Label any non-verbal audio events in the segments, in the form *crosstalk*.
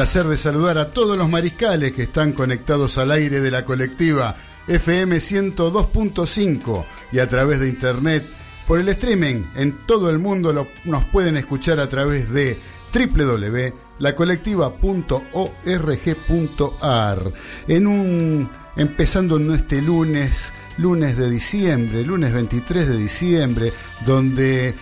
Placer de saludar a todos los mariscales que están conectados al aire de la colectiva FM 102.5 y a través de internet por el streaming. En todo el mundo nos pueden escuchar a través de www.lacolectiva.org.ar. En un empezando en este lunes, lunes de diciembre, lunes 23 de diciembre, donde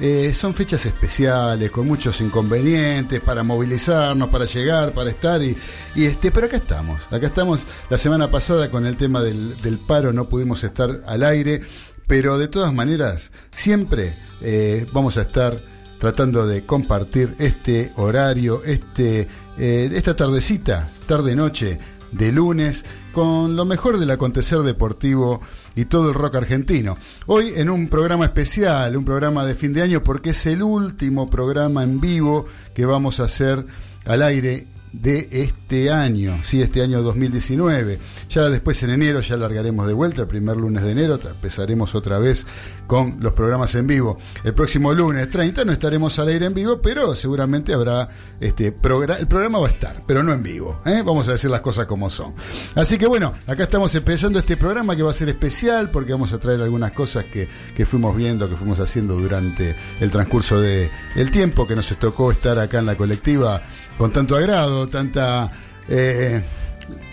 eh, son fechas especiales, con muchos inconvenientes para movilizarnos, para llegar, para estar. Y, este, pero acá estamos. Acá estamos. La semana pasada con el tema del, del paro no pudimos estar al aire, pero de todas maneras, siempre eh, vamos a estar tratando de compartir este horario, este, eh, esta tardecita, tarde-noche de lunes, con lo mejor del acontecer deportivo y todo el rock argentino. Hoy en un programa especial, un programa de fin de año, porque es el último programa en vivo que vamos a hacer al aire de este año, sí, este año 2019. Ya después en enero ya largaremos de vuelta, el primer lunes de enero empezaremos otra vez con los programas en vivo. El próximo lunes 30 no estaremos al aire en vivo, pero seguramente habrá este programa, el programa va a estar, pero no en vivo, ¿eh? vamos a decir las cosas como son. Así que bueno, acá estamos empezando este programa que va a ser especial porque vamos a traer algunas cosas que, que fuimos viendo, que fuimos haciendo durante el transcurso del el tiempo que nos tocó estar acá en la colectiva con tanto agrado, tanta eh,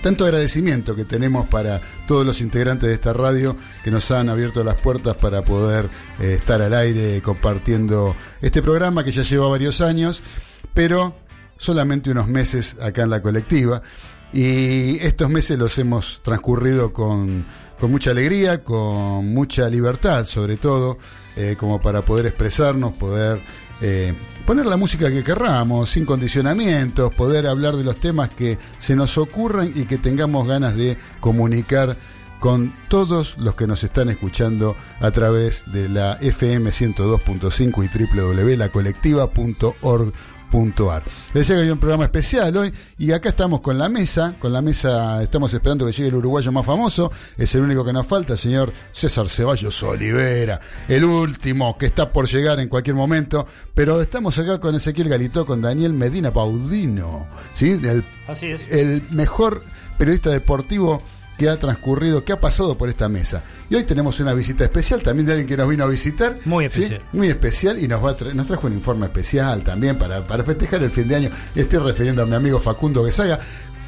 tanto agradecimiento que tenemos para todos los integrantes de esta radio que nos han abierto las puertas para poder eh, estar al aire compartiendo este programa que ya lleva varios años, pero solamente unos meses acá en la colectiva. Y estos meses los hemos transcurrido con, con mucha alegría, con mucha libertad, sobre todo, eh, como para poder expresarnos, poder poner la música que querramos, sin condicionamientos, poder hablar de los temas que se nos ocurran y que tengamos ganas de comunicar con todos los que nos están escuchando a través de la FM 102.5 y www.lacolectiva.org .ar. Les decía que hay un programa especial hoy y acá estamos con la mesa, con la mesa estamos esperando que llegue el uruguayo más famoso, es el único que nos falta, el señor César Ceballos Olivera, el último que está por llegar en cualquier momento, pero estamos acá con Ezequiel Galito, con Daniel Medina Paudino, ¿sí? El, Así es. el mejor periodista deportivo que ha transcurrido, que ha pasado por esta mesa. Y hoy tenemos una visita especial también de alguien que nos vino a visitar. Muy ¿sí? especial. Muy especial y nos, va a tra- nos trajo un informe especial también para, para festejar el fin de año. Estoy refiriendo a mi amigo Facundo Guesaga,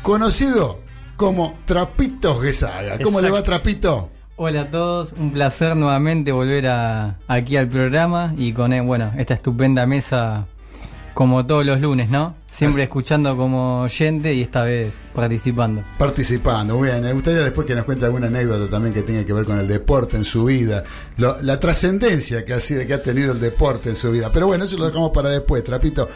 conocido como Trapitos Guesaga. ¿Cómo le va Exacto. Trapito? Hola a todos, un placer nuevamente volver a, aquí al programa y con bueno esta estupenda mesa como todos los lunes, ¿no? Siempre Así- escuchando como oyente y esta vez participando. Participando, muy bien. Me gustaría después que nos cuente alguna anécdota también que tenga que ver con el deporte en su vida, lo- la trascendencia que ha, sido, que ha tenido el deporte en su vida. Pero bueno, eso lo dejamos para después, Trapito.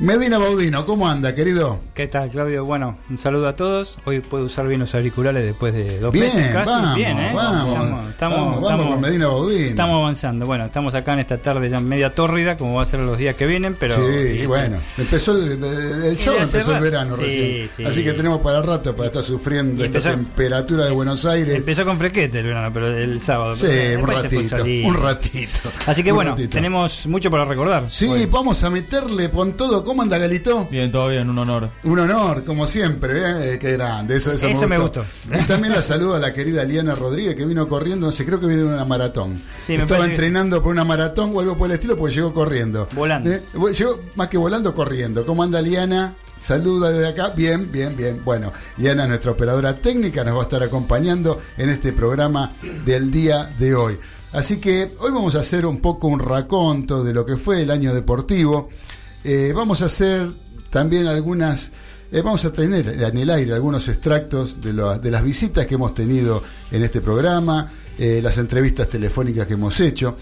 Medina Baudino, ¿cómo anda, querido? ¿Qué tal, Claudio? Bueno, un saludo a todos. Hoy puedo usar bien los auriculares después de dos Bien, meses casi. vamos, bien, ¿eh? vamos, estamos, estamos, vamos, vamos estamos- con Medina Baudino. estamos avanzando. Bueno, estamos acá en esta tarde ya media tórrida, como va a ser los días que vienen, pero. sí, este, y bueno, empezó el, el- sábado empezó el verano Sí, recién. sí. Así que tenemos para rato para estar sufriendo esta temperatura de Buenos Aires. Empezó con frequete el verano, pero el sábado. Sí, un ratito, un ratito. Así que bueno, ratito. tenemos mucho para recordar. Sí, vamos a meterle con todo. ¿Cómo anda, Galito? Bien, todo bien, un honor. Un honor, como siempre, ¿eh? qué grande, eso, eso, Eso me gustó. Y también la saludo a la querida Liana Rodríguez que vino corriendo, no sé, creo que viene de una maratón. Sí, me Estaba que entrenando por una maratón o algo por el estilo porque llegó corriendo. Volando. ¿Eh? Llegó más que volando, corriendo. ¿Cómo anda Liana? Saluda desde acá. Bien, bien, bien. Bueno, Liana, nuestra operadora técnica, nos va a estar acompañando en este programa del día de hoy. Así que hoy vamos a hacer un poco un raconto de lo que fue el año deportivo. Eh, vamos a hacer también algunas, eh, vamos a tener en el aire algunos extractos de, lo- de las visitas que hemos tenido en este programa, eh, las entrevistas telefónicas que hemos hecho.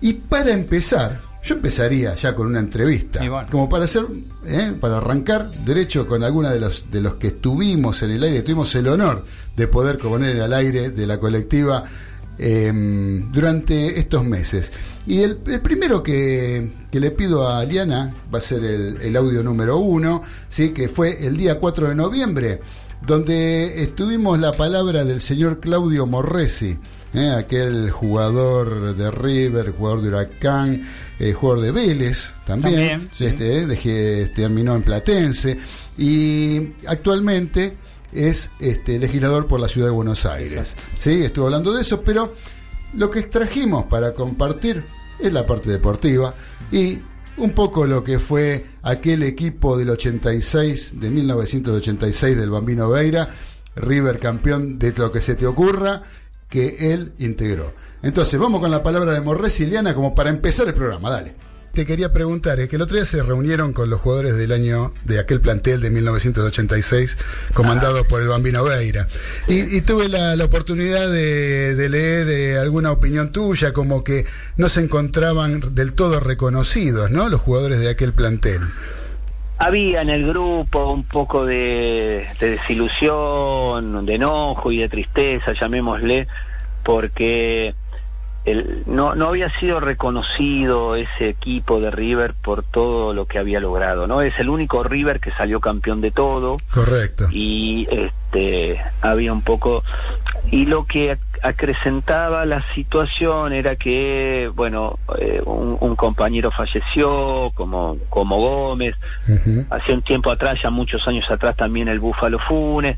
Y para empezar, yo empezaría ya con una entrevista, bueno. como para hacer, eh, para arrancar derecho con alguna de los de los que estuvimos en el aire, tuvimos el honor de poder poner al aire de la colectiva eh, durante estos meses. Y el, el primero que, que le pido a Liana va a ser el, el audio número uno, ¿sí? que fue el día 4 de noviembre, donde estuvimos la palabra del señor Claudio Morresi, ¿eh? aquel jugador de River, jugador de Huracán, eh, jugador de Vélez también, También, sí. este, de terminó en Platense y actualmente es este, legislador por la ciudad de Buenos Aires. Sí, estuvo hablando de eso, pero lo que extrajimos para compartir es la parte deportiva y un poco lo que fue aquel equipo del 86, de 1986 del Bambino Veira, River campeón de lo que se te ocurra, que él integró. Entonces, vamos con la palabra de Morres y Liana como para empezar el programa, dale. Te quería preguntar, es que el otro día se reunieron con los jugadores del año de aquel plantel de 1986, comandado por el Bambino Veira. Y, y tuve la, oportunidad de, leer eh, alguna opinión tuya, como que no se encontraban del todo reconocidos, ¿no? Los jugadores de aquel plantel. Había en el grupo un poco de desilusión, de enojo y de tristeza, llamémosle, porque el- no, no había sido reconocido ese equipo de River por todo lo que había logrado, ¿no? Es el único River que salió campeón de todo Correcto. y este había un poco y lo que ac- acrecentaba la situación era que bueno eh, un, un compañero falleció como como Gómez Ujú. hace un tiempo atrás ya muchos años atrás también el Búfalo Funes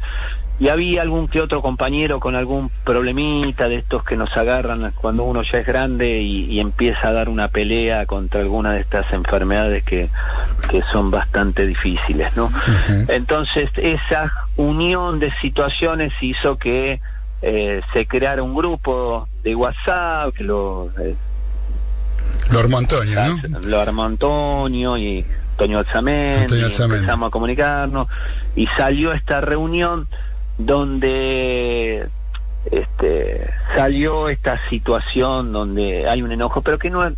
y había algún que otro compañero con algún problemita de estos que nos agarran cuando uno ya es grande y, y empieza a dar una pelea contra alguna de estas enfermedades que, que son bastante difíciles, ¿no? Entonces esa unión de situaciones hizo que eh, se creara un grupo de WhatsApp que lo, eh, Lo armó Antonio, ¿no? lo armó Antonio y y Alzamendi. empezamos a comunicarnos y salió esta reunión donde este salió esta situación donde hay un enojo pero que no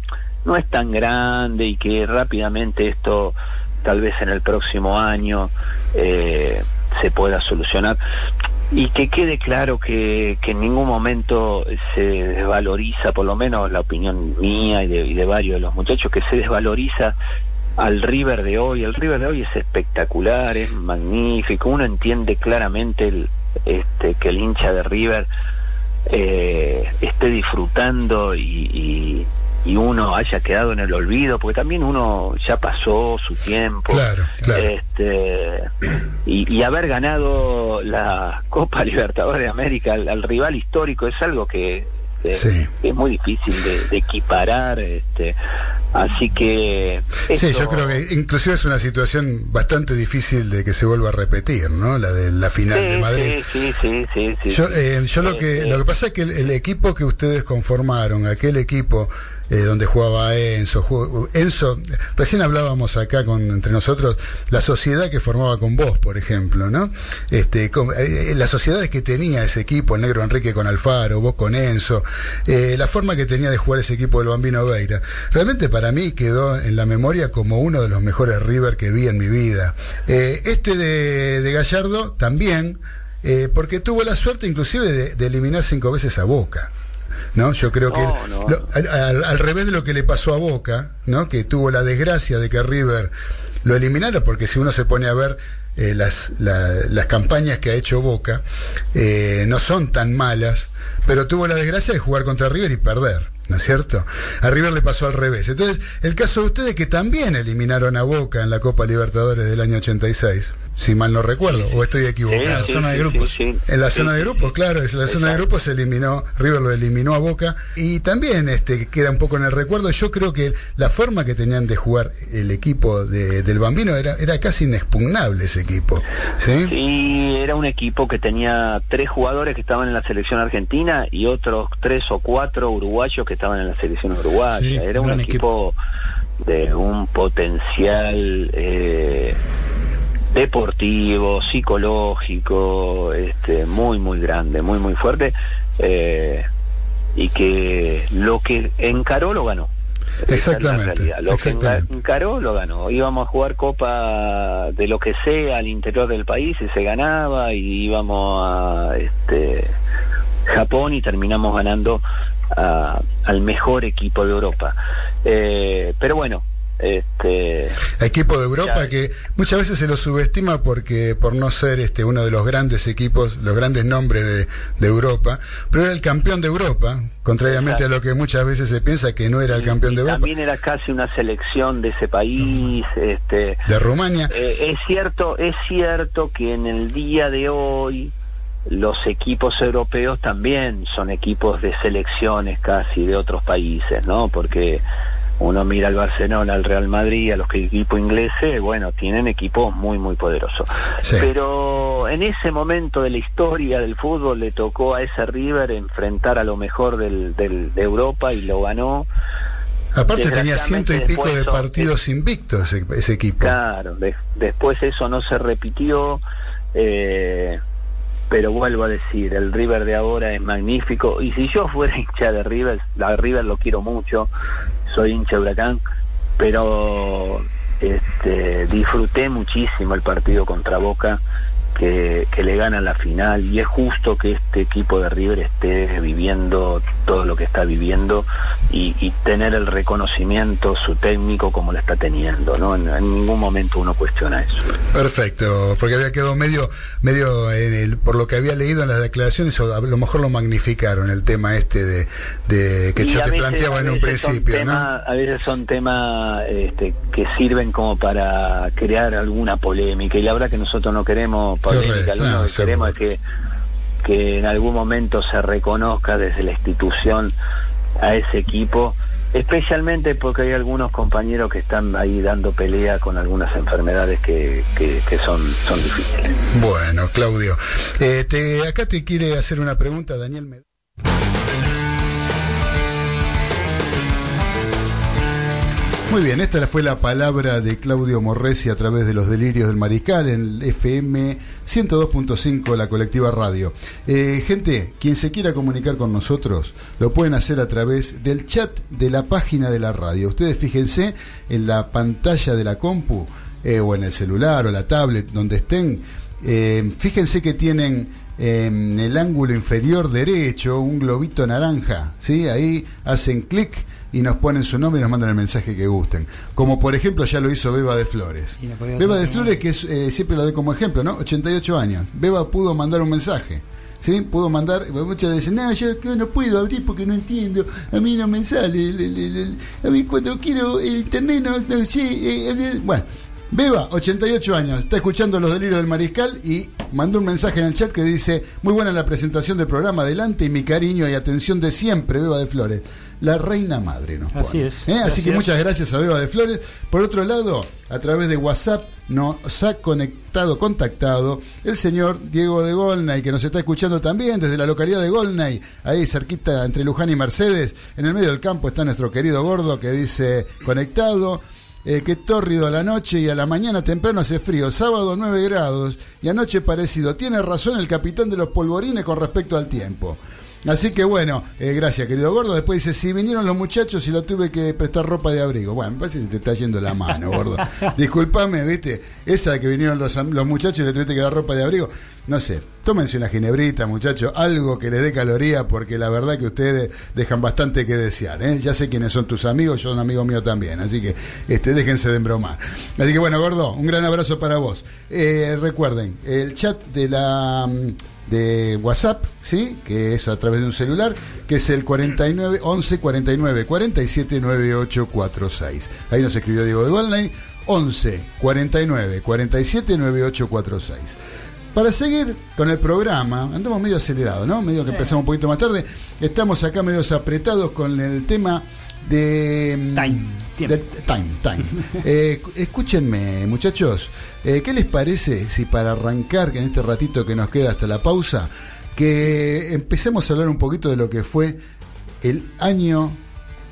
no es tan grande y que rápidamente esto tal vez en el próximo año eh, se pueda solucionar. Y que quede claro que, que en ningún momento se desvaloriza, por lo menos la opinión mía y de, y de varios de los muchachos, que se desvaloriza al River de hoy. El River de hoy es espectacular, es magnífico. Uno entiende claramente el, este, que el hincha de River eh, esté disfrutando y, y, y uno haya quedado en el olvido, porque también uno ya pasó su tiempo. Claro, claro. Este, y, y haber ganado la Copa *laughs* Libertadores de América al, al rival histórico es algo que, eh, Sí. que es muy difícil de, de equiparar. Este, Así que... Sí, yo creo que inclusive es una situación bastante difícil de que se vuelva a repetir, ¿no? La de la final Sí, de Madrid. Sí, sí, sí, sí, Yo, eh, yo lo que Eh, lo que pasa es que el, el equipo que ustedes conformaron, aquel equipo eh, donde jugaba Enzo, Enzo, recién hablábamos acá con entre nosotros la sociedad que formaba con vos, por ejemplo, ¿no? Este, con- eh, eh, las sociedades que tenía ese equipo, el negro Enrique con Alfaro, vos con Enzo, la forma que tenía de jugar ese equipo del Bambino Veira, realmente para mí quedó en la memoria como uno de los mejores River que vi en mi vida. Este de, Gallardo también. Porque tuvo la suerte inclusive de eliminar cinco veces a Boca. ¿No? Yo creo que No, él- no. lo- al, al- al revés de lo que le pasó a Boca, ¿no? Que tuvo la desgracia de que River lo eliminara, porque si uno se pone a ver eh, las, la- las campañas que ha hecho Boca, eh, no son tan malas, pero tuvo la desgracia de jugar contra River y perder. ¿No es cierto? A River le pasó al revés. Entonces, el caso de ustedes que también eliminaron a Boca en la Copa Libertadores del año 86, si mal no recuerdo, o estoy equivocado. la sí, zona de grupos. sí, sí. En la Sí, zona de grupos, sí. claro, es la zona de grupos se eliminó, River lo eliminó a Boca y también este queda un poco en el recuerdo. Yo creo que la forma que tenían de jugar el equipo de- del Bambino era, era casi inexpugnable ese equipo, ¿sí? Sí, era un equipo que tenía tres jugadores que estaban en la selección argentina y otros tres o cuatro uruguayos que estaban en la selección uruguaya. Sí, era un gran equipo, de un potencial eh, deportivo, psicológico, este, muy, muy grande, muy, muy fuerte. eh, y que lo que encaró lo ganó. Es Exactamente. Lo que encaró lo ganó. Íbamos a jugar copa de lo que sea al interior del país y se ganaba y íbamos a este Japón y terminamos ganando a- al mejor equipo de Europa. Eh, pero bueno, este Equipo de Europa que muchas veces se lo subestima porque por no ser este uno de los grandes equipos, los grandes nombres de, de Europa, pero era el campeón de Europa, contrariamente Exacto. a lo que muchas veces se piensa que no era el campeón y de Europa, también era casi una selección de ese país, este de Rumania. Eh, es cierto, es cierto que en el día de hoy los equipos europeos también son equipos de selecciones casi de otros países, ¿no? Porque uno mira al Barcelona, al Real Madrid, a los que- equipos ingleses, bueno, tienen equipos muy, muy poderosos. Sí. Pero en ese momento de la historia del fútbol le tocó a ese River enfrentar a lo mejor del, del- de Europa y lo ganó. Aparte tenía ciento y pico de partidos invictos ese, ese equipo. Claro, de- después eso no se repitió, eh, pero vuelvo a decir, el River de ahora es magnífico y si yo fuera *laughs* hincha de River, la River lo quiero mucho, soy hincha Huracán, pero este, disfruté muchísimo el partido contra Boca. Que, que le ganan la final y es justo que este equipo de River esté viviendo todo lo que está viviendo y, y tener el reconocimiento su técnico como lo está teniendo no en, en ningún momento uno cuestiona eso Perfecto, porque había quedado medio, medio en el, por lo que había leído en las declaraciones, a lo mejor lo magnificaron el tema este de, de que Y yo te veces- planteaba en un principio, ¿no? A veces son temas este, que sirven como para crear alguna polémica y la verdad que nosotros no queremos polémica, lo único que queremos es que, que en algún momento se reconozca desde la institución a ese equipo, especialmente porque hay algunos compañeros que están ahí dando pelea con algunas enfermedades que, que, que son, son difíciles. Bueno, Claudio, eh, te, acá te quiere hacer una pregunta Daniel Med- Muy bien, esta fue la palabra de Claudio Morresi a través de los delirios del mariscal en FM 102.5, la colectiva radio. Eh, gente, quien se quiera comunicar con nosotros, lo pueden hacer a través del chat de la página de la radio. Ustedes fíjense en la pantalla de la compu, eh, o en el celular o la tablet, donde estén. Eh, fíjense que tienen en el ángulo inferior derecho un globito naranja, ¿sí? Ahí hacen clic y nos ponen su nombre y nos mandan el mensaje que gusten. Como por ejemplo ya lo hizo Beba de Flores. Beba de Flores, que es, eh, siempre lo doy como ejemplo, ¿no? 88 años. Beba pudo mandar un mensaje. ¿Sí? Pudo mandar, muchas dicen, no, yo no puedo abrir porque no entiendo, a mí no me sale, le- le- le- a mí cuando quiero el internet no, no sé, eh, bueno, Beba, 88 años, está escuchando los delirios del mariscal y mandó un mensaje en el chat que dice, muy buena la presentación del programa, adelante y mi cariño y atención de siempre, Beba de Flores. La reina madre nos Así pone. es, ¿Eh? Así que muchas gracias a Beba de Flores. Por otro lado, a través de WhatsApp nos ha conectado, contactado el señor Diego de Golnay, que nos está escuchando también desde la localidad de Golnay, ahí cerquita entre Luján y Mercedes. En el medio del campo está nuestro querido gordo que dice conectado. Eh, que tórrido a la noche y a la mañana temprano hace frío. Sábado 9 grados y anoche parecido. Tiene razón el capitán de los polvorines con respecto al tiempo. Así que bueno, eh, gracias querido gordo. Después dice, si vinieron los muchachos y lo tuve que prestar ropa de abrigo. Bueno, me parece que se te está yendo la mano, gordo. *laughs* Disculpame, viste, esa que vinieron los, los muchachos y le tuviste que dar ropa de abrigo. No sé, tómense una ginebrita, muchachos, algo que les dé caloría, porque la verdad que ustedes dejan bastante que desear. ¿eh? Ya sé quiénes son tus amigos, yo soy un amigo mío también, así que este, déjense de embromar. Así que bueno, gordo, un gran abrazo para vos. Eh, recuerden, el chat de la mm, de WhatsApp, ¿sí? Que es a través de un celular, que es el 49 11 49 47 9846. Ahí nos escribió Diego de Golney, 11 49 47 9846. Para seguir con el programa, andamos medio acelerados, ¿no? Medio que empezamos un poquito más tarde. Estamos acá medio apretados con el tema de. mm, Time, de- time, time. *laughs* Eh, escúchenme, muchachos, eh, ¿qué les parece si para arrancar en este ratito que nos queda hasta la pausa, que empecemos a hablar un poquito de lo que fue el año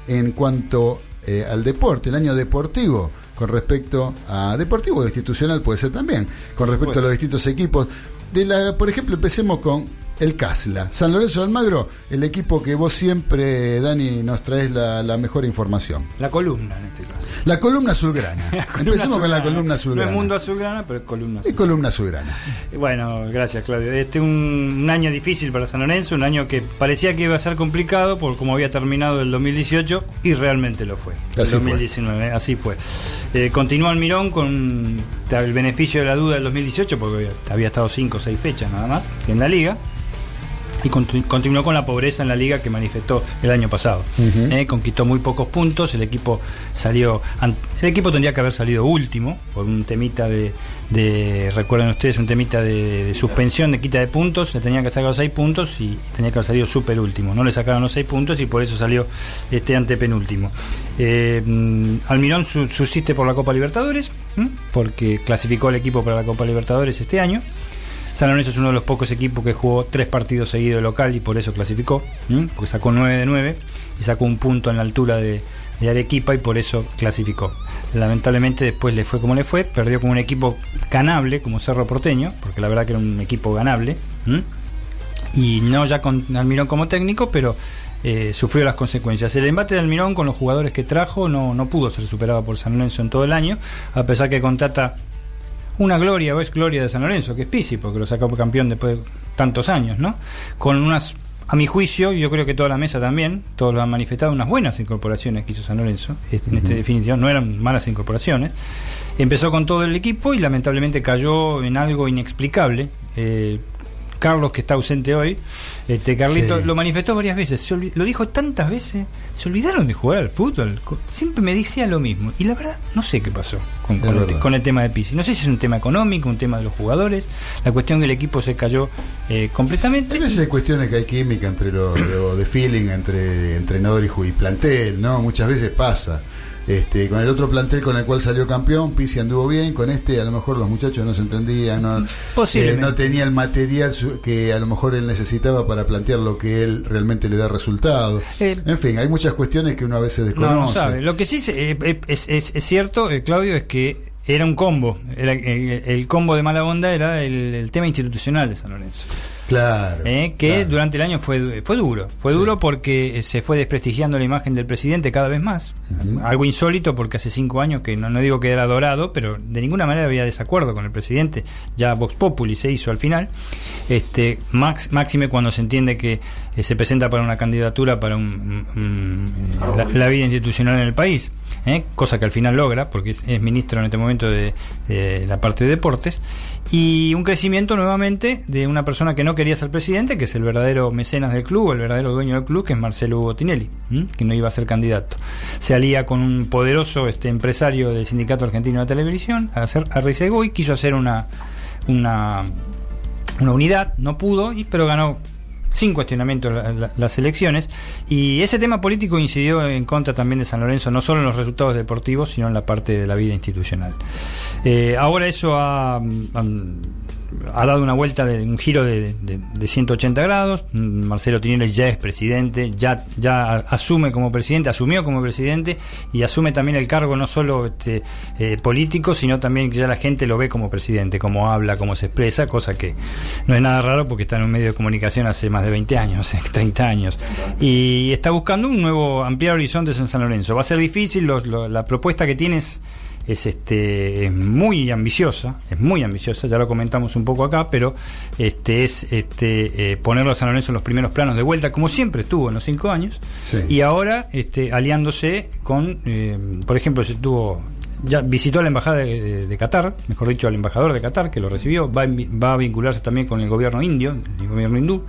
en cuanto eh, al deporte, el año deportivo, con respecto a deportivo o institucional puede ser también, con respecto a los distintos equipos. De la, por ejemplo, empecemos con el Casla. San Lorenzo de Almagro, el equipo que vos siempre, Dani, nos traes la, la mejor información. La columna en este caso. La columna azulgrana. *laughs* La columna Empecemos con la azulgrana. columna No azulgrana. es mundo azulgrana, pero es columna Es azulgrana. columna azulgrana. Bueno, gracias Claudio. Este un, un año difícil para San Lorenzo, un año que parecía que iba a ser complicado por cómo había terminado el 2018 y realmente lo fue. El Así fue. 2019, así fue. Eh, continuó Almirón con el beneficio de la duda del 2018 porque había estado 5 o 6 fechas nada más en la liga. Y continu- continuó con la pobreza en la liga que manifestó el año pasado. Eh, conquistó muy pocos puntos, el equipo salió, el equipo tendría que haber salido último por un temita de, de recuerden ustedes, un temita de, de suspensión, de quita de puntos, le tenían que sacar los 6 puntos y tenía que haber salido súper último. No le sacaron los 6 puntos y por eso salió este antepenúltimo. Eh, mm, Almirón su- subsiste por la Copa Libertadores, porque clasificó el equipo para la Copa Libertadores este año. San Lorenzo es uno de los pocos equipos que jugó tres partidos seguidos de local y por eso clasificó, porque sacó 9 de 9 y sacó un punto en la altura de, Arequipa y por eso clasificó. Lamentablemente después le fue como le fue, perdió con un equipo ganable como Cerro Porteño, porque la verdad que era un equipo ganable, y no ya con Almirón como técnico, pero eh, sufrió las consecuencias. El embate de Almirón con los jugadores que trajo no, no pudo ser superado por San Lorenzo en todo el año, a pesar que contrata una gloria o es gloria de San Lorenzo, que es Pisi, porque lo sacó campeón después de tantos años, ¿no? Con unas, a mi juicio, y yo creo que toda la mesa también, todos lo han manifestado, unas buenas incorporaciones que hizo San Lorenzo, este- en este definitiva, no eran malas incorporaciones. Empezó con todo el equipo y lamentablemente cayó en algo inexplicable. Eh, Carlos, que está ausente hoy, este Carlito Sí. lo manifestó varias veces, se lo dijo tantas veces, se olvidaron de jugar al fútbol. Siempre me decía lo mismo. Y la verdad, no sé qué pasó con, con el, con el tema de Pisi. No sé si es un tema económico, un tema de los jugadores. La cuestión que el equipo se cayó eh, completamente. Hay veces hay cuestiones que hay química entre los de, feeling entre entrenador y plantel, ¿no? Muchas veces pasa. Este, con el otro plantel con el cual salió campeón, Pisi anduvo bien, con este a lo mejor los muchachos no se entendían, no, eh, no tenía el material su- que a lo mejor él necesitaba para plantear lo que él realmente le da resultado. Eh, en fin, hay muchas cuestiones que uno a veces desconoce. No, no sabe. Lo que sí eh, es, es- es cierto, eh, Claudio, es que era un combo. Era, eh, el combo de mala onda era el, el tema institucional de San Lorenzo. Claro. Eh, que claro. durante el año fue, fue duro. Fue Sí. duro porque eh, se fue desprestigiando la imagen del presidente cada vez más. Algo insólito porque hace cinco años que no, no digo que era adorado, pero de ninguna manera había desacuerdo con el presidente. Ya Vox Populi se hizo al final. Este, Max, máxime cuando se entiende que eh, se presenta para una candidatura para un, un- un, la, la vida institucional en el país. Eh, cosa que al final logra porque es, ministro en este momento de, la parte de deportes. Y un crecimiento nuevamente de una persona que no quería ser presidente, que es el verdadero mecenas del club, el verdadero dueño del club, que es Marcelo Hugo Tinelli, que no iba a ser candidato. Se alía con un poderoso este empresario del Sindicato Argentino de Televisión, a hacer Rizegui, quiso hacer una una una unidad, no pudo, y, pero ganó sin cuestionamiento la- la- las elecciones. Y ese tema político incidió en contra también de San Lorenzo, no solo en los resultados deportivos, sino en la parte de la vida institucional. Eh, ahora eso ha, han- ha dado una vuelta, de un giro de, de- de 180 grados. Marcelo Tinelli ya es presidente, ya, ya asume como presidente, asumió como presidente y asume también el cargo no solo este, eh, político, sino también que ya la gente lo ve como presidente, cómo habla, cómo se expresa, cosa que no es nada raro porque está en un medio de comunicación hace más de 20 años, *laughs* 30 años. Y está buscando un nuevo, ampliar horizontes en San Lorenzo. Va a ser difícil, los- lo- la propuesta que tienes es este es muy ambiciosa, es muy ambiciosa, ya lo comentamos un poco acá, pero este es este eh, ponerlo a San Lorenzo en los primeros planos de vuelta, como siempre estuvo en los cinco años, Sí. y ahora este aliándose con, eh, por ejemplo, se tuvo ya visitó a la embajada de, de- de Qatar, mejor dicho, al embajador de Qatar que lo recibió, va, a invi- va a vincularse también con el gobierno indio, el gobierno hindú,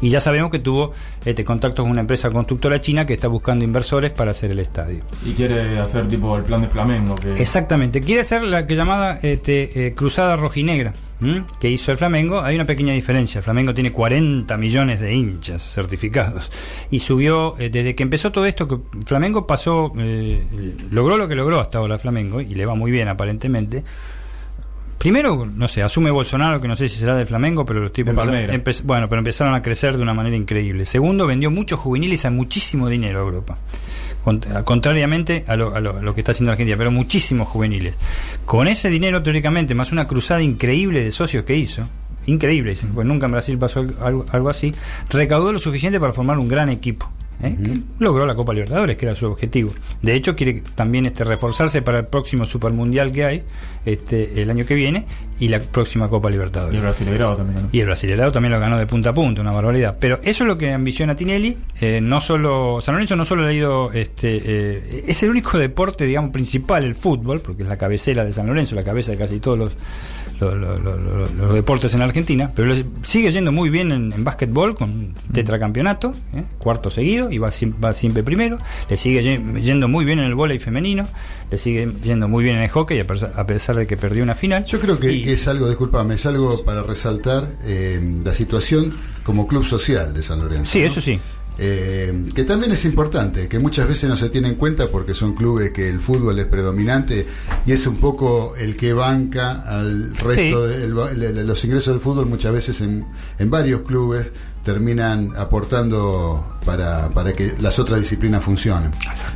y ya sabemos que tuvo este contactos con una empresa constructora china que está buscando inversores para hacer el estadio. Y quiere hacer tipo el plan de Flamengo. Que Exactamente, quiere hacer la que llamada este, eh, cruzada rojinegra ¿m? que hizo el Flamengo. Hay una pequeña diferencia, el Flamengo tiene 40 millones de hinchas certificados y subió, eh, desde que empezó todo esto, que Flamengo pasó, eh, logró lo que logró hasta ahora Flamengo y le va muy bien aparentemente. Primero, no sé, asume Bolsonaro, que no sé si será del Flamengo, pero los tipos empezaron- bueno, pero empezaron a crecer de una manera increíble. Segundo, vendió muchos juveniles a muchísimo dinero a Europa. Contrariamente a lo, a lo- a lo que está haciendo Argentina, pero muchísimos juveniles. Con ese dinero, teóricamente, más una cruzada increíble de socios que hizo, increíble, pues nunca en Brasil pasó algo, algo así, recaudó lo suficiente para formar un gran equipo. ¿eh? logró la Copa Libertadores, que era su objetivo. De hecho, quiere también este reforzarse para el próximo Supermundial que hay este el año que viene y la próxima Copa y Libertadores. el Brasileirado también. Y el también lo ganó de punta a punta, una barbaridad. Pero eso es lo que ambiciona Tinelli. eh, no solo San Lorenzo no solo ha ido, este, eh, es el único deporte, digamos, principal, el fútbol, porque es la cabecera de San Lorenzo, la cabeza de casi todos los, los, los- los- los- los deportes en Argentina. Pero sigue yendo muy bien en, en básquetbol con tetracampeonato, ¿eh? cuarto seguido, y va, va siempre primero. Le sigue ye- yendo muy bien en el vóley femenino, le sigue yendo muy bien en el hockey, a pesar, a pesar de que perdió una final. Yo creo que, Y- que es algo, discúlpame, es algo para resaltar eh, la situación como club social de San Lorenzo. Sí, ¿no? eso sí. Eh, que también es importante, que muchas veces no se tiene en cuenta porque son clubes que el fútbol es predominante y es un poco el que banca al resto Sí. de el los ingresos del fútbol muchas veces en, en varios clubes terminan aportando para, para que las otras disciplinas funcionen.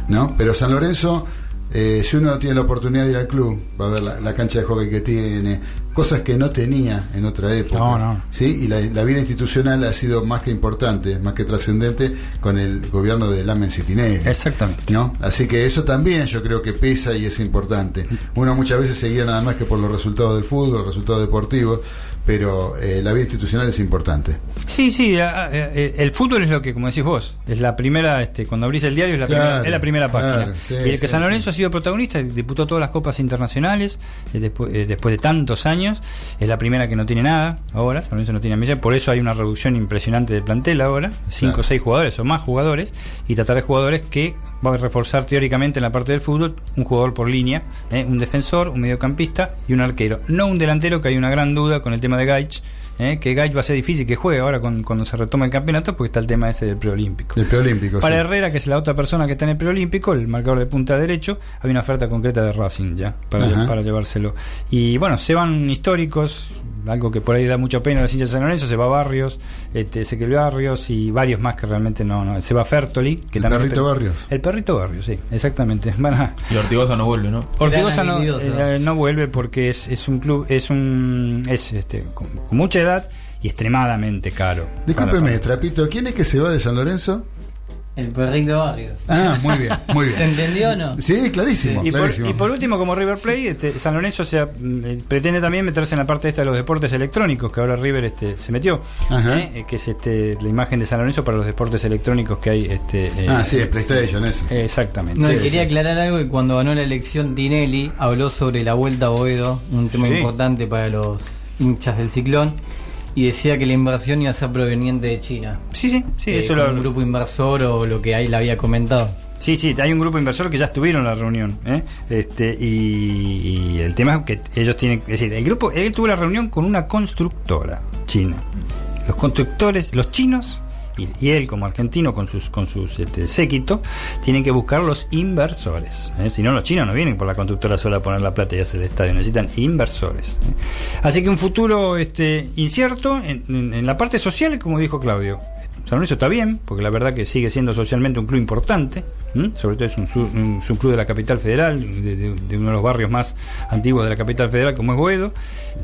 ¿no? Pero San Lorenzo, eh, si uno tiene la oportunidad de ir al club, va a ver la, la cancha de hockey que tiene, cosas que no tenía en otra época. No, no. ¿sí? Y la, la vida institucional ha sido más que importante, más que trascendente con el gobierno de Lamen Citinelli. Exactamente. ¿no? Así que eso también yo creo que pesa y es importante. Uno muchas veces seguía nada más que por los resultados del fútbol, los resultados deportivos, pero eh, la vida institucional es importante. Sí, sí, a- a- eh, el fútbol es lo que, como decís vos, es la primera, este, cuando abrís el diario es la, Claro, primera, es la primera claro, página. sí, y el que sí, San sí. Lorenzo ha sido protagonista, disputó todas las copas internacionales eh, después, eh, después de tantos años, es la primera que no tiene nada ahora, San Lorenzo no tiene milla, por eso hay una reducción impresionante de plantel ahora, cinco o seis jugadores o más jugadores, y tratar de jugadores que va a reforzar teóricamente en la parte del fútbol un jugador por línea, un defensor, un mediocampista y un arquero, no un delantero que hay una gran duda con el tema de Gaich, eh, que Gaich va a ser difícil que juegue ahora con- cuando se retoma el campeonato porque está el tema ese del preolímpico. El preolímpico. Para sí. Herrera, que es la otra persona que está en el preolímpico, el marcador de punta derecho, hay una oferta concreta de Racing ya para, para llevárselo. Y bueno, se van históricos, algo que por ahí da mucha pena a los hinchas de San Lorenzo, se va Barrios, este, Ezequiel Barrios y varios más que realmente no, no. Se va Fertoli, que El también perrito Barrios. El perrito Barrios, sí, exactamente. *laughs* Van a- Y Ortigosa no vuelve, ¿no? Ortigosa no, habilidoso. eh, no vuelve porque es, es un club, es un es este con, con mucha edad y extremadamente caro. Discúlpeme, Para- Trapito, ¿quién es que se va de San Lorenzo? El perrito Barrios. Ah, muy bien, muy ¿Se bien. entendió o no? Sí, clarísimo, Y por, clarísimo. y por último, como River Plate, este, San Lorenzo se, eh, pretende también meterse en la parte esta de los deportes electrónicos, que ahora River este, se metió, Ajá. ¿eh? Eh, que es este, la imagen de San Lorenzo para los deportes electrónicos que hay. Este, eh, ah, sí, el PlayStation, eso. Exactamente. No, Sí, y quería sí. aclarar algo que cuando ganó la elección Tinelli habló sobre la vuelta a Boedo, un tema Sí. importante para los hinchas del ciclón, y decía que la inversión iba a ser proveniente de China. Sí, sí, sí, Eh, eso lo un grupo inversor o lo que ahí le había comentado. Sí, sí, hay un grupo inversor que ya estuvieron en la reunión. ¿eh? Este, y, y el tema es que ellos tienen. Es decir, el grupo. Él tuvo la reunión con una constructora china. Los constructores, los chinos. Y, y él como argentino con sus con sus este, séquito tienen que buscar los inversores ¿eh? si no los chinos no vienen por la constructora sola a poner la plata y hacer el estadio necesitan inversores ¿eh? así que un futuro este incierto en, la parte social como dijo Claudio San Lorenzo está bien, porque la verdad que sigue siendo socialmente un club importante, sobre todo es un, un subclub de la capital federal, de, de- de uno de los barrios más antiguos de la capital federal, como es Boedo,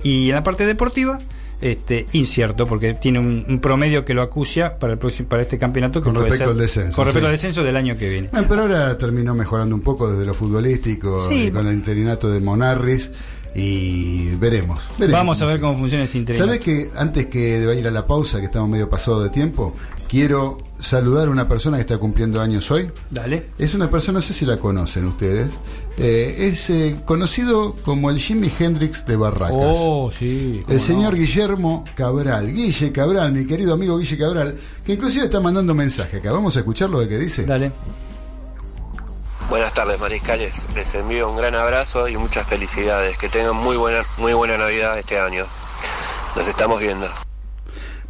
y en la parte deportiva, este, incierto, porque tiene un, un promedio que lo acucia para el próximo, para este campeonato que Con respecto ser- al descenso, con respecto sí. al descenso del año que viene. Bueno, pero ahora terminó mejorando un poco desde lo futbolístico Sí. y con el interinato de Monarris y veremos. veremos Vamos a ver cómo funciona ese interinato. ¿Sabes que antes que de ir a la pausa, que estamos medio pasado de tiempo, quiero saludar a una persona que está cumpliendo años hoy? Dale. Es una persona, no sé si la conocen ustedes, eh, es eh, conocido como el Jimi Hendrix de Barracas. Oh, sí. El no. señor Guillermo Cabral, Guille Cabral, mi querido amigo Guille Cabral, que inclusive está mandando mensaje acá. Vamos a escucharlo de qué dice. Dale. Buenas tardes, mariscales. Les envío un gran abrazo y muchas felicidades. Que tengan muy buena, muy buena Navidad este año. Nos estamos viendo.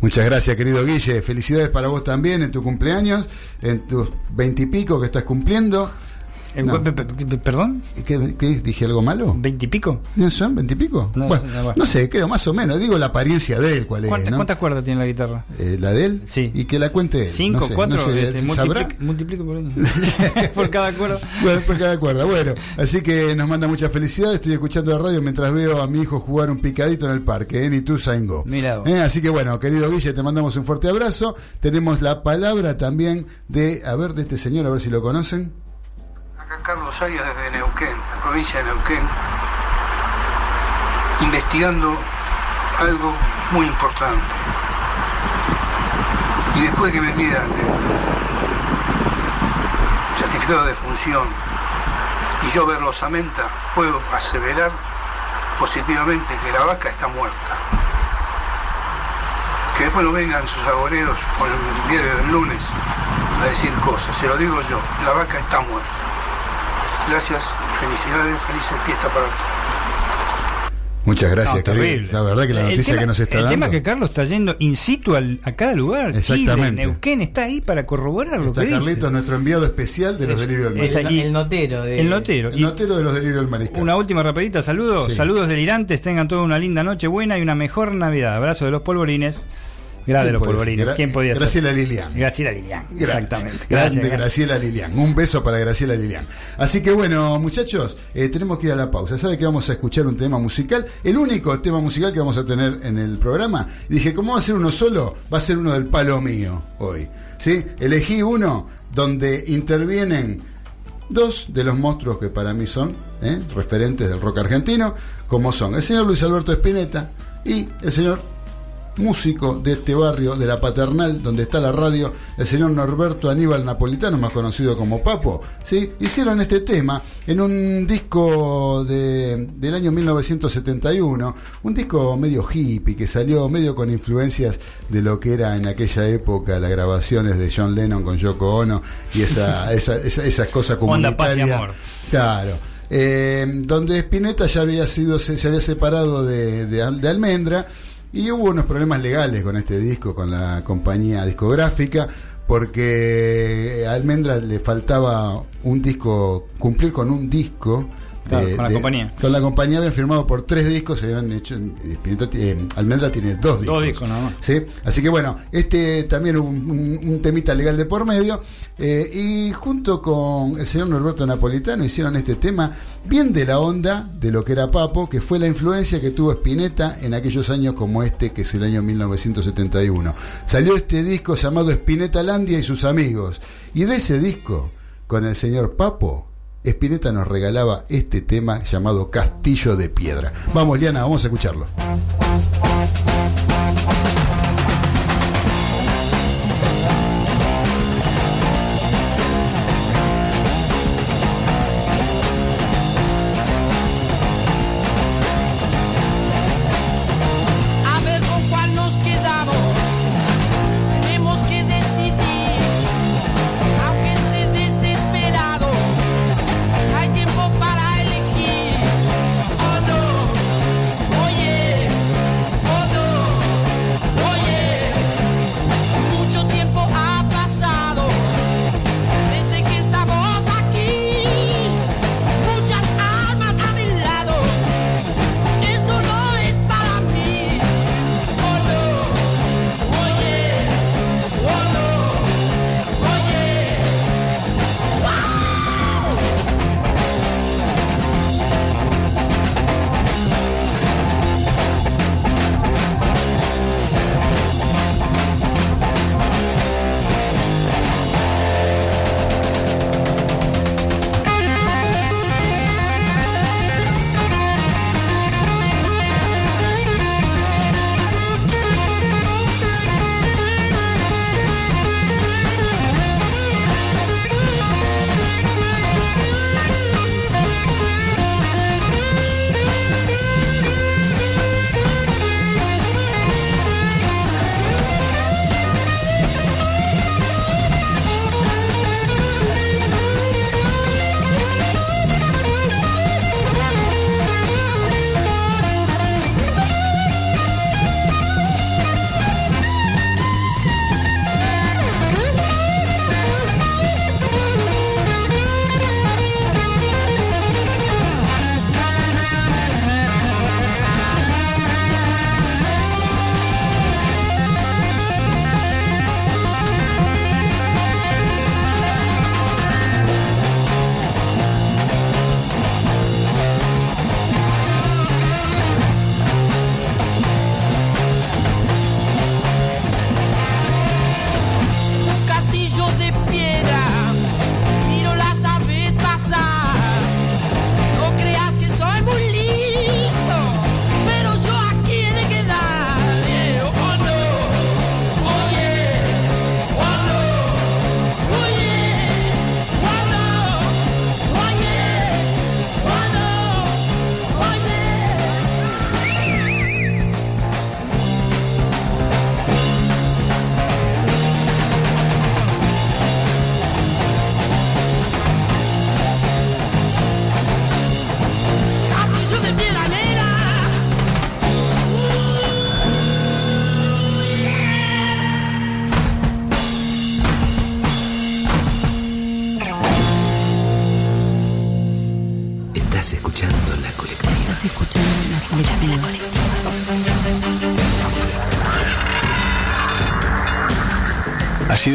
Muchas gracias, querido Guille. Felicidades para vos también en tu cumpleaños, en tus veintipico que estás cumpliendo. El- No. pe- pe- pe- ¿Perdón? ¿Qué, qué? dije algo malo? ¿Veintipico? ¿No son veintipico? No, bueno, no, bueno. no sé, creo más o menos. Digo la apariencia de él, cuál es, ¿Cuántas, cuerdas tiene la guitarra? Eh, ¿La de él? Sí. Y que la cuente él. ¿Cinco, sé, cuatro? sé, este, ¿sabrá? multiplico, multiplico por ahí. *laughs* por cada cuerda. Bueno, por cada cuerda. Bueno, así que nos manda mucha felicidad. Estoy escuchando la radio mientras veo a mi hijo jugar un picadito en el parque, ¿eh? Tú, Saingo. Mirá vos. Eh, Así que bueno, querido Guille, te mandamos un fuerte abrazo. Tenemos la palabra también de, a ver, de este señor, a ver si lo conocen. Acá Carlos Arias desde Neuquén, la provincia de Neuquén, investigando algo muy importante. Y después que me pidan el certificado de función y yo ver los amenta, puedo aseverar positivamente que la vaca está muerta. Que después no vengan sus agoreros con el diario del lunes a decir cosas. Se lo digo yo, la vaca está muerta. Gracias, felicidades, felices fiestas para todos. Muchas gracias, No. La verdad que la El noticia tema- que nos está el dando. tema es que Carlos está yendo in situ al- a cada lugar. Exactamente. Chile, Neuquén está ahí para corroborar lo Está que dice. Carlitos, nuestro enviado especial de los Es- delirios del Está mariscal. El, el notero. De, El notero. El notero de los delirios del mariscal. una última rapidita, saludos. Sí. Saludos delirantes, tengan toda una linda noche buena y una mejor Navidad. Abrazo de los polvorines. Gracias de los ser? polvorines. Gra- ¿Quién podía ser? Graciela Lilian. Graciela Lilian. Exactamente. Grande Gracias. Graciela Lilian. Un beso para Graciela Lilian. Así que bueno, muchachos, eh, tenemos que ir a la pausa. ¿Sabe que vamos a escuchar un tema musical? El único tema musical que vamos a tener en el programa. Dije, ¿cómo va a ser uno solo? Va a ser uno del palo mío hoy. ¿Sí? Elegí uno donde intervienen dos de los monstruos que para mí son ¿eh? referentes del rock argentino, como son el señor Luis Alberto Spinetta y el señor músico de este barrio, de la Paternal, donde está la radio, el señor Norberto Aníbal Napolitano, más conocido como Papo, ¿sí? hicieron este tema en un disco de- del año 1971, un disco medio hippie, que salió medio con influencias de lo que era en aquella época las grabaciones de John Lennon con Yoko Ono y esa, *laughs* esa, esa, esas cosas comunitarias. amor. Claro. Eh, donde Spinetta ya había sido se, se había separado de, de de Almendra y hubo unos problemas legales con este disco con la compañía discográfica porque a Almendra le faltaba un disco cumplir con un disco Claro, con la compañía. con la compañía habían firmado por tres discos se habían hecho eh, Almendra tiene dos discos Dos discos nada más. ¿sí? Así que bueno, este también un, un- un temita legal de por medio. eh, y junto con el señor Norberto Napolitano hicieron este tema bien de la onda de lo que era Papo, que fue la influencia que tuvo Spinetta en aquellos años como este, que es el año 1971. Salió este disco llamado Spinetta Landia y sus amigos. Y de ese disco, con el señor Papo, Spinetta nos regalaba este tema llamado Castillo de Piedra. Vamos, Liana, vamos a escucharlo.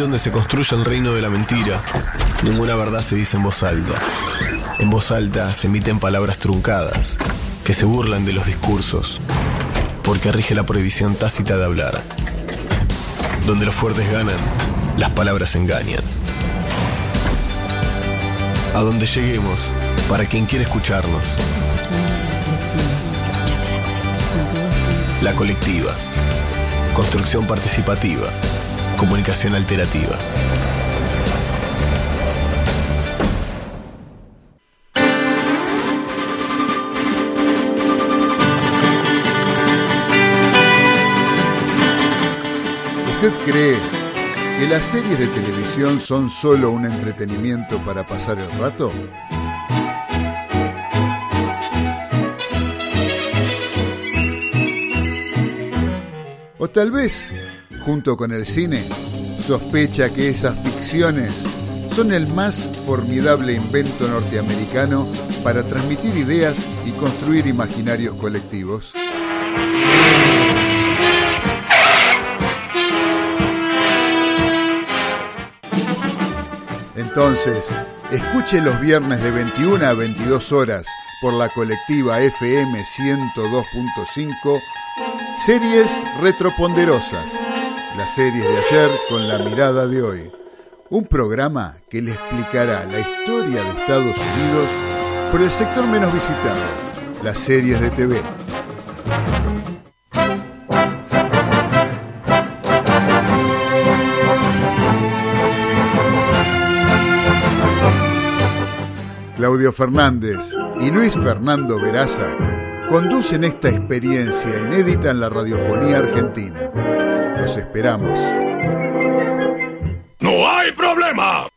Donde se construye el reino de la mentira, ninguna verdad se dice en voz alta. En voz alta se emiten palabras truncadas, que se burlan de los discursos, porque rige la prohibición tácita de hablar. Donde los fuertes ganan, las palabras engañan. A donde lleguemos, para quien quiere escucharnos. La colectiva. Construcción participativa. Comunicación alterativa. ¿Usted cree que las series de televisión son solo un entretenimiento para pasar el rato? O tal vez, junto con el cine, sospecha que esas ficciones son el más formidable invento norteamericano para transmitir ideas y construir imaginarios colectivos. Entonces, escuche los viernes de 21 a 22 horas por la colectiva FM 102.5 Series Retroponderosas, las series de ayer con la mirada de hoy. Un programa que le explicará la historia de Estados Unidos por el sector menos visitado, las series de TV. Claudio Fernández y Luis Fernando Veraza conducen esta experiencia inédita en la radiofonía argentina. Los esperamos. ¡No hay problema!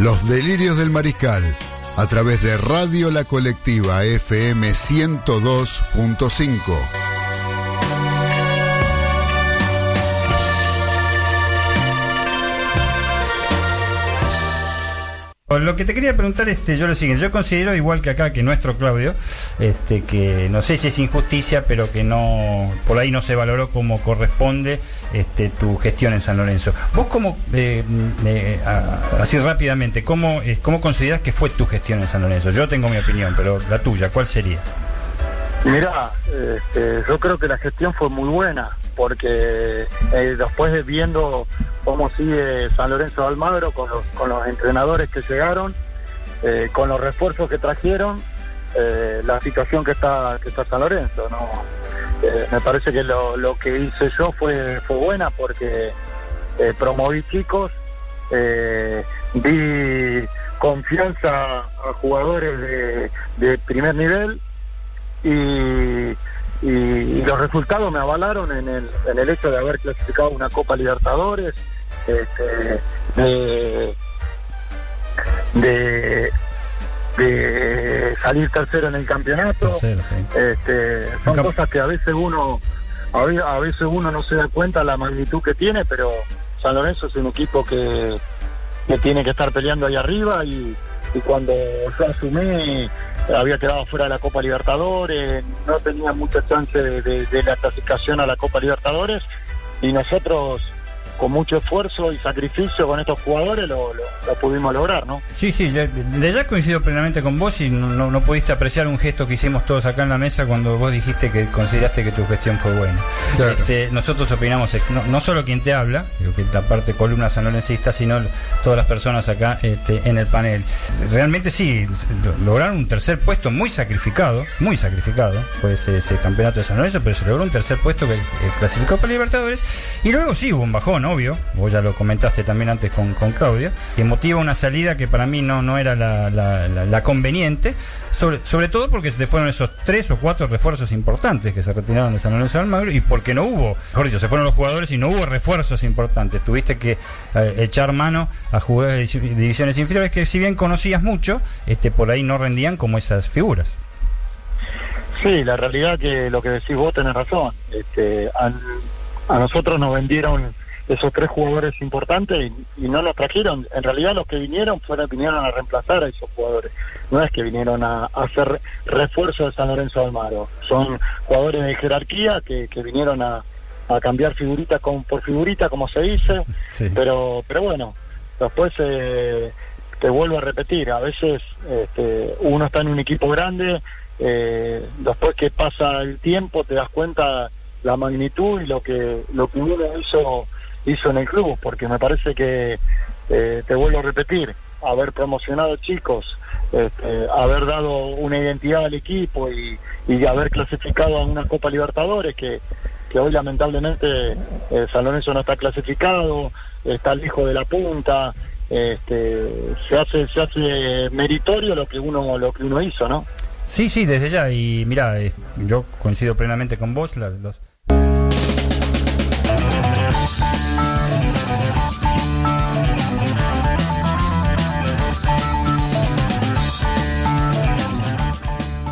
Los delirios del mariscal a través de Radio La Colectiva FM 102.5. Lo que te quería preguntar, este, yo lo siguiente, yo considero igual que acá que nuestro Claudio, este, que no sé si es injusticia, pero que no, por ahí no se valoró como corresponde este, tu gestión en San Lorenzo. Vos como, eh, eh, a- así rápidamente, ¿cómo, eh, ¿cómo consideras que fue tu gestión en San Lorenzo? Yo tengo mi opinión, pero la tuya, ¿cuál sería? Mirá, este, yo creo que la gestión fue muy buena, porque eh, después de viendo cómo sigue San Lorenzo de Almagro con los, con los entrenadores que llegaron, eh, con los refuerzos que trajeron, eh, la situación que está que está San Lorenzo, me parece que lo, que hice yo fue fue buena porque promoví chicos, di confianza a jugadores de primer nivel y, y- y los resultados me avalaron en el, en el hecho de haber clasificado una Copa Libertadores, este, de, de, de salir tercero en el campeonato. Este, son cosas que a veces uno a veces uno no se da cuenta la magnitud que tiene, pero San Lorenzo es un equipo que, que tiene que estar peleando ahí arriba y, y cuando yo asumí había quedado fuera de la Copa Libertadores, no tenía mucha chance de, de- de la clasificación a la Copa Libertadores y nosotros con mucho esfuerzo y sacrificio con estos jugadores lo, lo- lo pudimos lograr, ¿no? Sí, sí, ya- de ya coincido plenamente con vos y no, no- no pudiste apreciar un gesto que hicimos todos acá en la mesa cuando vos dijiste que consideraste que tu gestión fue buena. Este, nosotros opinamos, no, no solo quien te habla, que la parte columna sanlorencista, sino todas las personas acá este, en el panel. Realmente sí, lo- lograron un tercer puesto muy sacrificado, muy sacrificado, fue ese, ese campeonato de San Lorenzo, pero se logró un tercer puesto que eh, clasificó para Libertadores. Y luego sí hubo un bajón, obvio, vos ya lo comentaste también antes con, con Claudia, que motiva una salida que para mí no, no era la, la- la- la conveniente, sobre, sobre todo porque se te fueron esos tres o cuatro refuerzos importantes que se retiraron de San Lorenzo de Almagro y porque no hubo, mejor dicho, se fueron los jugadores y no hubo refuerzos importantes. Tuviste que eh, echar mano a jugadores de divi- divisiones inferiores que si bien conocías mucho, este por ahí no rendían como esas figuras. Sí, la realidad que lo que decís vos tenés razón. Este, a, a nosotros nos vendieron esos tres jugadores importantes y, y no los trajeron. En realidad los que vinieron fueron vinieron a reemplazar a esos jugadores. No es que vinieron a, a hacer refuerzo de San Lorenzo de Almagro. Son jugadores de jerarquía que, que vinieron a, a cambiar figurita con, por figurita, como se dice. Sí. Pero, pero bueno, después eh, te vuelvo a repetir, a veces este, uno está en un equipo grande, eh, después que pasa el tiempo te das cuenta la magnitud y lo que lo que uno hizo hizo en el club, porque me parece que eh, te vuelvo a repetir, haber promocionado chicos, este, haber dado una identidad al equipo y, haber clasificado a una Copa Libertadores que, hoy lamentablemente eh, San Lorenzo no está clasificado, está lejos de la punta, este, se hace se hace meritorio lo que uno lo que uno hizo, ¿no? Sí, sí, desde ya. Y mira, yo coincido plenamente con vos. la- los,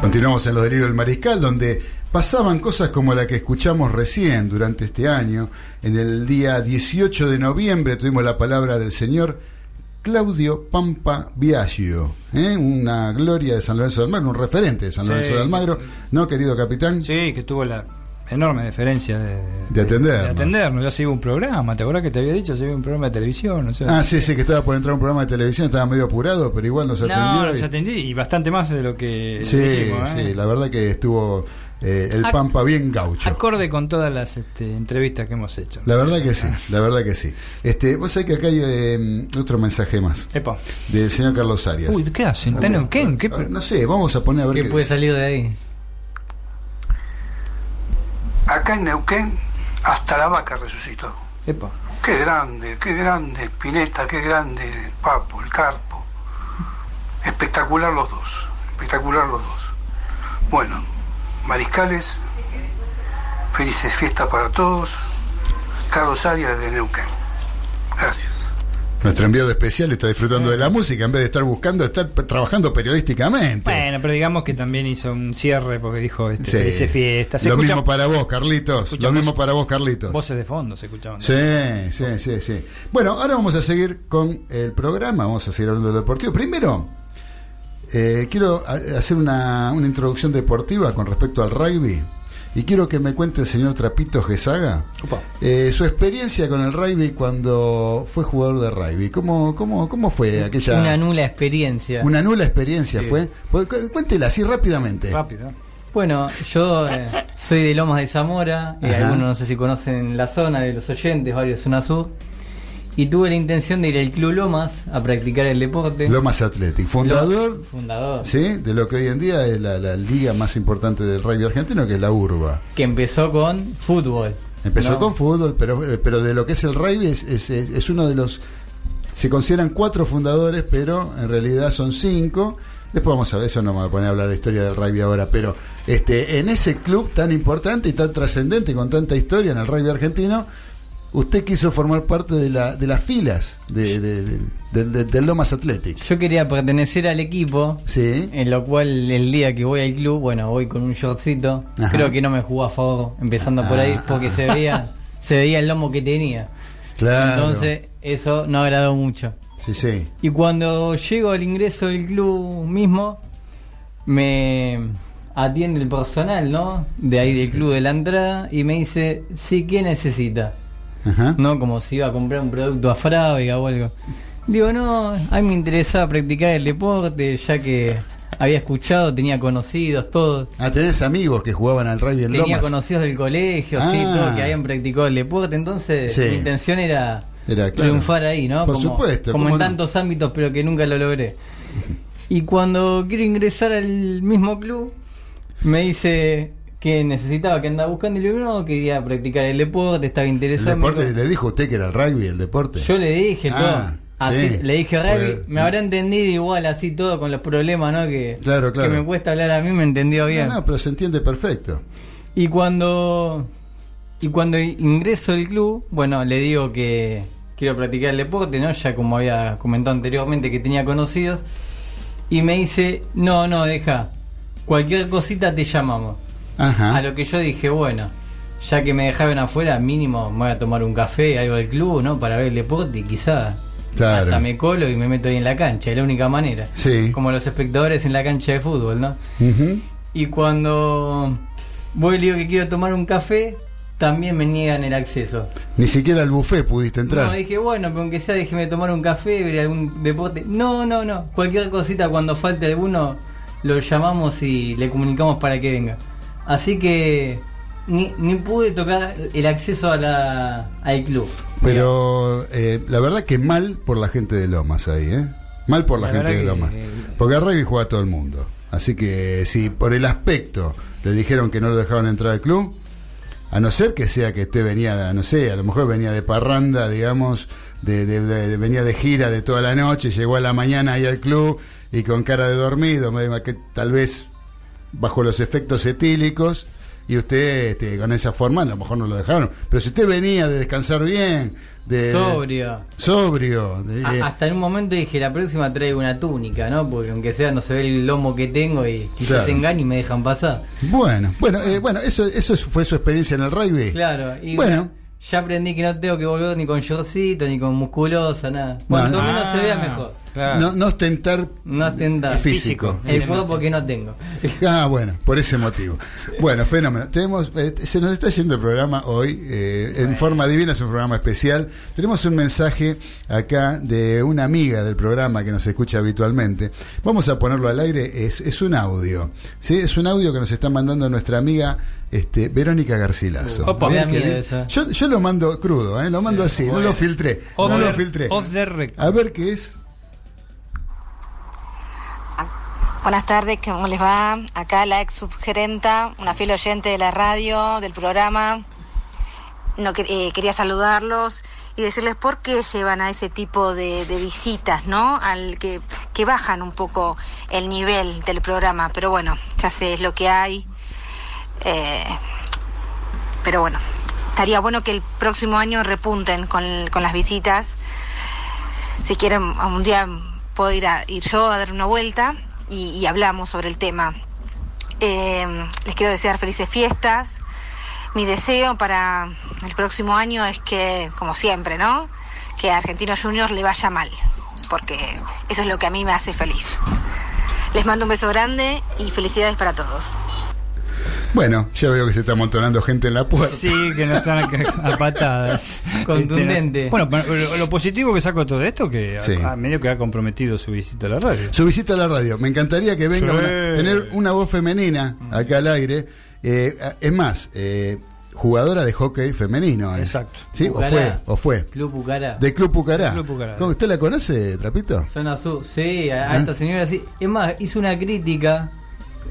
Continuamos en los delirios del mariscal, donde pasaban cosas como la que escuchamos recién durante este año. En el día 18 de noviembre tuvimos la palabra del señor Claudio Pampa Biagio, ¿eh? una gloria de San Lorenzo de Almagro, un referente de San Sí. Lorenzo de Almagro, ¿no, querido capitán? Sí, que tuvo la enorme deferencia de, De atendernos. De atendernos. Ya se iba un programa, ¿te acuerdas que te había dicho? Se iba un programa de televisión. O sea, Ah, sí, sí, que estaba por entrar a un programa de televisión, estaba medio apurado, pero igual nos atendió. no, y- nos atendí y bastante más de lo que Sí, dijimos, ¿eh? sí, la verdad que estuvo eh, el Ac- Pampa bien gaucho. Acorde con todas las este, entrevistas que hemos hecho. La verdad que sí, la verdad que sí. Este, vos sabés que acá hay eh, otro mensaje más Epa. del señor Carlos Arias. Uy, ¿qué hacen? ¿Qué- No sé, vamos a poner a ver ¿Qué qué puede salir de ahí? Acá en Neuquén, hasta la vaca resucitó. Epa. Qué grande, qué grande Spinetta, qué grande Papo, el Carpo. Espectacular los dos, espectacular los dos. Bueno, mariscales, felices fiestas para todos. Carlos Arias de Neuquén. Gracias. Nuestro enviado especial está disfrutando de la música en vez de estar buscando, estar trabajando periodísticamente. Bueno, pero digamos que también hizo un cierre porque dijo este, Sí. felices fiestas. Se Lo escucha- mismo para vos, Carlitos. escucha Lo mismo para vos, Carlitos. Voces de fondo se escuchaban. Sí, sí, sí, sí. Bueno, ahora vamos a seguir con el programa, vamos a seguir hablando de lo deportivo. Primero, eh, quiero hacer una, una introducción deportiva con respecto al rugby. Y quiero que me cuente el señor Trapito Gesaga eh, su experiencia con el rugby cuando fue jugador de rugby. ¿Cómo, cómo, cómo fue aquella... Una nula experiencia. una nula experiencia Sí. fue? Pues, cu- Cuéntela así rápidamente. Rápido. Bueno, yo eh, soy de Lomas de Zamora, y Ajá. algunos no sé si conocen la zona de los oyentes, varios zona sur, y tuve la intención de ir al Club Lomas a practicar el deporte. Lomas Athletic, fundador fundador. ¿sí? de lo que hoy en día es la, la liga más importante del rugby argentino, que es la URBA. Que empezó con fútbol. Empezó ¿no? con fútbol, pero, eh, pero de lo que es el rugby es, es, es- uno de los... Se consideran cuatro fundadores, pero en realidad son cinco. Después vamos a ver, eso no me voy a poner a hablar de la historia del rugby ahora, pero este en ese club tan importante y tan trascendente y con tanta historia en el rugby argentino, usted quiso formar parte de, la, de las filas de, de- de- de- Lomas Athletic. Yo quería pertenecer al equipo, Sí. en lo cual el día que voy al club, bueno, voy con un shortcito. Ajá. Creo que no me jugó a favor, empezando por ahí, Ah. porque se veía, *laughs* se veía el lomo que tenía. Claro. Entonces, eso no agradó mucho. Sí, sí. Y cuando llego al ingreso del club mismo, me atiende el personal, ¿no? De ahí del club de la entrada y me dice, sí, ¿qué necesita? Ajá. ¿No? Como si iba a comprar un producto a fábrica o algo. Digo, no, a mí me interesaba practicar el deporte, ya que había escuchado, tenía conocidos, todos. Ah, tenés amigos que jugaban al rugby en Tenía Lomas. conocidos del colegio, sí, Ah. todos que habían practicado el deporte, entonces Sí. mi intención era, Era, claro. triunfar ahí, ¿no? Por como, supuesto, Como ¿cómo en no? tantos ámbitos, pero que nunca lo logré. *laughs* Y cuando quiero ingresar al mismo club, me dice que necesitaba, que andaba buscando, y le digo, no, quería practicar el deporte, estaba El interesado. me deporte, le dijo usted que era el rugby, el deporte. yo le dije Ah, todo. Así, sí. le dije rugby, me habrá entendido igual así todo con los problemas, ¿no? Que, Claro, claro. que me cuesta hablar a mí, me entendió bien. No, no, pero se entiende perfecto. Y cuando y cuando ingreso al club, bueno, le digo que quiero practicar el deporte, ¿no? Ya como había comentado anteriormente que tenía conocidos. Y me dice, no, no, deja. Cualquier cosita te llamamos. Ajá. A lo que yo dije, bueno, ya que me dejaron afuera, mínimo me voy a tomar un café, algo del club, ¿no? Para ver el deporte y quizá Claro. hasta me colo y me meto ahí en la cancha, es la única manera. Sí. Como los espectadores en la cancha de fútbol, ¿no? Ujú. Y cuando voy y digo que quiero tomar un café, también me niegan el acceso. Ni siquiera al buffet pudiste entrar. No, dije, bueno, pero aunque sea, déjeme tomar un café, ver algún deporte. No, no, no. Cualquier cosita, cuando falte alguno, lo llamamos y le comunicamos para que venga. Así que ni, ni pude tocar el acceso a la, al club. Pero eh, la verdad que mal por la gente de Lomas ahí, ¿eh? Mal por la, La gente de que- Lomas. Porque a rugby juega todo el mundo. Así que si por el aspecto le dijeron que no lo dejaron entrar al club, a no ser que sea que usted venía, no sé, a lo mejor venía de parranda, digamos, de, de- de- venía de gira de toda la noche, llegó a la mañana ahí al club y con cara de dormido, me- que tal vez bajo los efectos etílicos y usted este, con esa forma a lo mejor no lo dejaron. Pero si usted venía de descansar bien, de Sobrio. sobrio, de- A- hasta en un momento dije, la próxima traigo una túnica, ¿no? Porque aunque sea, no se ve el lomo que tengo y quizás Claro. se engañen y me dejan pasar. bueno, bueno, eh, bueno, eso, eso fue su experiencia en el rugby. Claro, y Bueno. ya aprendí que no tengo que volver ni con shortcito, ni con musculosa, nada. Cuanto No, menos Ah, se vea, mejor. Claro. No, no ostentar No atenda. físico. El cuerpo que no tengo. Ah, bueno, por ese motivo. Bueno, fenómeno. Tenemos, eh, se nos está yendo el programa hoy, eh, en forma divina, es un programa especial. Tenemos un mensaje acá de una amiga del programa que nos escucha habitualmente. Vamos a ponerlo al aire, es, es un audio. ¿sí? Es un audio que nos está mandando nuestra amiga este, Verónica Garcilaso. Opa. Yo, yo lo mando crudo, ¿eh? lo mando así, no lo filtré. Off No lo filtré. off the record. A ver qué es. Buenas tardes, ¿cómo les va? Acá la ex subgerenta, una fiel oyente de la radio, del programa. No eh, quería saludarlos y decirles por qué llevan a ese tipo de, de visitas, ¿no? Al que, que bajan un poco el nivel del programa. Pero bueno, ya sé, es lo que hay. Eh, pero bueno, estaría bueno que el próximo año repunten con, con las visitas. Si quieren, un día puedo ir, a, ir yo a dar una vuelta y, hablamos sobre el tema. Eh, les quiero desear felices fiestas. Mi deseo para el próximo año es que, como siempre, ¿no? Que a Argentinos Juniors le vaya mal, porque eso es lo que a mí me hace feliz. Les mando un beso grande y felicidades para todos. Bueno, ya veo que se está amontonando gente en la puerta. Sí, que no están a, *laughs* a patadas. Contundente. Este, no. Bueno, lo, lo positivo que saco de todo esto que a- Sí. a, medio que ha comprometido su visita a la radio. Su visita a la radio. Me encantaría que venga Sí. una- tener una voz femenina acá al aire. Eh, es más, eh, jugadora de hockey femenino. es. Exacto. ¿Sí? O fue, o fue. Club Pucará. De Club Pucará. Club Pucará. ¿Cómo, ¿Usted la conoce, Trapito? Zona Sur, sí, a, a ¿Ah? esta señora sí. Es más, hizo una crítica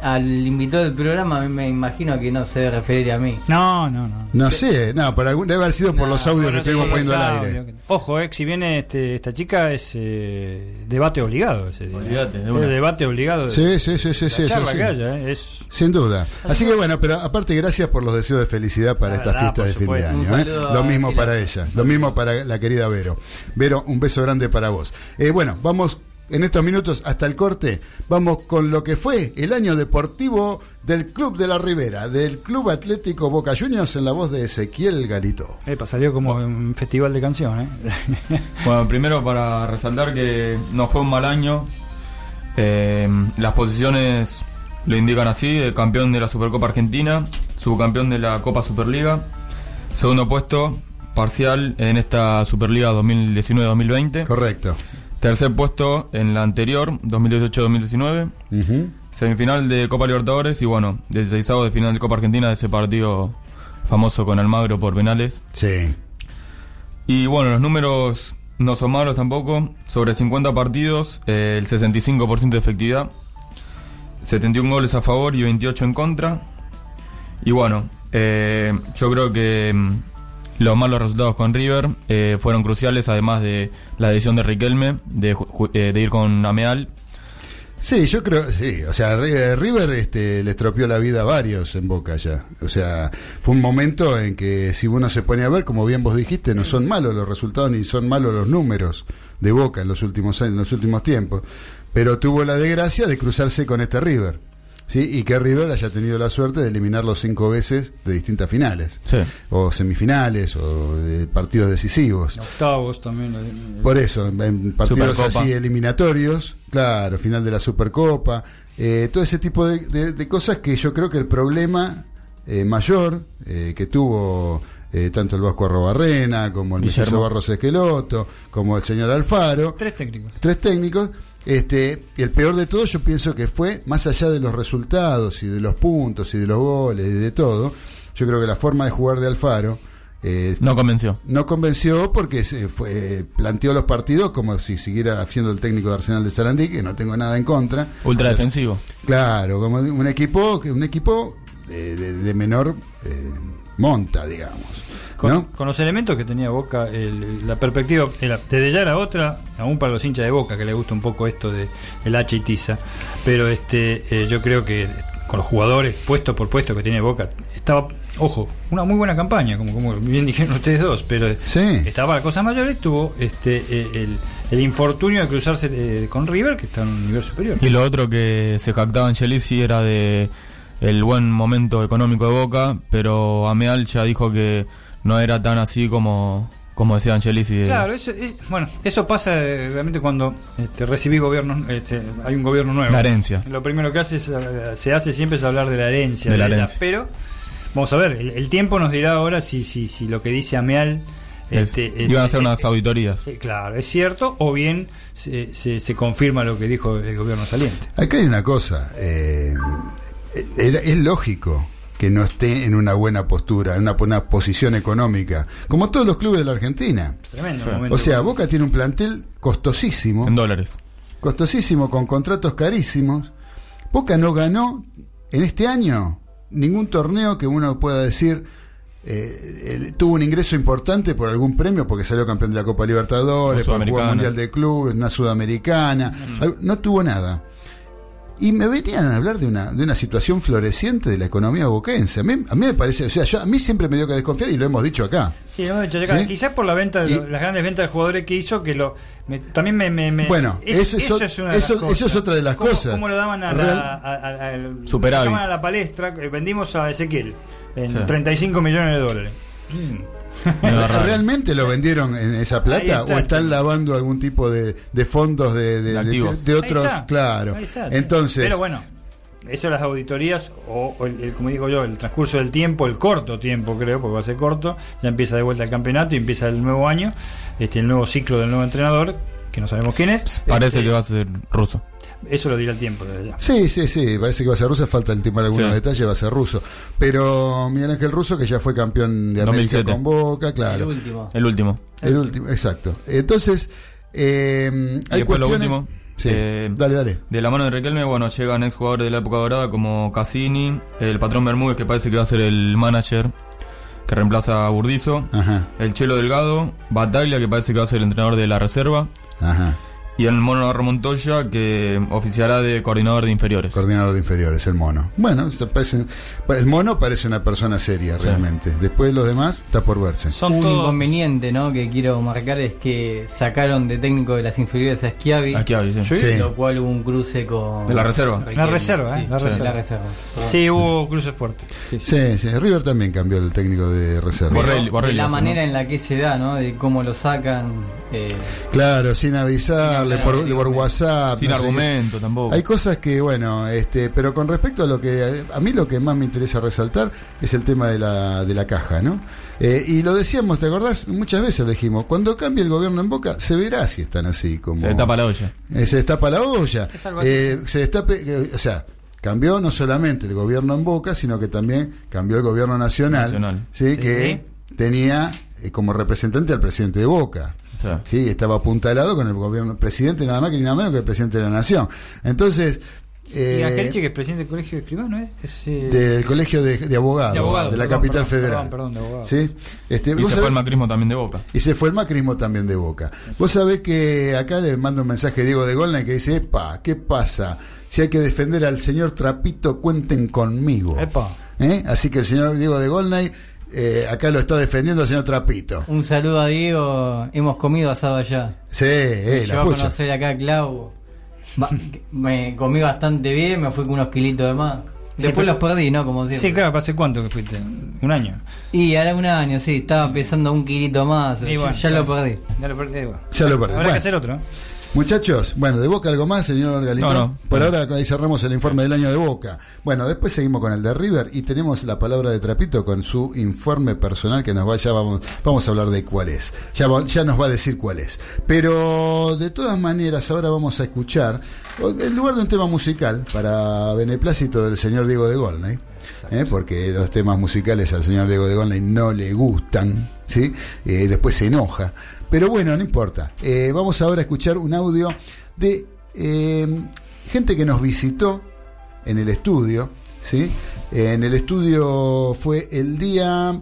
al invitado del programa, me imagino que no se debe referir a mí. No, no, no. No sé, no, por algún, debe haber sido por los audios que estuvimos poniendo al aire. Ojo, eh, si viene este, esta chica es eh, debate obligado ese día. Olvídate, de Es una. debate obligado. Sí, sí, sí, sí, La sí, charla sí, sí. que haya, eh, es Sin duda. Así que bueno, pero aparte gracias por los deseos de felicidad para Ah, estas ah, fiestas por de fin de año. ¿eh? Lo mismo para ella, lo mismo para la querida Vero. Vero, un beso grande para vos. Eh, bueno, vamos en estos minutos hasta el corte. Vamos con lo que fue el año deportivo del Club de la Ribera, del Club Atlético Boca Juniors en la voz de Ezequiel Galito. Epa, salió como un festival de canciones. ¿eh? *laughs* Bueno, primero para resaltar que no fue un mal año. Eh, las posiciones lo indican así: campeón de la Supercopa Argentina, subcampeón de la Copa Superliga, segundo puesto parcial en esta Superliga 2019-2020, Correcto. Tercer puesto en la anterior 2018-2019, Ujú. semifinal de Copa Libertadores y bueno, 16 de final de Copa Argentina de ese partido famoso con Almagro por penales. Sí. Y bueno, los números no son malos tampoco. Sobre 50 partidos, eh, el 65% de efectividad. 71 goles a favor y 28 en contra. Y bueno, eh, yo creo que mm, los malos resultados con River eh, fueron cruciales, además de la decisión de Riquelme de, eh, ir con Ameal. Sí, yo creo, sí, o sea, Ri- River este, le estropeó la vida a varios en Boca ya. O sea, fue un momento en que si uno se pone a ver, como bien vos dijiste, no son malos los resultados ni son malos los números de Boca en los últimos en los últimos tiempos, pero tuvo la desgracia de cruzarse con este River. ¿Sí? y que River haya tenido la suerte de eliminarlo cinco veces de distintas finales, Sí. o semifinales, o de partidos decisivos. Octavos también. eh, Por eso, en- en partidos Supercopa. así eliminatorios, claro, final de la Supercopa, eh, todo ese tipo de, de- de cosas que yo creo que el problema eh, mayor eh, que tuvo eh, tanto el Vasco Arrobarrena, como el Guillermo. Barros Esqueloto, como el señor Alfaro, Tres técnicos. tres técnicos. Este, y el peor de todo, yo pienso que fue, más allá de los resultados y de los puntos y de los goles y de todo, yo creo que la forma de jugar de Alfaro eh, No convenció. no convenció porque se fue, planteó los partidos como si siguiera haciendo el técnico de Arsenal de Sarandí, que no tengo nada en contra. Ultra defensivo. Claro, como un equipo, un equipo de, de- de menor eh, monta, digamos. Con, ¿no? con los elementos que tenía Boca, el- la perspectiva era- desde ya era otra, aún para los hinchas de Boca, que les gusta un poco esto de el H y Tiza. Pero este eh, yo creo que con los jugadores, puesto por puesto que tiene Boca, estaba, ojo, una muy buena campaña, como, como bien dijeron ustedes dos, pero Sí. estaba para cosas mayores, tuvo este eh, el, el infortunio de cruzarse eh, con River, que está en un nivel superior. Y lo otro que se jactaba Angelisi era de el buen momento económico de Boca, pero Ameal ya dijo que no era tan así como, como decía Angelisi. de- Claro, eso, es- bueno, eso pasa eh, realmente cuando este, recibís gobiernos, este, hay un gobierno nuevo. La herencia. Lo primero que hace es, eh, se hace siempre es hablar de la herencia. De la ella. herencia. Pero, vamos a ver, el, el tiempo nos dirá ahora si, si, si lo que dice Ameal... Es- este, iban a hacer unas auditorías. eh, claro, es cierto, o bien se, se, se confirma lo que dijo el gobierno saliente. Acá hay una cosa, eh, es lógico que no esté en una buena postura, en una buena posición económica, como todos los clubes de la Argentina. Tremendo. Sí. O sea. Boca tiene un plantel costosísimo. En dólares. costosísimo, con contratos carísimos. Boca no ganó en este año ningún torneo que uno pueda decir eh, tuvo un ingreso importante por algún premio porque salió campeón de la Copa Libertadores, Sudamericana. Mundial de Clubes, una Sudamericana, no tuvo nada. Y me venían a hablar de una, de una situación floreciente de la economía boquense. A mí, a mí me parece, o sea, yo, a mí siempre me dio que desconfiar y lo hemos dicho acá. Sí, lo hemos dicho acá. ¿Sí? Quizás por la venta de Y- las grandes ventas de jugadores que hizo, que lo me- también me, me- me- Bueno, eso es ot- una de eso- es otra de las ¿Cómo- cosas. ¿Cómo lo daban a Real- la, a- a la palestra? eh, Vendimos a Ezequiel en Sí. 35 millones de dólares. Mm. *laughs* ¿Realmente lo vendieron en esa plata está. o están lavando algún tipo de, de fondos de, de- De de- activos. de otros? Ahí está. Claro. Ahí está, sí. Entonces, Pero bueno, eso las auditorías, o, o el, el- como digo yo, el transcurso del tiempo, el corto tiempo creo, porque va a ser corto, ya empieza de vuelta el campeonato y empieza el nuevo año, este el nuevo ciclo del nuevo entrenador, que no sabemos quién es. Parece Este, que va a ser ruso. Eso lo dirá el tiempo desde ya. sí, sí, sí, parece que va a ser ruso, falta el tiempo algunos Sí. detalles, va a ser ruso. Pero Miguel Ángel Russo, que ya fue campeón de América 2007. con Boca, El claro. último. El último. El último, exacto. Entonces, eh, Y hay después lo cuestiones... último. Sí, eh, dale, dale. De la mano de Riquelme, bueno, llegan ex jugadores de la época dorada como Cassini, el patrón Bermúdez, que parece que va a ser el manager que reemplaza a Burdizo, Ajá, el Chelo Delgado, Bataglia, que parece que va a ser el entrenador de la reserva, ajá. Y el Mono Montoya, que oficiará de coordinador de inferiores. Coordinador de inferiores, el mono. Bueno, parece- el mono parece una persona seria Sí. realmente. Después los demás está por verse. Son un todos- inconveniente ¿no? que quiero marcar es que sacaron de técnico de las inferiores a Schiavi, Aquí hay, sí. Sí. Sí. lo cual hubo un cruce con... De la reserva. Riquelme, La reserva, ¿eh? sí, La sí, reserva. la reserva. Sí, hubo cruces fuertes. Sí, sí. Sí, sí. River también cambió el técnico de reserva. Pero Borrelli- de Borrelli la manera ¿no? en la que se da, ¿no? De cómo lo sacan. eh, Claro, sin avisarle, Sin por. WhatsApp. Sin no sé qué. argumento tampoco. Hay cosas que, bueno, este, pero con respecto a lo que a mí lo que más me interesa resaltar es el tema de la, de la caja, ¿no? Eh, y lo decíamos, ¿te acordás? Muchas veces lo dijimos, cuando cambie el gobierno en Boca, se verá si están así como... Se tapa la olla. Eh, se destapa la olla. Eh, se destape, eh, o sea, cambió no solamente el gobierno en Boca, sino que también cambió el gobierno nacional, Nacional. ¿sí? Sí. que tenía eh, como representante al presidente de Boca. Sí, estaba apuntalado con el gobierno presidente nada más que ni nada menos que el presidente de la nación. Entonces, Y eh, Angelici, que es presidente del colegio de escribanos, ¿eh? Es, eh, del colegio de, de abogados de abogados, de la perdón, capital perdón, federal. Perdón, perdón, de abogados. ¿Sí? Este, y se sabés- fue el macrismo también de Boca. y se fue el macrismo también de Boca. Vos sabés que acá le mando un mensaje a Diego de Golna que dice, epa, ¿qué pasa? Si hay que defender al señor Trapito, cuenten conmigo. Epa. ¿Eh? Así que el señor Diego de Golnay eh, acá lo está defendiendo al señor Trapito. un saludo a Diego, hemos comido asado allá. Sí, eh, Yo la a pucha. conocer acá a Clau. me comí bastante bien, me fui con unos kilitos de más. Después pero- los perdí, ¿no? Como siempre. Sí, claro, ¿hace cuánto que fuiste? ¿Un año? Y ahora un año, sí, estaba pesando un kilito más. Y ya- bueno, ya lo perdí. Ya lo perdí. bueno. Ya lo perdí. Habrá Bueno. que hacer otro. Muchachos, bueno, de Boca algo más, señor Galito. No, no. Por ahora ahí cerramos el informe del año de Boca. Bueno, después seguimos con el de River y tenemos la palabra de Trapito con su informe personal que nos va, ya vamos, vamos a hablar de cuál es. Ya nos va a decir cuál es. Pero de todas maneras, ahora vamos a escuchar, en lugar de un tema musical, para beneplácito del señor Diego de Golney, ¿eh? porque los temas musicales al señor Diego de Golney no le gustan, ¿sí? Eh, después se enoja. Pero bueno, no importa. Eh, vamos ahora a escuchar un audio de eh, gente que nos visitó en el estudio, ¿sí? En el estudio fue el día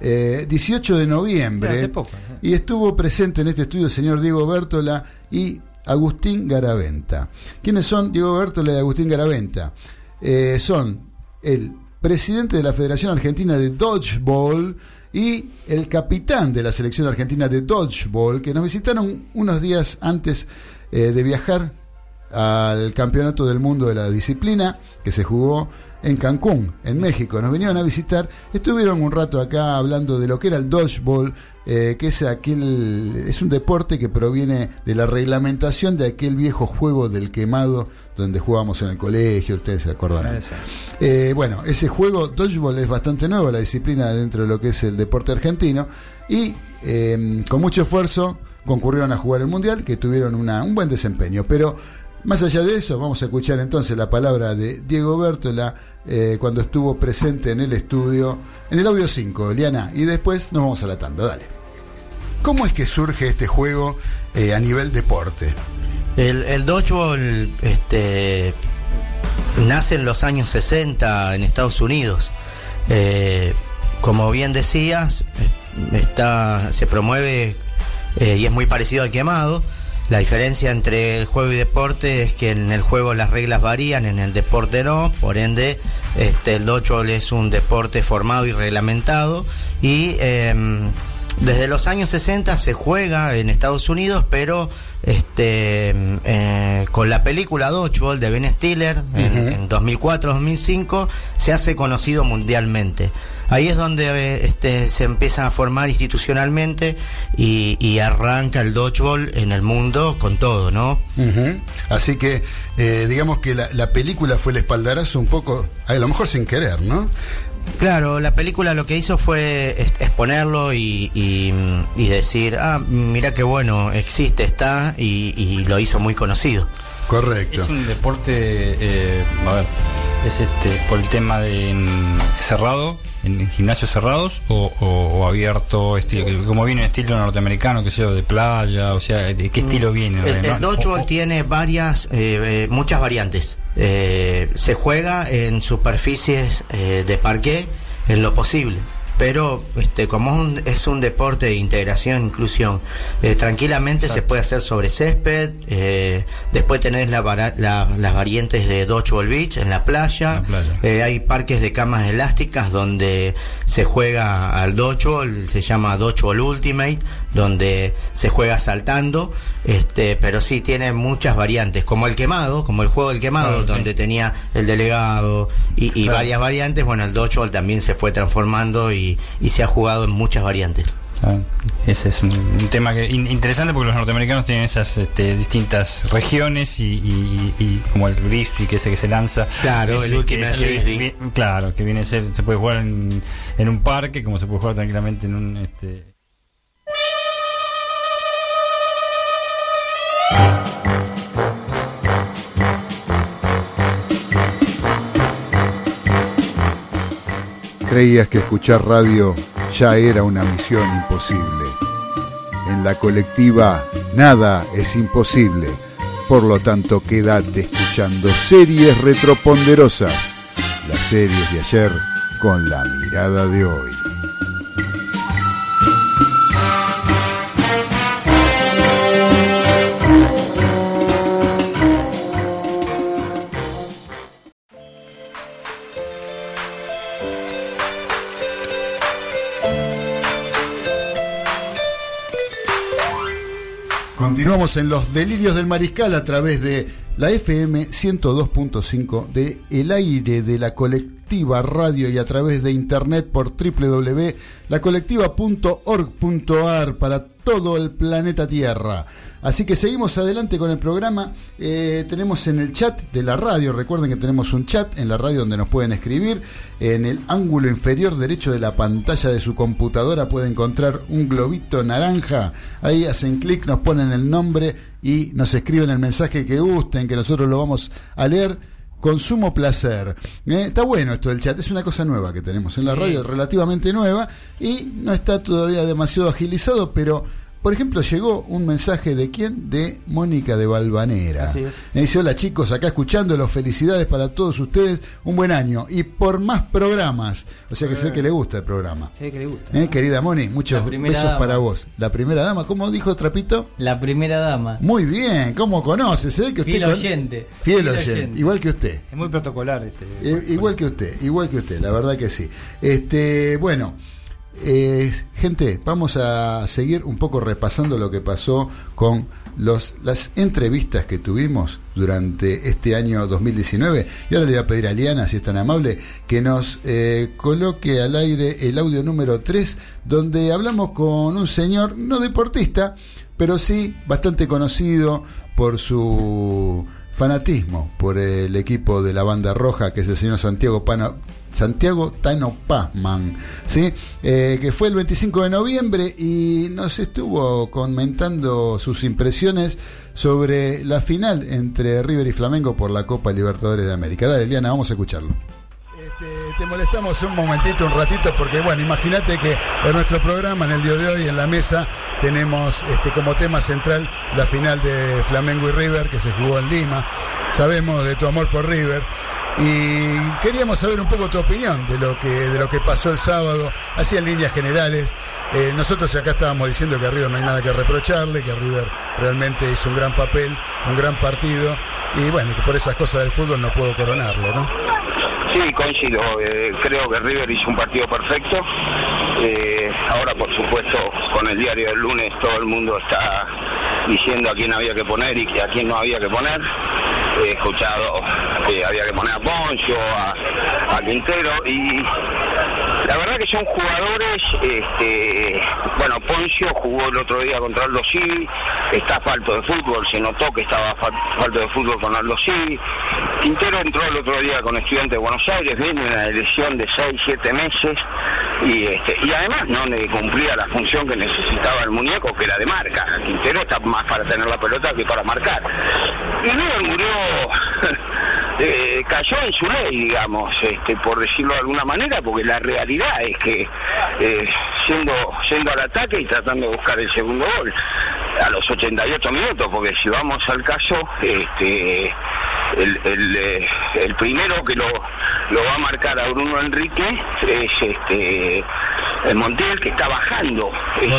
eh, 18 de noviembre. Hace poco, Y estuvo presente en este estudio el señor Diego Bertola y Agustín Garaventa. ¿Quiénes son Diego Bertola y Agustín Garaventa? Eh, son el presidente de la Federación Argentina de Dodgeball y el capitán de la selección argentina de Dodgeball, que nos visitaron unos días antes eh, de viajar al Campeonato del Mundo de la disciplina que se jugó en Cancún, en México. Nos vinieron a visitar, estuvieron un rato acá hablando de lo que era el dodgeball, eh, que es aquel es un deporte que proviene de la reglamentación de aquel viejo juego del quemado donde jugábamos en el colegio, ustedes se acordarán. Eh, bueno, ese juego dodgeball es bastante nuevo, la disciplina dentro de lo que es el deporte argentino y eh, con mucho esfuerzo concurrieron a jugar el mundial, que tuvieron una- un buen desempeño, pero más allá de eso, vamos a escuchar entonces la palabra de Diego Bertola eh, cuando estuvo presente en el estudio, en el audio 5, Liana, y después nos vamos a la tanda, dale. ¿Cómo es que surge este juego eh, a nivel deporte? El, dodgeball este, nace en los años 60 en Estados Unidos. Eh, como bien decías, se promueve eh, y es muy parecido al quemado. La diferencia entre el juego y deporte es que en el juego las reglas varían, en el deporte no, por ende este, el dodgeball es un deporte formado y reglamentado y em, desde los años 60 se juega en Estados Unidos, pero este eh, con la película Dodgeball de Ben Stiller en, en 2004-2005 se hace conocido mundialmente. Ahí es donde este, se empieza a formar institucionalmente y, y arranca el dodgeball en el mundo con todo, ¿no? Así que eh, digamos que la, la película fue el espaldarazo un poco, a lo mejor sin querer, ¿no? Claro, la película lo que hizo fue exponerlo y, y- decir, ah, mira qué bueno, existe, está, y lo hizo muy conocido. Correcto. Es un deporte, eh, a ver, es este por el tema de en- cerrado, en gimnasios cerrados o, o- o abierto, estilo, como viene en estilo norteamericano, que sea de playa, o sea, ¿de qué estilo viene? El, el tiene varias, eh, eh, muchas variantes. Eh, se juega en superficies eh, de parqué en lo posible. Pero este, como es un, es un deporte de integración e inclusión, eh, tranquilamente se puede hacer sobre césped. eh, después tenés la la- las variantes de Dodgeball Beach en la playa. Eh, hay parques de camas elásticas donde se juega al dodgeball, se llama Dodgeball Ultimate, donde se juega saltando, este, pero sí tiene muchas variantes, como el quemado, como el juego del quemado, Claro, sí. donde tenía el delegado y, y Claro. varias variantes. Bueno, el dodgeball también se fue transformando y, y se ha jugado en muchas variantes. Ah, Ese es un, un tema que in- interesante porque los norteamericanos tienen esas este, distintas regiones y, y- como el frisbee que ese que se lanza. Claro, el que Ultimate es- que- Frisbee. vi- Claro, que viene a ser, se puede jugar en, en un parque como se puede jugar tranquilamente en un... Este, Creías que escuchar radio ya era una misión imposible. En la colectiva nada es imposible. Por lo tanto, quédate escuchando series retroponderosas. Las series de ayer con la mirada de hoy. En los delirios del mariscal a través de la FM 102.5 de El Aire de la Colectiva Radio y a través de internet por www.lacolectiva.org.ar para todo el planeta Tierra. Así que seguimos adelante con el programa. Eh, tenemos en el chat de la radio, recuerden que tenemos un chat en la radio donde nos pueden escribir. En el ángulo inferior derecho de la pantalla de su computadora puede encontrar un globito naranja. Ahí hacen clic, nos ponen el nombre y nos escriben el mensaje que gusten, que nosotros lo vamos a leer con sumo placer. ¿eh? Está bueno esto del chat, es una cosa nueva que tenemos en la radio, relativamente nueva, y no está todavía demasiado agilizado, pero por ejemplo, llegó un mensaje de quién? De Mónica de Valvanera. Así es. Me dice, hola chicos, acá escuchándolos, felicidades para todos ustedes, un buen año y por más programas. O sea que sé que le gusta el programa. Sí, que le gusta. ¿Eh, Querida Moni, muchos besos dama. para vos. La primera dama, ¿cómo dijo Trapito? La primera dama. Muy bien, ¿cómo conoces? eh? Que usted Fiel con- oyente. Fiel Fiel oyente, oyente. igual que usted. Es muy protocolar este. Eh, igual que usted, igual que usted, la verdad que sí. Este, bueno, eh, gente, vamos a seguir un poco repasando lo que pasó con los, las entrevistas que tuvimos durante este año 2019. Y ahora le voy a pedir a Liana, si es tan amable, que nos eh, coloque al aire el audio número 3, donde hablamos con un señor, no deportista, pero sí bastante conocido por su fanatismo por el equipo de la banda roja, que es el señor Santiago Pano, Santiago Tano Pazman, ¿sí? Eh, que fue el 25 de noviembre y nos estuvo comentando sus impresiones sobre la final entre River y Flamengo por la Copa Libertadores de América. Dale, Eliana, vamos a escucharlo. Este, te molestamos un momentito, un ratito, porque bueno, imagínate que en nuestro programa, en el día de hoy, en la mesa, tenemos este, como tema central la final de Flamengo y River, que se jugó en Lima. Sabemos de tu amor por River. Y queríamos saber un poco tu opinión de lo que, de lo que pasó el sábado, así en líneas generales. Eh, nosotros acá estábamos diciendo que a River no hay nada que reprocharle, que River realmente hizo un gran papel, un gran partido, y bueno, que por esas cosas del fútbol no puedo coronarlo, ¿no? Sí, coincido. eh, creo que River hizo un partido perfecto. Eh, ahora, por supuesto, con el diario del lunes todo el mundo está diciendo a quién había que poner y a quién no había que poner. He escuchado había que poner a Poncho, a, Quintero y la verdad que son jugadores, este, bueno, Poncio jugó el otro día contra Aldo Civi, está falto de fútbol, se notó que estaba fal- falto de fútbol con Aldo Civi. Quintero entró el otro día con estudiante de Buenos Aires, viene una lesión de 6, 7 meses y, este, y además no le cumplía la función que necesitaba el muñeco, que era de marca. Quintero está más para tener la pelota que para marcar. Y luego murió *laughs* eh, cayó en su ley, digamos, este, por decirlo de alguna manera, porque la realidad es que eh, siendo, siendo al ataque y tratando de buscar el segundo gol a los 88 minutos, porque si vamos al caso, este, el, el, eh, el primero que lo, lo va a marcar a Bruno Enrique es este el Montiel que está bajando, el,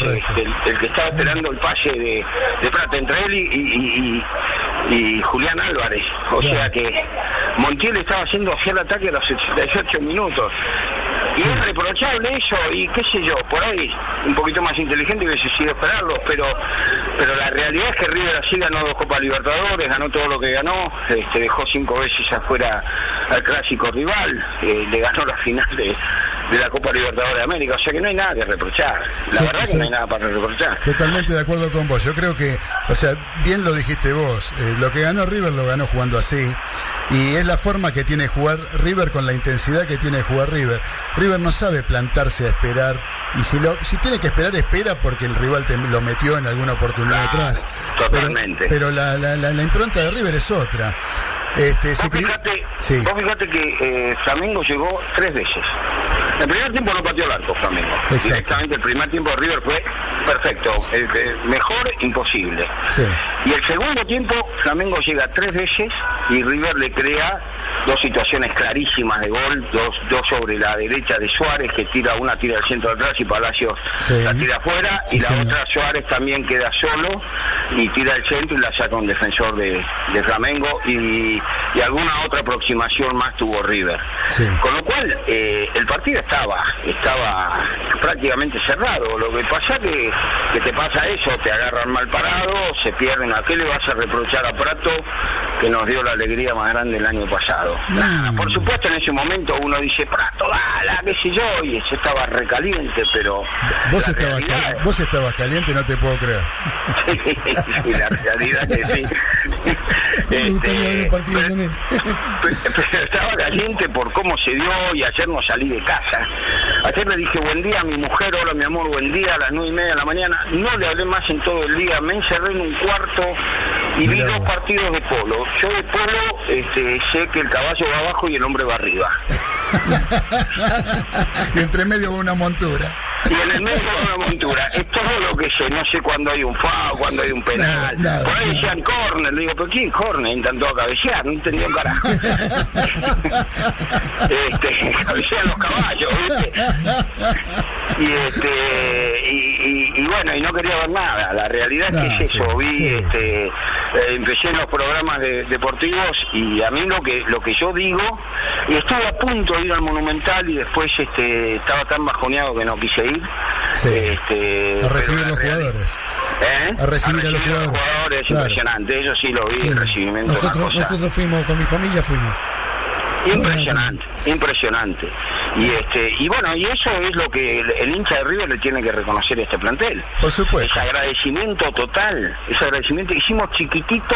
el que está esperando el pase de, de Prata entre él y, y- y- y Julián Álvarez. O sea que Montiel estaba haciendo hacia el ataque a los 88 minutos. Y es reprochable eso, y qué sé yo, por ahí un poquito más inteligente hubiese sido esperarlo, pero pero la realidad es que River así ganó dos Copas Libertadores, ganó todo lo que ganó, este, dejó cinco veces afuera al clásico rival, eh, le ganó la final de, de la Copa Libertadores de América, o sea que no hay nada que reprochar, la Sí, verdad sí. que no hay nada para reprochar. Totalmente de acuerdo con vos. Yo creo que, o sea, bien lo dijiste vos. eh, lo que ganó River lo ganó jugando así. Y es la forma que tiene jugar River con la intensidad que tiene jugar River. River no sabe plantarse a esperar. Y si, lo, si tiene que esperar, espera porque el rival te lo metió en alguna oportunidad atrás. totalmente. Pero, pero la, la, la- la impronta de River es otra. Este, Sí. Vos fíjate que eh, Flamengo llegó tres veces. El primer tiempo no pateó el arco Flamengo. Exacto. Directamente el primer tiempo de River fue perfecto. El, el mejor, imposible. Sí. Y el segundo tiempo, Flamengo llega tres veces y River le crea dos situaciones clarísimas de gol, dos, dos sobre la derecha de Suárez, que tira una tira al centro de atrás y Palacios Sí. la tira afuera, y la señor. otra Suárez también queda solo y tira al centro y la saca un defensor de, de Flamengo y, y alguna otra aproximación más tuvo River. Con lo cual, eh, el partido estaba, estaba prácticamente cerrado. Lo que pasa que, que te pasa eso, te agarran mal parado, se pierden. ¿A qué le vas a reprochar a Prato que nos dio la alegría más grande el año pasado? Por supuesto, en ese momento uno dice, Prato, dala, qué sé yo, y se estaba recaliente, pero... Vos la estabas, realidad vos estabas caliente, no te puedo creer. *laughs* sí, la realidad es que sí. Este, pero, *laughs* pero estaba caliente por cómo se dio y ayer no salí de casa. Ayer le dije buen día a mi mujer, hola mi amor, buen día, a las nueve y media de la mañana. No le hablé más en todo el día, me encerré en un cuarto y vi dos partidos de polo. Yo de polo este, sé que el caballo va abajo y el hombre va arriba. *laughs* y entre medio va una montura. Y en el medio de una montura. Es todo lo que sé. No sé cuándo hay un FAO, cuándo hay un penal. Nada, nada, Por ahí decían corner. Le digo, ¿pero quién corner? Intentó cabecear. No entendía un carajo. *laughs* este, *laughs* cabecean los caballos, ¿viste? Y, este, y, y- y bueno, y no quería ver nada. La realidad es que es eso. Vi, este, eh, empecé en los programas de- deportivos y a mí lo que lo que yo digo, y estuve a punto de ir al Monumental y después este, estaba tan bajoneado que no quise ir. Sí. Este, A recibir pero los jugadores. ¿Eh? A recibir a los jugadores. Claro. impresionante, eso sí lo vi, Sí. el recibimiento. Nosotros, nosotros fuimos, con mi familia fuimos. Impresionante, impresionante. Y este y bueno, y eso es lo que el, el hincha de River le tiene que reconocer a este plantel. Por supuesto. Ese agradecimiento total, ese agradecimiento. Hicimos chiquitito,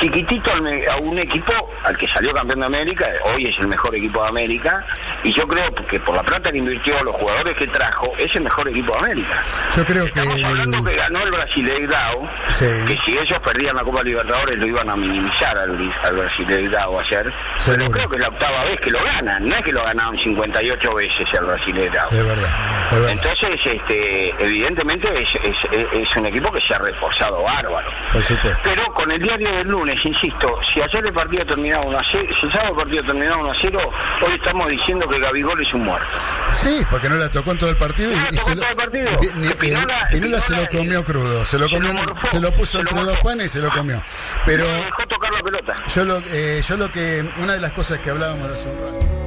chiquitito a un equipo al que salió campeón de América, hoy es el mejor equipo de América, y yo creo que por la plata que invirtió, los jugadores que trajo, es el mejor equipo de América. Yo creo que Estamos hablando el- que ganó el Brasileirao, Sí. que si ellos perdían la Copa Libertadores lo iban a minimizar al, al Brasileirao ayer. Pero Seguro. creo que es la octava vez que lo ganan, no es que lo ganaron 58 veces al Brasileirao. Es verdad, es verdad. Entonces, este, evidentemente es, es- es- es un equipo que se ha reforzado bárbaro. Por supuesto. Pero con el diario del lunes, insisto, si ayer el partido terminaba 1 a 0, si el sábado el partido terminaba 1 a 0, hoy estamos diciendo que Gabigol es un muerto. Sí, porque no la tocó en todo el partido y, No se lo, todo el partido. y- ni- Que Pinola- Pinola se lo comió crudo, se lo se comió, lo morfó, se lo puso se entre dos panes y se lo comió. Pero dejó tocar la pelota. yo lo, eh, yo lo que, una de las cosas que hablábamos hace un rato.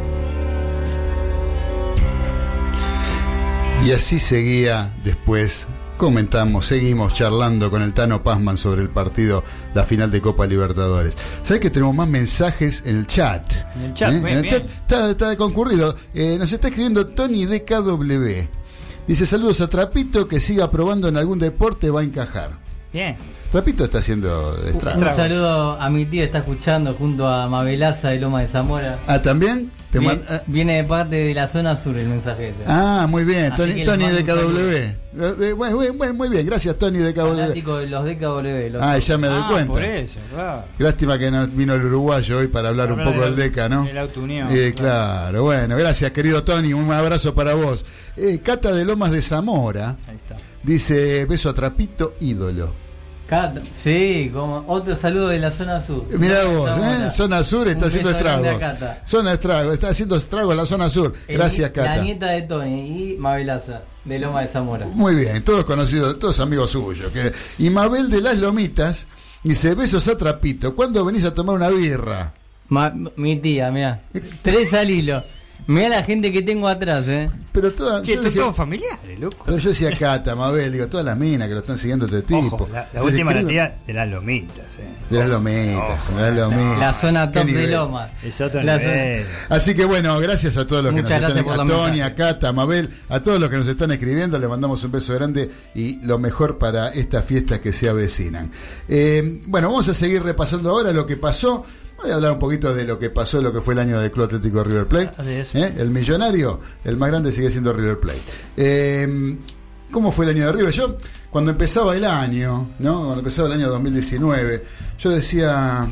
Y así seguía después. Comentamos, seguimos charlando con el Tano Pazman sobre el partido, la final de Copa Libertadores. ¿Sabes que tenemos más mensajes en el chat? En el chat, ¿Eh? bien, en el bien. chat está, está concurrido. Eh, nos está escribiendo Tony DKW. Dice saludos a Trapito que siga probando en algún deporte va a encajar. Bien. Trapito está haciendo Un estragos. saludo a mi tía, está escuchando junto a Mabelaza de Loma de Zamora. Ah, también. Te Viene, man- ah, viene de parte de la zona sur el mensaje ese. Ah, muy bien, Así Tony, Tony un DKW. Eh, eh, Bueno, bueno, bueno, muy bien, gracias Tony DKW. Fanático de los DKW. los Ah, ya me doy Ah, cuenta. por eso, claro. Lástima que no vino el uruguayo hoy para hablar un Hablar poco del DECA, ¿no? del Auto Unión, Eh, claro. bueno, gracias querido Tony, un abrazo para vos. Eh, Cata de Lomas de Zamora Ahí está. Dice, beso a Trapito, ídolo. Cato- Sí, como otro saludo de la zona sur. Mirá vos. ¿eh? zona sur está Un haciendo estragos. Zona estragos, está haciendo estragos la zona sur. El Gracias Cata. La nieta de Tony y Mabelaza de Loma de Zamora. Muy bien, todos conocidos, todos amigos suyos. que- Y Mabel de las Lomitas dice, besos a Trapito, ¿cuándo venís a tomar una birra? Ma- mi tía, mira. Tres al hilo. Mira la gente que tengo atrás, eh. Pero toda, Che, yo esto todo familiares, loco. pero yo decía Cata, Mabel, digo, todas las minas que lo están siguiendo este tipo. Ojo, la, última la tía de las lomitas, eh. De las lomitas, de las lomitas. La zona top de. Loma. Es otro La nivel. Así que bueno, gracias a todos los que nos gracias están a Tony, a. Cata, a Mabel, a todos los que nos están escribiendo, le mandamos un beso grande y lo mejor para estas fiestas que se avecinan. Eh, bueno, vamos a seguir repasando ahora lo que pasó. Voy a hablar un poquito de lo que pasó, lo que fue el año del Club Atlético River Plate. Así es. ¿Eh? El millonario, el más grande sigue siendo River Plate. Eh, ¿Cómo fue el año de River? Yo, cuando empezaba el año, ¿no? Cuando empezaba el año 2019, yo decía,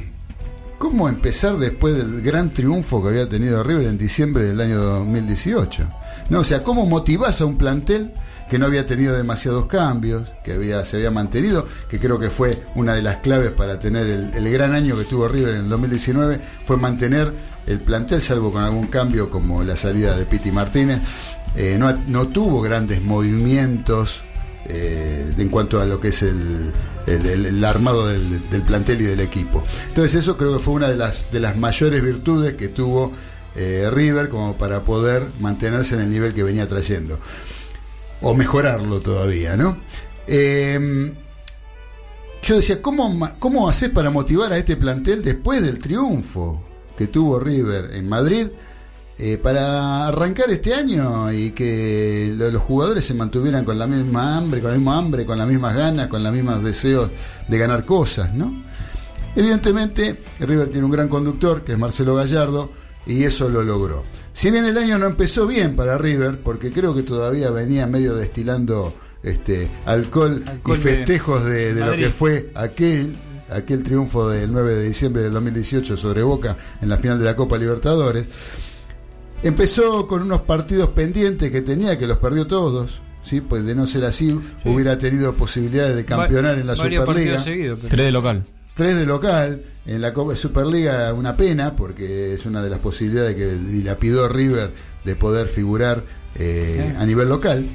¿cómo empezar después del gran triunfo que había tenido River en diciembre del año 2018? ¿No? O sea, ¿cómo motivás a un plantel que no había tenido demasiados cambios, que había, se había mantenido, que creo que fue una de las claves para tener el, gran año que tuvo River en el 2019, fue mantener el plantel, salvo con algún cambio como la salida de Piti Martínez. Eh, no, no tuvo grandes movimientos eh, en cuanto a lo que es el, el- armado del, del plantel y del equipo. Entonces eso creo que fue una de las, de las mayores virtudes que tuvo eh, River como para poder mantenerse en el nivel que venía trayendo. O mejorarlo todavía, ¿no? Eh, yo decía, ¿cómo, ¿cómo haces para motivar a este plantel después del triunfo que tuvo River en Madrid? eh, para arrancar este año y que lo- los jugadores se mantuvieran con la misma hambre, con la misma hambre, con las mismas ganas, con los mismos deseos de ganar cosas, ¿no? Evidentemente, River tiene un gran conductor, que es Marcelo Gallardo, y eso lo logró. Si bien el año no empezó bien para River, porque creo que todavía venía medio destilando este alcohol, Alcohol y festejos de, de lo que fue aquel aquel triunfo del 9 de diciembre del 2018 sobre Boca en la final de la Copa Libertadores. Empezó con unos partidos pendientes que tenía, que los perdió todos. ¿sí? Pues de no ser así, hubiera tenido posibilidades de campeonar en la varios Superliga. pero- Tres de local. Tres de local, en la Superliga una pena, porque es una de las posibilidades que dilapidó River de poder figurar eh, a nivel local.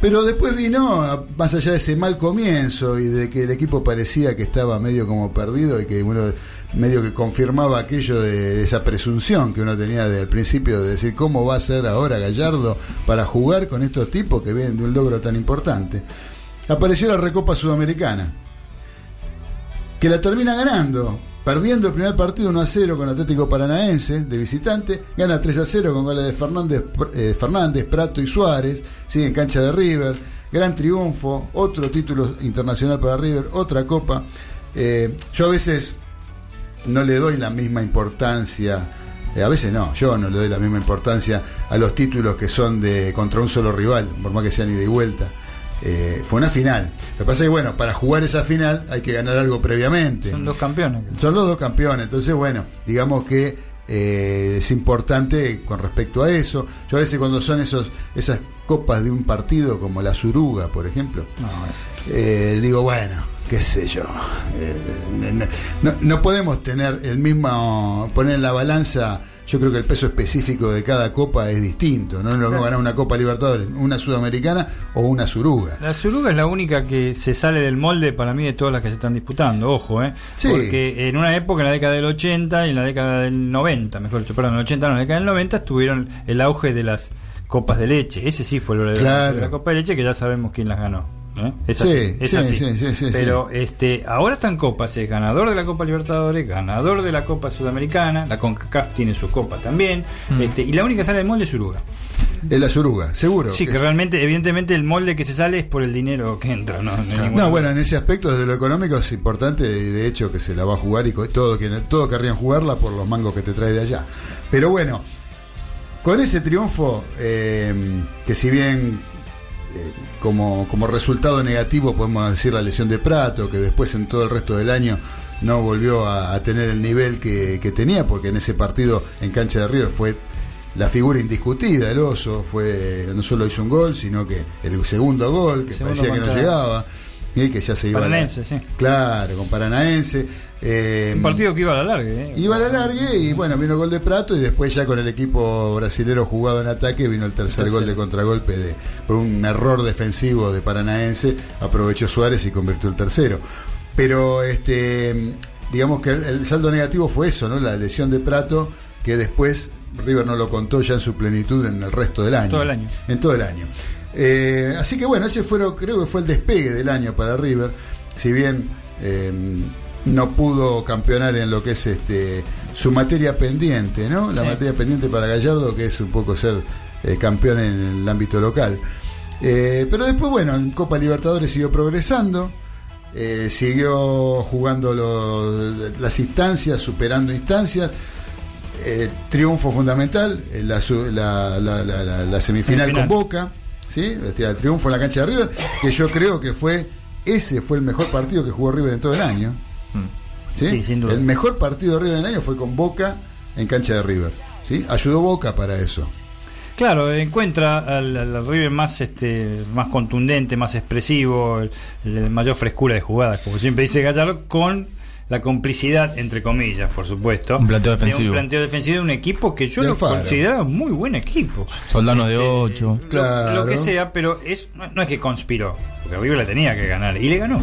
Pero después vino, más allá de ese mal comienzo y de que el equipo parecía que estaba medio como perdido y que bueno, medio que confirmaba aquello de esa presunción que uno tenía desde el principio de decir cómo va a ser ahora Gallardo para jugar con estos tipos que vienen de un logro tan importante. Apareció la Recopa Sudamericana, que la termina ganando, perdiendo el primer partido 1 a 0 con Atlético Paranaense de visitante, gana 3 a 0 con goles de Fernández, eh, Fernández Prato y Suárez, sigue en cancha de River, gran triunfo, otro título internacional para River, otra copa. Eh, yo a veces no le doy la misma importancia, eh, a veces no, yo no le doy la misma importancia a los títulos que son de contra un solo rival, por más que sean ida y vuelta. Eh, fue una final. Lo que pasa es que, bueno, para jugar esa final hay que ganar algo previamente. Son dos campeones. Son los dos campeones, entonces bueno, digamos que eh, es importante con respecto a eso. Yo a veces cuando son esos esas copas de un partido como la Suruga, por ejemplo, eh, digo, bueno, qué sé yo, eh, no, no- no podemos tener el mismo, poner en la balanza, yo creo que el peso específico de cada copa es distinto, no es lo mismo ganar una Copa Libertadores, una Sudamericana o una Suruga. La Suruga es la única que se sale del molde para mí de todas las que se están disputando, ojo, ¿eh? Sí. Porque en una época, en la década del 80 y en la década del 90, mejor dicho, perdón, en el 80 no, en la década del 90 estuvieron el auge de las copas de leche. Ese sí fue el verdadero Claro. de la copa de leche que ya sabemos quién las ganó. ¿Eh? Es Sí, así, es sí, así. sí, sí, sí, Pero este ahora están copas, es ganador de la Copa Libertadores, ganador de la Copa Sudamericana, la CONCACAF tiene su copa también, Mm. este, y la única que sale del molde es Suruga. Es la Suruga, seguro. Sí, que Es- realmente, evidentemente, el molde que se sale es por el dinero que entra, ¿no? No bueno, en ese aspecto, desde lo económico es importante, y de hecho que se la va a jugar y todo, que todo querrían jugarla por los mangos que te trae de allá. Pero bueno, con ese triunfo, eh, que si bien eh, como, como resultado negativo podemos decir la lesión de Prato, que después en todo el resto del año no volvió a, a tener el nivel que, que tenía, porque en ese partido en cancha de River fue la figura indiscutida, el oso, fue no solo hizo un gol, sino que el segundo gol, que Segundo parecía que no llegaba, y que ya se iba la- Paranaense, sí. Claro, con Paranaense. Eh, Un partido que iba a la larga, ¿eh? Iba a la largue y bueno, vino el gol de Prato y después ya con el equipo brasilero jugado en ataque vino el tercer gol de contragolpe de, por un error defensivo de Paranaense, aprovechó Suárez y convirtió el tercero. Pero este digamos que el, el saldo negativo fue eso, ¿no? La lesión de Prato que después River no lo contó ya en su plenitud en el resto del año. Todo el año. En todo el año. Eh, así que bueno, ese fue, creo que fue el despegue del año para River. Si bien no pudo campeonar en lo que es este su materia pendiente, ¿no? La Sí. materia pendiente para Gallardo, que es un poco ser eh, campeón en el ámbito local. Eh, pero después, bueno, en Copa Libertadores siguió progresando. eh, siguió jugando los- las instancias, superando instancias. Triunfo fundamental, la, su- la- la- la- la- la semifinal, Semifinal. con Boca, ¿sí? Este, el triunfo en la cancha de River, que yo creo que fue ese fue el mejor partido que jugó River en todo el año. ¿Sí? Sí, sin duda. El mejor partido de River en el año fue con Boca en cancha de River. ¿sí? Ayudó Boca para eso. Claro, encuentra al, al River más este más contundente, más expresivo, el, el mayor frescura de jugadas, como siempre dice Gallardo, con la complicidad, entre comillas, por supuesto, Un planteo de defensivo. un planteo defensivo de un equipo que yo De lo consideraba muy buen equipo. Soldano de 8. Lo- Claro. Lo, que sea, pero es no, no es que conspiró, porque River la tenía que ganar y le ganó.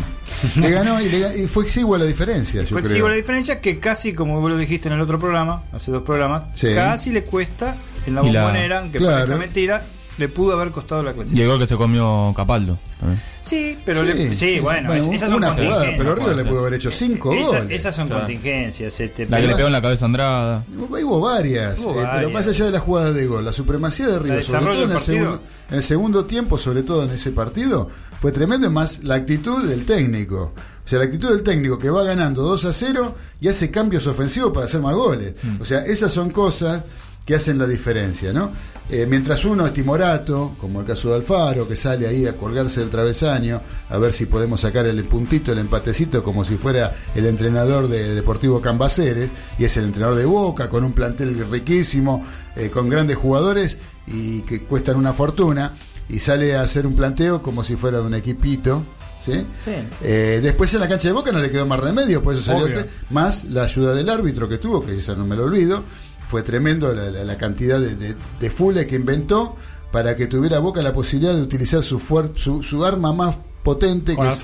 Le ganó y, le y fue exigua la diferencia, yo Fue creo. exigua la diferencia que casi, como vos lo dijiste en el otro programa, hace dos programas, Sí. casi le cuesta en la- bombonera, aunque Claro. parezca mentira, le pudo haber costado la Y clasificación. el gol que se comió Capaldo. también. Sí, pero le- sí, bueno, es- esas son una jugada, contingencias. pero River le pudo haber hecho cinco Esa- goles. esas son O sea, contingencias. Este, La que le pegó en la cabeza a Andrada. Hubo varias, Hubo eh, pero más allá de la jugada de gol, la supremacía de River, sobre desarrollo todo en del el, partido. segundo, en el segundo tiempo, sobre todo en ese partido, fue tremendo, y más la actitud del técnico. O sea, la actitud del técnico que va ganando 2 a 0 y hace cambios ofensivos para hacer más goles. Mm. O sea, esas son cosas que hacen la diferencia, ¿no? Eh, mientras uno es timorato, como el caso de Alfaro, que sale ahí a colgarse del travesaño, a ver si podemos sacar el puntito, el empatecito, como si fuera el entrenador de Deportivo Cambaceres, y es el entrenador de Boca, con un plantel riquísimo, eh, con grandes jugadores y que cuestan una fortuna, y sale a hacer un planteo como si fuera de un equipito. ¿sí? Sí. Eh, después en la cancha de Boca no le quedó más remedio, por eso salió Obvio. te- más la ayuda del árbitro que tuvo, que esa no me lo olvido. Fue tremendo la, la- la cantidad de, de, de fules que inventó para que tuviera Boca la posibilidad de utilizar su, su, su arma más potente, Con que es.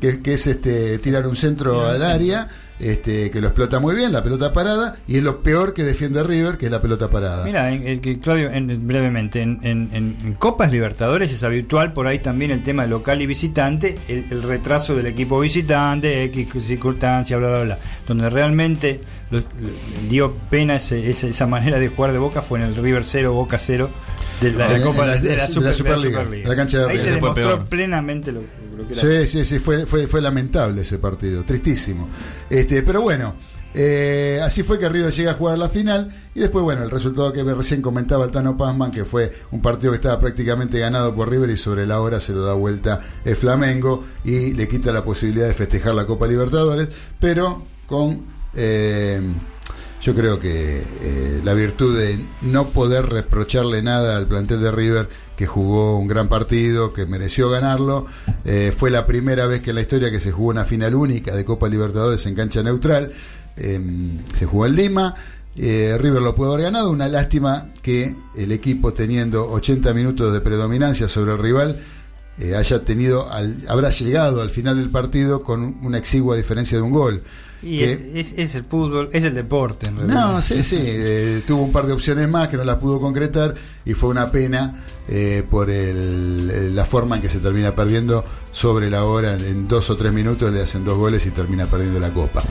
Que, que es este tirar un centro al área, este, que lo explota muy bien, la pelota parada, y es lo peor que defiende River, que es la pelota parada. Mira, en- en- que, Claudio, en- brevemente, en, en- en- Copas Libertadores es habitual por ahí también el tema de local y visitante, el, el retraso del equipo visitante, X circunstancia, bla, bla, bla. Donde realmente lo- lo- dio pena ese- ese- esa manera de jugar de Boca fue en el River 0, Boca 0 de la, En- Copa de, de la Super- de Superliga, Superliga. la cancha de Ahí se demostró peor. plenamente lo, lo que era. Sí, sí, sí, fue, fue, fue lamentable ese partido, tristísimo. Este, pero bueno, eh, así fue que River llega a jugar la final y después, bueno, el resultado que recién comentaba el Tano Pazman, que fue un partido que estaba prácticamente ganado por River y sobre la hora se lo da vuelta el Flamengo y le quita la posibilidad de festejar la Copa Libertadores, pero con... eh, yo creo que eh, la virtud de no poder reprocharle nada al plantel de River, que jugó un gran partido, que mereció ganarlo, eh, fue la primera vez que en la historia que se jugó una final única de Copa Libertadores en cancha neutral, eh, se jugó en Lima, eh, River lo pudo haber ganado, una lástima que el equipo teniendo 80 minutos de predominancia sobre el rival, haya tenido, al- habrá llegado al final del partido con una exigua diferencia de un gol. Y que- es, es- es el fútbol, es el deporte en realidad. no, sí, sí. eh, tuvo un par de opciones más que no las pudo concretar y fue una pena eh, por el- la forma en que se termina perdiendo sobre la hora. En dos o tres minutos le hacen dos goles y termina perdiendo la Copa.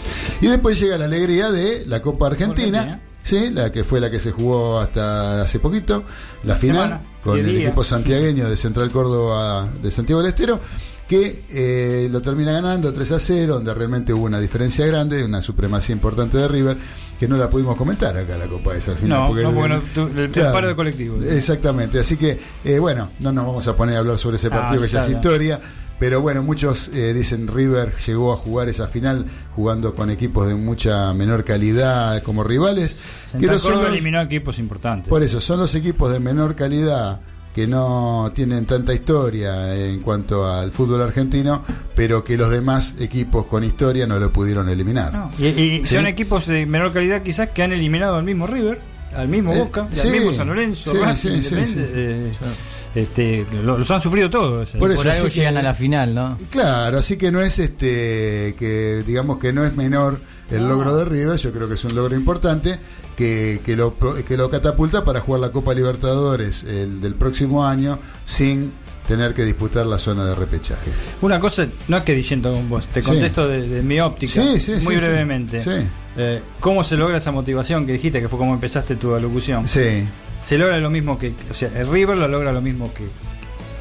Y después llega la alegría de la Copa Argentina. Argentina. Sí, la que fue la que se jugó hasta hace poquito, la final, semana, con el equipo santiagueño de Central Córdoba de Santiago del Estero, que eh, lo termina ganando 3 a 0, donde realmente hubo una diferencia grande, una supremacía importante de River, que no la pudimos comentar acá la Copa esa al final. No, no, porque no tu- el- paro de colectivo. Exactamente, así que, eh, bueno, no nos vamos a poner a hablar sobre ese Ah, partido que ya es historia. Pero bueno, muchos eh, dicen River llegó a jugar esa final jugando con equipos de mucha menor calidad como rivales. Central que no son los- eliminó equipos importantes. por eso, son los equipos de menor calidad que no tienen tanta historia en cuanto al fútbol argentino, pero que los demás equipos con historia no lo pudieron eliminar. No, Y, y ¿Sí? son equipos de menor calidad quizás que han eliminado al mismo River, al mismo Eh, Boca, sí, al mismo San Lorenzo, sí, Racing, sí, sí, Independiente, sí. eh, este, lo- los han sufrido todos. Por eso, Por algo que- llegan a la final, ¿no? Claro, así que no es este que digamos que no es menor el logro de River, yo creo que es un logro importante que, que lo que lo catapulta para jugar la Copa Libertadores el del próximo año sin tener que disputar la zona de repechaje. Una cosa, no es que diciendo con vos, te Sí. contesto de, de mi óptica, Sí, sí, muy sí, sí. brevemente. Sí. Eh, ¿Cómo se logra esa motivación que dijiste, que fue como empezaste tu alocución? Sí. Se logra lo mismo que, o sea, el River lo logra lo mismo que,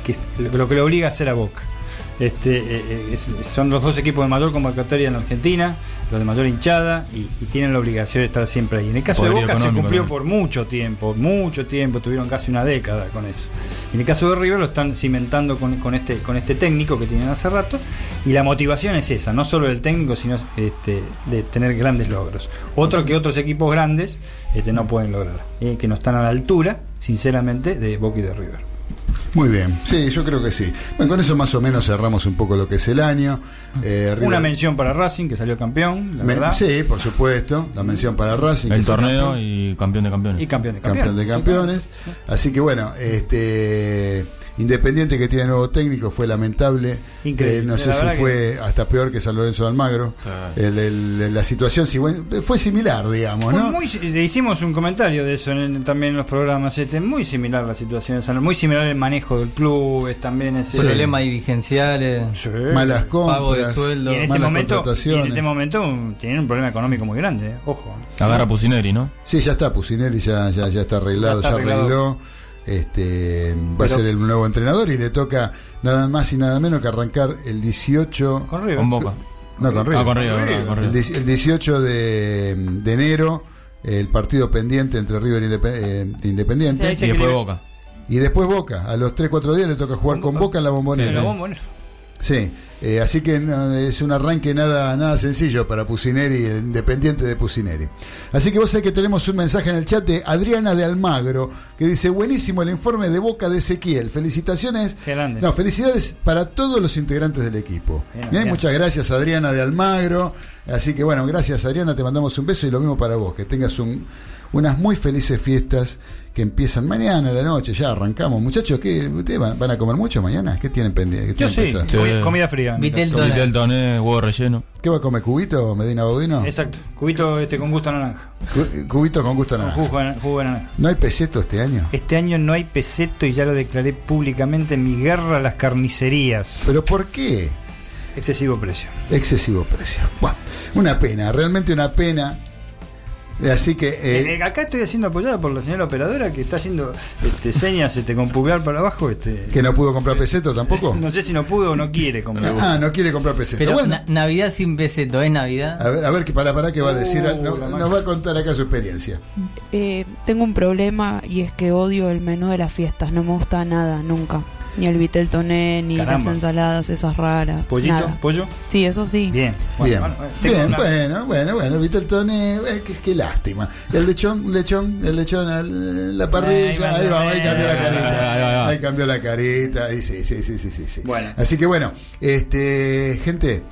que lo que le obliga a hacer a Boca. Este, eh, eh, es- son los dos equipos de mayor convocatoria en la Argentina, los de mayor hinchada, y, y tienen la obligación de estar siempre ahí. En el caso de Boca se cumplió por mucho tiempo, mucho tiempo, tuvieron casi una década con eso. En el caso de River lo están cimentando con, con este, con este técnico que tienen hace rato, y la motivación es esa, no solo del técnico, sino este, de tener grandes logros. Otro que otros equipos grandes este, no pueden lograr, eh, que no están a la altura, sinceramente, de Boca y de River. Muy bien, sí, yo creo que sí. Bueno, con eso más o menos cerramos un poco lo que es el año. Eh, Una mención para Racing, que salió campeón, la Me- verdad. sí, por supuesto, la mención para Racing. El torneo campeón. y campeón de campeones. Y campeón de campeón de campeones. Así que bueno, este Independiente que tiene nuevo técnico fue lamentable. Increíble. Eh, no sé La si fue hasta peor que San Lorenzo de Almagro. El- el- la situación sí, bueno, fue similar, digamos, Fue ¿no? muy, le hicimos un comentario de eso en- también en los programas. Este, muy similar la situación muy similar el manejo del club, es también ese Problemas dirigenciales, Malas pago de compras, sueldo. Y en este malas momento, y en este momento um, tienen un problema económico muy grande, eh, ojo. Agarra Pusineri, ¿no? Sí, ya está, Pusineri ya, ya, ya está arreglado, Ya ya, está arreglado. arregló. Este, va Pero- a ser el nuevo entrenador y le toca nada más y nada menos que arrancar el 18 Con River. Con Boca. No, con River. Ah, con River, verdad, con El, River. dieci- el 18 de, de enero, el partido pendiente entre River e Indepe- eh, de Independiente. Sí, Y después. Boca. Y después Boca. A los 3-4 días le toca jugar con Boca en la bombonera. En la bombonera. Sí, eh, así que no, es un arranque nada, nada sencillo para Pusineri, el independiente de Pusineri. Así que vos sabés que tenemos un mensaje en el chat de Adriana de Almagro que dice: Buenísimo el informe de Boca de Ezequiel. Felicitaciones. No, felicidades para todos los integrantes del equipo. Bien, bien. muchas gracias Adriana de Almagro. Así que bueno, gracias Adriana, te mandamos un beso y lo mismo para vos. Que tengas un- unas muy felices fiestas que empiezan mañana a la noche. Ya arrancamos. Muchachos, ¿qué, ¿ustedes van, van a comer mucho mañana? ¿Qué tienen pendiente? ¿Qué Yo tienen sí, pensado? comi- comida fría. Vitel. Toné. Huevo relleno. ¿Qué va a comer? ¿Cubito Medina Baudino? Exacto, cubito este con gusto a naranja. Cu- Cubito con gusto naranja. jugo, de- jugo de naranja. ¿No hay peseto este año? Este año no hay peseto y ya lo declaré públicamente en mi guerra a las carnicerías. ¿Pero por qué? Excesivo precio. Excesivo precio. Bueno, una pena, realmente una pena. Así que... eh, Eh, acá estoy siendo apoyada por la señora operadora que está haciendo este, señas este, con pulgar para abajo. Este, ¿Que no pudo comprar peseto tampoco? *laughs* no sé si no pudo o no quiere comprar. Ah, no quiere comprar peseto. Pero bueno, na- Navidad sin peseto, ¿es Navidad? a ver, a ver, que para, para, que va a decir. Uh, no- nos va a contar acá su experiencia. Eh, tengo un problema y es que odio el menú de las fiestas. No me gusta nada, nunca. Ni el vitel toné, ni Caramba. las ensaladas esas raras. ¿Pollito? Nada. ¿Pollo? Sí, eso sí. Bien. Bien, bueno, bueno, bien, una- bueno, bueno, bueno, viste el toné, eh, qué, qué lástima. El lechón, lechón, el lechón, al- la parrilla, Ahí ahí va, va, ahí cambió la ahí va, ahí carita, va. ahí cambió la carita, ahí sí, sí, sí, sí, sí, sí. Bueno. Así que bueno, este, gente,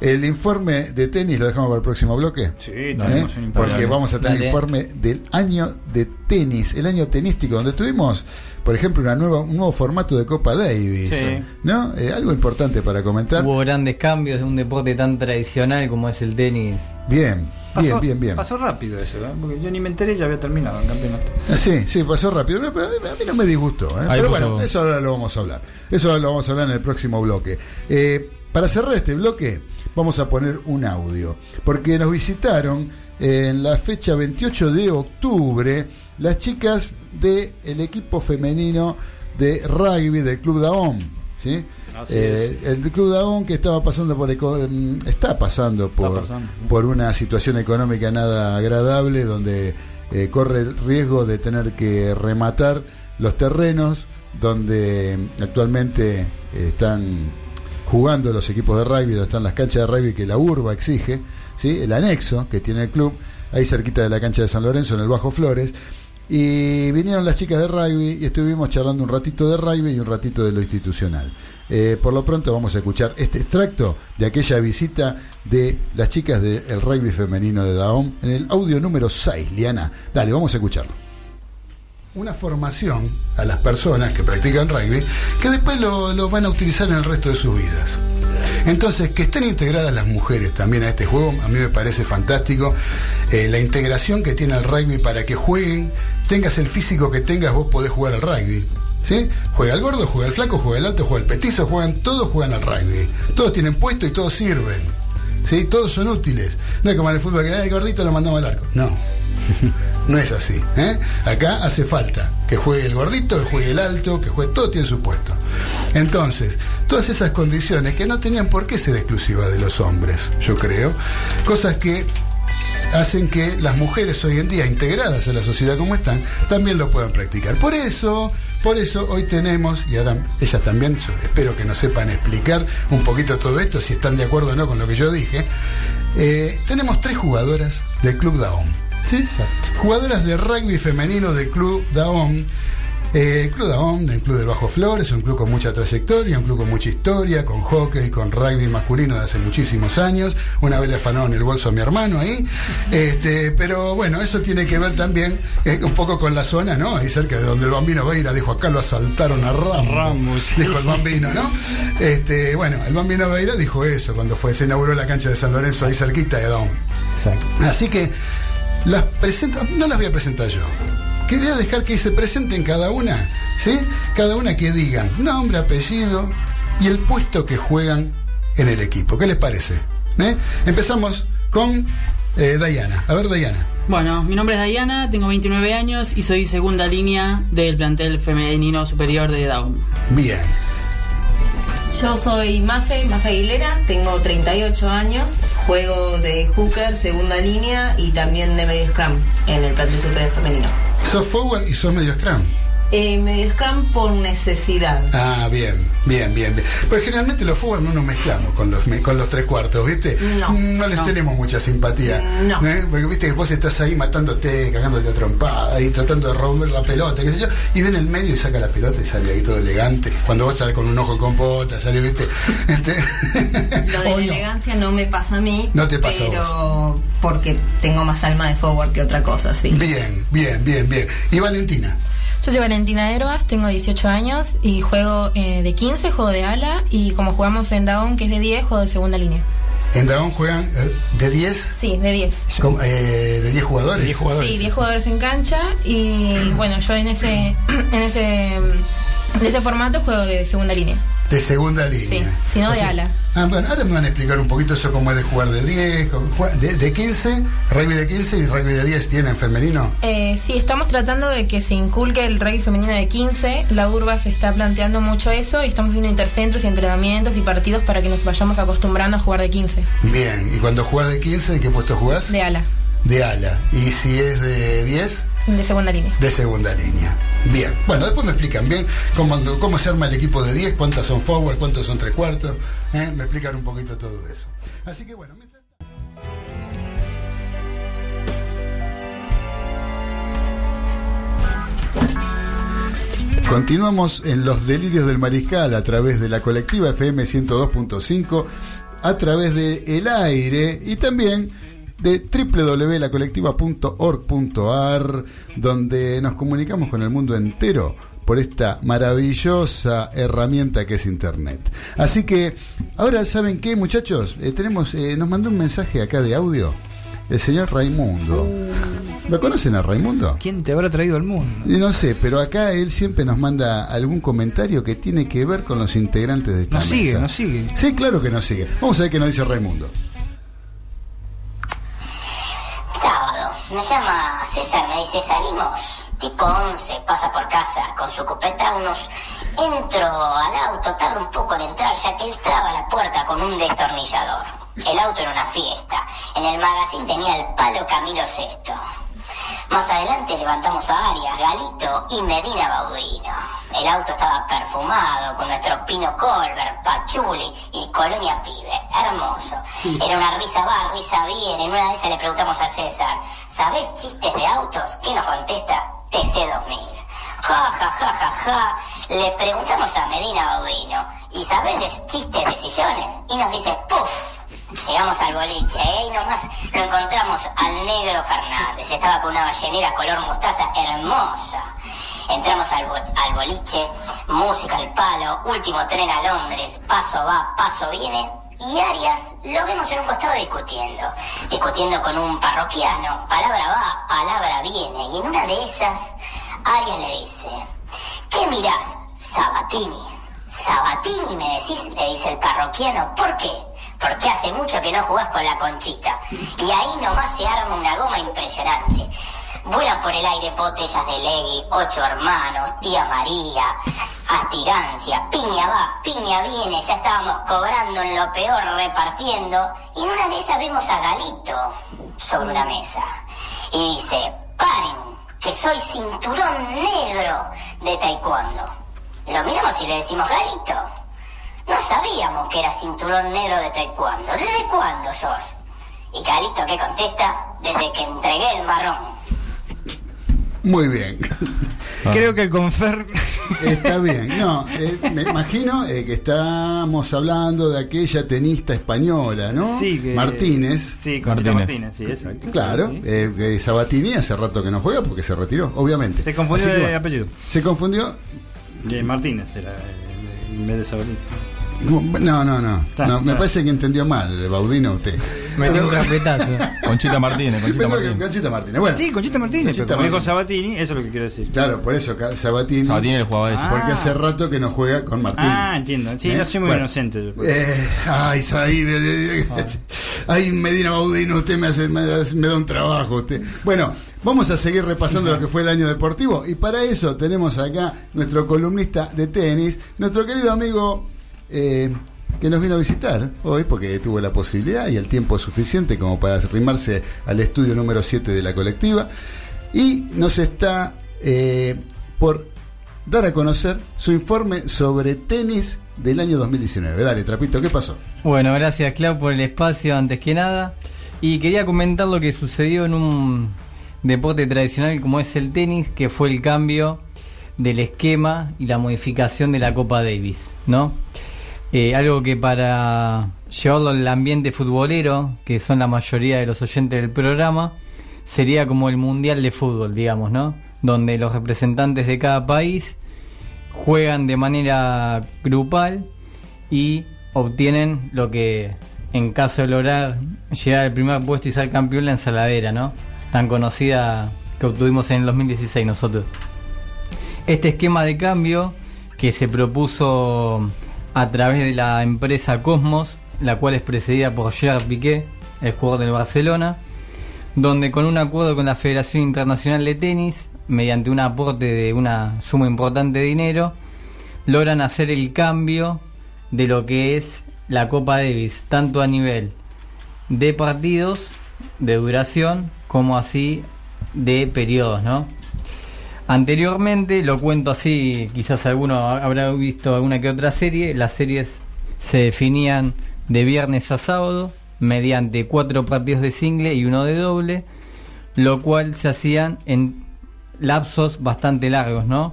el informe de tenis lo dejamos para el próximo bloque. Sí, ¿eh? tenemos un Porque vamos a tener Dale. informe del año de tenis, el año tenístico, donde tuvimos, por ejemplo, una nueva, un nuevo formato de Copa Davis. Sí. ¿No? Eh, algo importante para comentar. Hubo grandes cambios de un deporte tan tradicional como es el tenis. Bien, Pasó, bien, bien, bien. Pasó rápido eso, ¿eh? porque yo ni me enteré y ya había terminado el campeonato. Ah, Sí, sí, pasó rápido. No, pero a mí no me disgustó. ¿eh? Pero bueno, eso ahora lo vamos a hablar. Eso ahora lo vamos a hablar en el próximo bloque. Eh, para cerrar este bloque, vamos a poner un audio. Porque nos visitaron en la fecha 28 de octubre las chicas del equipo femenino de rugby del Club Daón. ¿sí? Eh, el Club Daón que estaba pasando por eco- mm, está pasando por, pasando. por una situación económica nada agradable donde eh, corre el riesgo de tener que rematar los terrenos donde actualmente eh, están jugando los equipos de rugby, donde están las canchas de rugby que la urba exige, ¿sí? el anexo que tiene el club, ahí cerquita de la cancha de San Lorenzo, en el Bajo Flores. Y vinieron las chicas de rugby y estuvimos charlando un ratito de rugby y un ratito de lo institucional. Eh, por lo pronto vamos a escuchar este extracto de aquella visita de las chicas del rugby femenino de Daom en el audio número 6, Liana. Dale, vamos a escucharlo. Una formación a las personas que practican rugby que después lo, lo van a utilizar en el resto de sus vidas. Entonces, que estén integradas las mujeres también a este juego, a mí me parece fantástico. Eh, la integración que tiene el rugby para que jueguen, tengas el físico que tengas, vos podés jugar al rugby. ¿Sí? Juega el gordo, juega el flaco, juega el alto, juega el petizo, juegan, todos juegan al rugby. Todos tienen puesto y todos sirven. ¿Sí? Todos son útiles. No es como en el fútbol que "Ah, el gordito lo mandamos al arco. No. *laughs* No es así. ¿eh? Acá hace falta que juegue el gordito, que juegue el alto, que juegue todo tiene su puesto. Entonces, todas esas condiciones que no tenían por qué ser exclusivas de los hombres, yo creo, cosas que hacen que las mujeres hoy en día integradas a la sociedad como están también lo puedan practicar. Por eso, por eso hoy tenemos y ahora ellas también espero que nos sepan explicar un poquito todo esto si están de acuerdo o no con lo que yo dije. Eh, tenemos tres jugadoras del Club Daón. ¿Sí? Jugadoras de rugby femenino del Club Daón Eh, Club Daón, el Club del Bajo Flores, un club con mucha trayectoria, un club con mucha historia, con hockey, con rugby masculino de hace muchísimos años. Una vez le afanó en el bolso a mi hermano ahí. *laughs* Este, pero bueno, eso tiene que ver también eh, un poco con la zona, ¿no? Ahí cerca de donde el bambino Veira dijo, acá lo asaltaron a Ramos. Ramos. *laughs* Dijo el bambino, ¿no? Este, bueno, el bambino Veira dijo eso cuando fue, se inauguró la cancha de San Lorenzo ahí cerquita de Daón. Exacto. Así que las presento, no las voy a presentar yo. Quería dejar que se presenten cada una, ¿sí? Cada una que digan nombre, apellido y el puesto que juegan en el equipo. ¿Qué les parece? ¿Eh? Empezamos con eh, Dayana. A ver, Dayana. Bueno, mi nombre es Dayana, tengo 29 años y soy segunda línea del plantel femenino superior de Down. Bien. Yo soy Mafe, Mafe Aguilera, tengo 38 años, juego de hooker, segunda línea y también de medio scrum en el plantel superior femenino. Sos forward y sos medio scrum. Eh, medio scrum por necesidad. Ah, bien, bien, bien, bien. Pues generalmente los forward no nos mezclamos con los, con los tres cuartos, ¿viste? No, les no. tenemos mucha simpatía. No. ¿eh? Porque viste que vos estás ahí matándote, cagándote a trompada y tratando de romper la pelota, qué sé yo, y ven el medio y saca la pelota y sale ahí todo elegante. Cuando vos sales con un ojo con pota, sale, ¿viste? *laughs* Este, Lo de *laughs* la no. elegancia no me pasa a mí, No te pasa a pero porque tengo más alma de forward que otra cosa, sí. Bien, bien, bien, bien. Y Valentina. Yo soy Valentina Herbas, tengo 18 años y juego eh, de 15, juego de ala y como jugamos en Daon, que es de 10, juego de segunda línea. En Dragón juegan eh, de 10, Sí, de 10. com- eh, de 10 jugadores. Sí, 10 jugadores en cancha y bueno, yo en ese *clears throat* en ese en ese formato juego de segunda línea. De segunda línea. Sí, si no O de sea, ala. Ah, bueno, ahora me van a explicar un poquito eso cómo es de jugar de 10, con- jue- de, de 15, rugby de 15 y rugby de 10 tienen femenino. Eh, sí, estamos tratando de que se inculque el rugby femenino de 15. La urba se está planteando mucho eso y estamos haciendo intercentros y entrenamientos y partidos para que nos vayamos acostumbrando a jugar de 15. Bien, y cuando jugás de 15, ¿en qué puesto jugás? De ala, De ala. Y si es de 10, de segunda línea. de segunda línea. Bien, bueno, después me explican bien cómo, se arma el equipo de 10, cuántas son forward, cuántos son tres cuartos. ¿eh? Me explican un poquito todo eso. Así que bueno, mientras- Continuamos en los delirios del mariscal a través de la colectiva FM 102.5, a través de El Aire y también de www.lacolectiva.org.ar, donde nos comunicamos con el mundo entero por esta maravillosa herramienta que es Internet. Así que, ahora, ¿saben qué, muchachos? Eh, tenemos, eh, nos mandó un mensaje acá de audio el señor Raimundo. ¿Lo conocen a Raimundo? ¿Quién te habrá traído al mundo? No sé, pero acá él siempre nos manda algún comentario que tiene que ver con los integrantes de esta Nos mesa. sigue, nos sigue. Sí, claro que nos sigue. Vamos a ver qué nos dice Raimundo. Sábado. Me llama César, me dice, salimos. Tipo 11, pasa por casa con su copeta unos. Entro al auto, tarda un poco en entrar ya que él traba la puerta con un destornillador. El auto era una fiesta. En el magazine tenía el palo Camilo VI. Más adelante levantamos a Arias, Galito y Medina Baudino. El auto estaba perfumado con nuestro Pino Colbert, Pachuli y Colonia Pibe. Hermoso. Era una risa va, risa bien. En una de esas le preguntamos a César, ¿sabés chistes de autos? ¿Qué nos contesta? TC2000. Ja, ja, ja, ja, ja. Le preguntamos a Medina Baudino, ¿y sabés de chistes de sillones? Y nos dice, ¡puf! Llegamos al boliche, ¿eh? Y nomás lo encontramos al negro Fernández. Estaba con una ballenera color mostaza hermosa. Entramos al, al boliche, música al palo, último tren a Londres, paso va, paso viene. Y Arias lo vemos en un costado discutiendo. Discutiendo con un parroquiano. Palabra va, palabra viene. Y en una de esas, Arias le dice, ¿qué mirás, Sabatini? Sabatini, me decís, le dice el parroquiano. ¿Por qué? Porque hace mucho que no jugás con la conchita. Y ahí nomás se arma una goma impresionante. Vuelan por el aire botellas de Legui, ocho hermanos, tía María, astigancia, piña va, piña viene, ya estábamos cobrando en lo peor, repartiendo, y en una de esas vemos a Galito sobre una mesa. Y dice, paren, que soy cinturón negro de taekwondo. Lo miramos y le decimos, Galito, no sabíamos que era cinturón negro de taekwondo. ¿Desde cuándo sos? Y Galito, ¿qué contesta? Desde que entregué el marrón. Muy bien. Creo que el confer. Está bien. No, eh, me imagino eh, que estamos hablando de aquella tenista española, ¿no? Sí, que- Martínez. Sí, Martínez, sí, exacto. Claro, Sí. eh, que Sabatini hace rato que no juega porque se retiró, obviamente. Se confundió que bueno, apellido. Se confundió. Eh, Martínez era en vez de Sabatini. No, no, no. Está, no me parece que entendió mal, Baudino, usted. Metió un carpetazo. *laughs* Conchita Martínez, Conchita Martínez. Conchita Martínez. Bueno, sí, Conchita Martínez. Conchita pero Martínez. Sabatini, eso es lo que quiero decir. Claro, por eso Sabatini. Sabatini le jugaba eso. Porque Ah. hace rato que no juega con Martínez. Ah, entiendo. Sí, ¿Eh? yo soy muy Bueno. inocente. yo. Eh, ay, ahí, ay, Medina Baudino, usted me, hace, me, da- me da un trabajo. usted Bueno, vamos a seguir repasando lo que fue el año deportivo. Y para eso tenemos acá nuestro columnista de tenis, nuestro querido amigo eh, que nos vino a visitar hoy porque tuvo la posibilidad y el tiempo suficiente como para arrimarse al estudio número 7 de la colectiva. Y nos está eh, por dar a conocer su informe sobre tenis del año 2019. Dale, Trapito, ¿qué pasó? Bueno, gracias Clau por el espacio antes que nada. Y quería comentar lo que sucedió en un deporte tradicional como es el tenis, que fue el cambio del esquema y la modificación de la Copa Davis, ¿no? Eh, algo que para llevarlo al ambiente futbolero, que son la mayoría de los oyentes del programa, sería como el Mundial de Fútbol, digamos, ¿no? Donde los representantes de cada país juegan de manera grupal y obtienen lo que en caso de lograr llegar al primer puesto y ser campeón la ensaladera, ¿no? Tan conocida que obtuvimos en el 2016 nosotros. Este esquema de cambio que se propuso a través de la empresa Cosmos, la cual es precedida por Gerard Piqué, el jugador del Barcelona, donde con un acuerdo con la Federación Internacional de Tenis, mediante un aporte de una suma importante de dinero, logran hacer el cambio de lo que es la Copa Davis, tanto a nivel de partidos, de duración, como así de periodos, ¿no? Anteriormente, lo cuento así, quizás alguno habrá visto alguna que otra serie, las series se definían de viernes a sábado mediante cuatro partidos de single y uno de doble, lo cual se hacían en lapsos bastante largos, ¿no?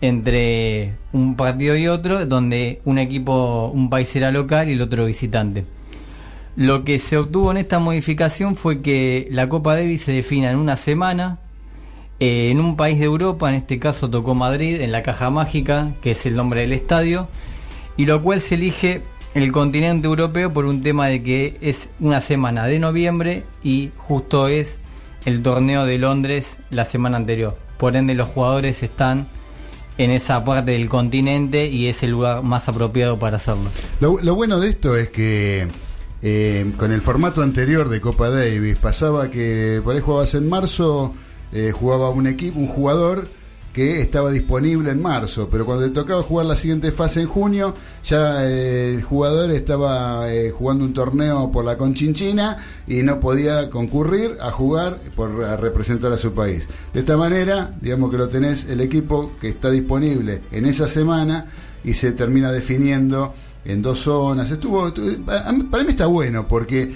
Entre un partido y otro, donde un equipo, un país era local y el otro visitante. Lo que se obtuvo en esta modificación fue que la Copa Davis se defina en una semana, eh, en un país de Europa, en este caso tocó Madrid, en la Caja Mágica, que es el nombre del estadio, y lo cual se elige el continente europeo por un tema de que es una semana de noviembre y justo es el torneo de Londres la semana anterior. Por ende los jugadores están en esa parte del continente y es el lugar más apropiado para hacerlo. Lo, bueno de esto es que eh, con el formato anterior de Copa Davis pasaba que por ahí jugabas en marzo, eh, jugaba un equipo, un jugador que estaba disponible en marzo, pero cuando le tocaba jugar la siguiente fase en junio, ya eh, el jugador estaba eh, jugando un torneo por la Conchinchina y no podía concurrir a jugar por a representar a su país. De esta manera, digamos que lo tenés el equipo que está disponible en esa semana y se termina definiendo en dos zonas. Estuvo, para mí está bueno porque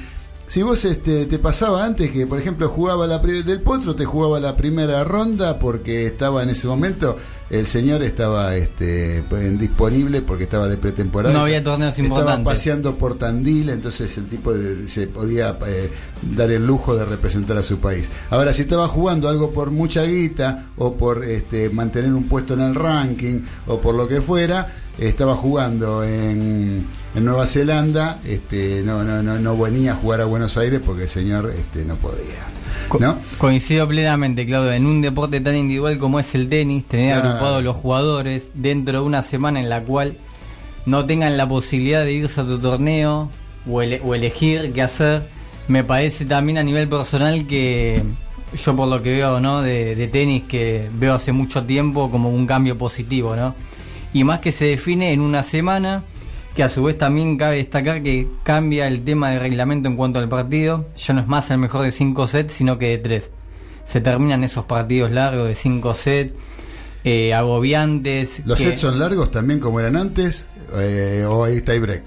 si vos este, te pasaba antes que, por ejemplo, jugaba la del Potro, te jugaba la primera ronda porque estaba en ese momento, el señor estaba este, disponible porque estaba de pretemporada. No había torneos Estaba importantes. paseando por Tandil, entonces el tipo de- se podía eh, dar el lujo de representar a su país. Ahora, si estaba jugando algo por mucha guita o por este, mantener un puesto en el ranking o por lo que fuera, estaba jugando en, en Nueva Zelanda, este, no, no, no, no venía a jugar a Buenos Aires porque el señor este, no podía. ¿No? Coincido plenamente, Claudio, en un deporte tan individual como es el tenis, tener Claro. agrupados los jugadores dentro de una semana en la cual no tengan la posibilidad de irse a tu torneo o, ele- o elegir qué hacer, me parece también a nivel personal que yo por lo que veo ¿no? de, de tenis que veo hace mucho tiempo como un cambio positivo, ¿no? Y más que se define en una semana, que a su vez también cabe destacar que cambia el tema del reglamento en cuanto al partido, ya no es más el mejor de 5 sets, sino que de 3. Se terminan esos partidos largos de 5 sets, eh, agobiantes. ¿Los que- sets son largos también como eran antes eh, o hay tie break?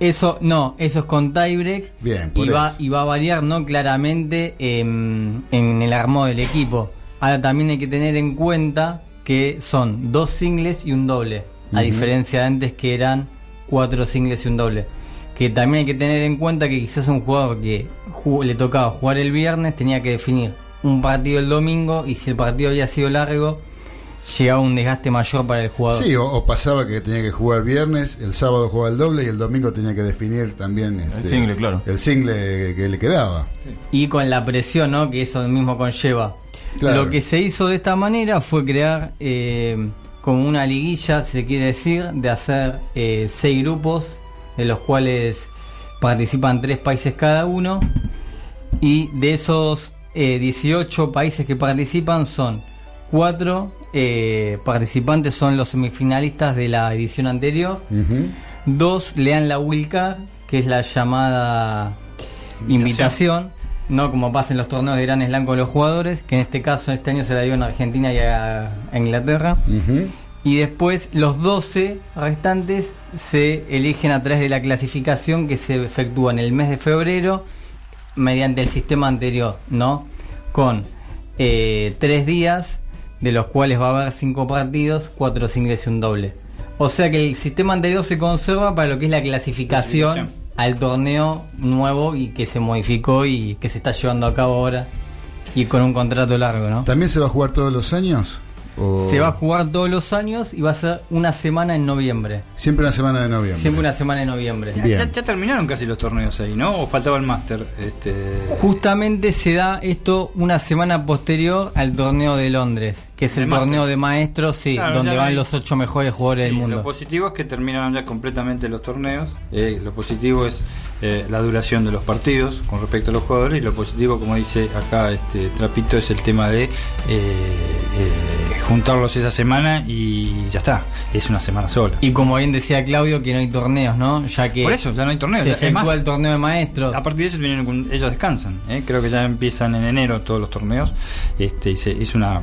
Eso, no, eso es con tiebreak. Bien, por y va, y va a variar, ¿no? Claramente en el armado del equipo. Ahora también hay que tener en cuenta que son dos singles y un doble, a diferencia de antes que eran cuatro singles y un doble. Que también hay que tener en cuenta que quizás un jugador que le tocaba jugar el viernes tenía que definir un partido el domingo y si el partido había sido largo, llegaba un desgaste mayor para el jugador. Sí, o, o pasaba que tenía que jugar viernes, el sábado jugaba el doble y el domingo tenía que definir también este, single, claro. El single que le quedaba. y con la presión ¿no? que eso mismo conlleva. Claro. Lo que se hizo de esta manera fue crear eh, como una liguilla, si se quiere decir, de hacer eh, seis grupos, de los cuales participan tres países cada uno, y de esos eh, 18 países que participan son cuatro eh, participantes son los semifinalistas de la edición anterior. Dos, le dan la Will Card, que es la llamada invitación, no como pasa en los torneos de Gran Slam con los jugadores, que en este caso este año se la dio en Argentina y a, a Inglaterra. Y después los 12 restantes se eligen a través de la clasificación que se efectúa en el mes de febrero mediante el sistema anterior, ¿no? Con eh, tres días, de los cuales va a haber cinco partidos, cuatro singles y un doble. O sea que el sistema anterior se conserva para lo que es la clasificación Clasificación. Al torneo nuevo y que se modificó y que se está llevando a cabo ahora y con un contrato largo, ¿no? ¿También se va a jugar todos los años? ¿O Se va a jugar todos los años y va a ser una semana en noviembre. Siempre una semana de noviembre. Siempre una semana en noviembre. Ya, ya- ya terminaron casi los torneos ahí, ¿no? ¿O faltaba el máster? Este... Justamente se da esto una semana posterior al torneo de Londres, que es De el torneo de maestros, sí, Claro, donde van hay- los ocho mejores jugadores del mundo. Lo positivo es que terminaron ya completamente los torneos. eh, lo positivo es eh, la duración de los partidos con respecto a los jugadores. Y lo positivo, como dice acá este Trapito, es el tema de eh, eh, juntarlos esa semana y ya está. Es una semana sola. Y como bien decía Claudio, que no hay torneos, ¿no? Ya que Por eso, ya no hay torneos. se efectúa el torneo de maestros. A partir de eso vienen con- ellos descansan. ¿eh? Creo que ya empiezan en enero todos los torneos. Este y se- es una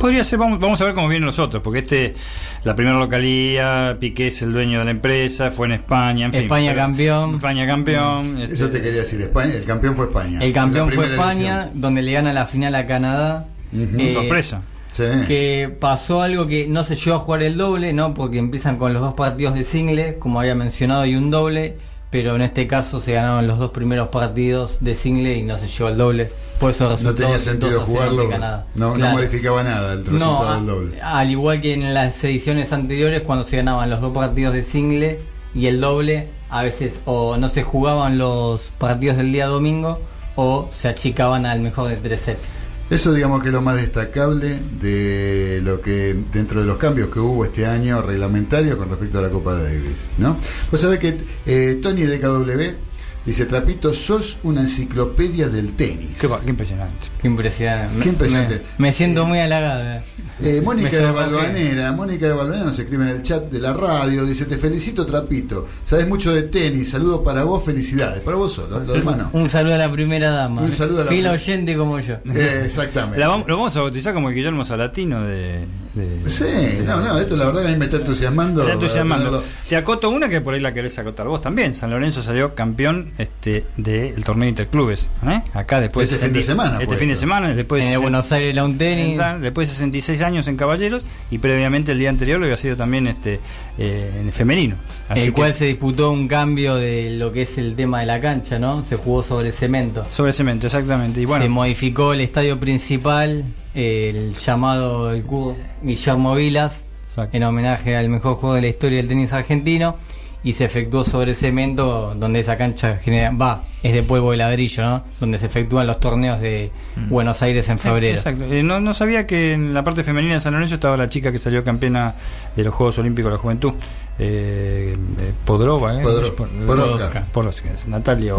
podría ser vamos, vamos a ver cómo vienen los otros, porque este la primera localía, Piqué es el dueño de la empresa, fue en España, en fin. España pero- campeón. España campeón. Eso este, te quería decir, España, el campeón fue España. El campeón fue España, edición. donde le gana la final a Canadá. Eh, sorpresa. Sí. que pasó algo que no se llegó a jugar el doble, ¿no? Porque empiezan con los dos partidos de single, como había mencionado, y un doble, pero en este caso se ganaron los dos primeros partidos de single y no se llegó al doble. Por eso No resultó tenía sentido 2 a 0 ante jugarlo. No, no Claro. modificaba nada el No, resultado del doble. al igual que en las ediciones anteriores, cuando se ganaban los dos partidos de single y el doble, a veces o no se jugaban los partidos del día domingo o se achicaban al mejor de tres sets. Eso digamos que es lo más destacable de lo que dentro de los cambios que hubo este año reglamentario con respecto a la Copa Davis, ¿no? Vos sabés que eh, Tony de KW dice, Trapito, sos una enciclopedia del tenis. Qué, impresionante. Qué impresionante. Qué impresionante. Me, me siento muy halagada. Eh, Mónica Me de. Balvanera, Mónica de Balvanera nos escribe en el chat de la radio, dice, te felicito Trapito, sabes mucho de tenis, saludo para vos, felicidades, para vos solo, lo demás no. Un saludo a la primera dama. Un saludo a la primera- oyente como yo. Eh, exactamente. La lo vamos a bautizar como el Guillermo Salatino de. De- Sí, no, no, esto la verdad que a mí me está entusiasmando. Está entusiasmando. para Te acoto una que por ahí la querés acotar vos también. San Lorenzo salió campeón este del torneo interclubes. ¿eh? Acá después Este fin de semana Este fin de semana, después En de Buenos Aires la un tenis. Después de 66 años en Caballeros y previamente el día anterior lo había sido también este eh, en femenino. Así el que- cual se disputó un cambio de lo que es el tema de la cancha, ¿no? Se jugó sobre cemento. sobre cemento, exactamente. Y bueno, Se modificó el estadio principal, el llamado el cubo Guillermo Vilas, en homenaje al mejor juego de la historia del tenis argentino, y se efectuó sobre cemento, donde esa cancha genera, va, es de polvo de ladrillo, ¿no? Donde se efectúan los torneos de Buenos Aires en febrero. Exacto. Eh, no, no sabía que en la parte femenina de San Lorenzo estaba la chica que salió campeona de los Juegos Olímpicos de la Juventud. Eh, eh, Podrova, ¿eh? Podro- Natalia.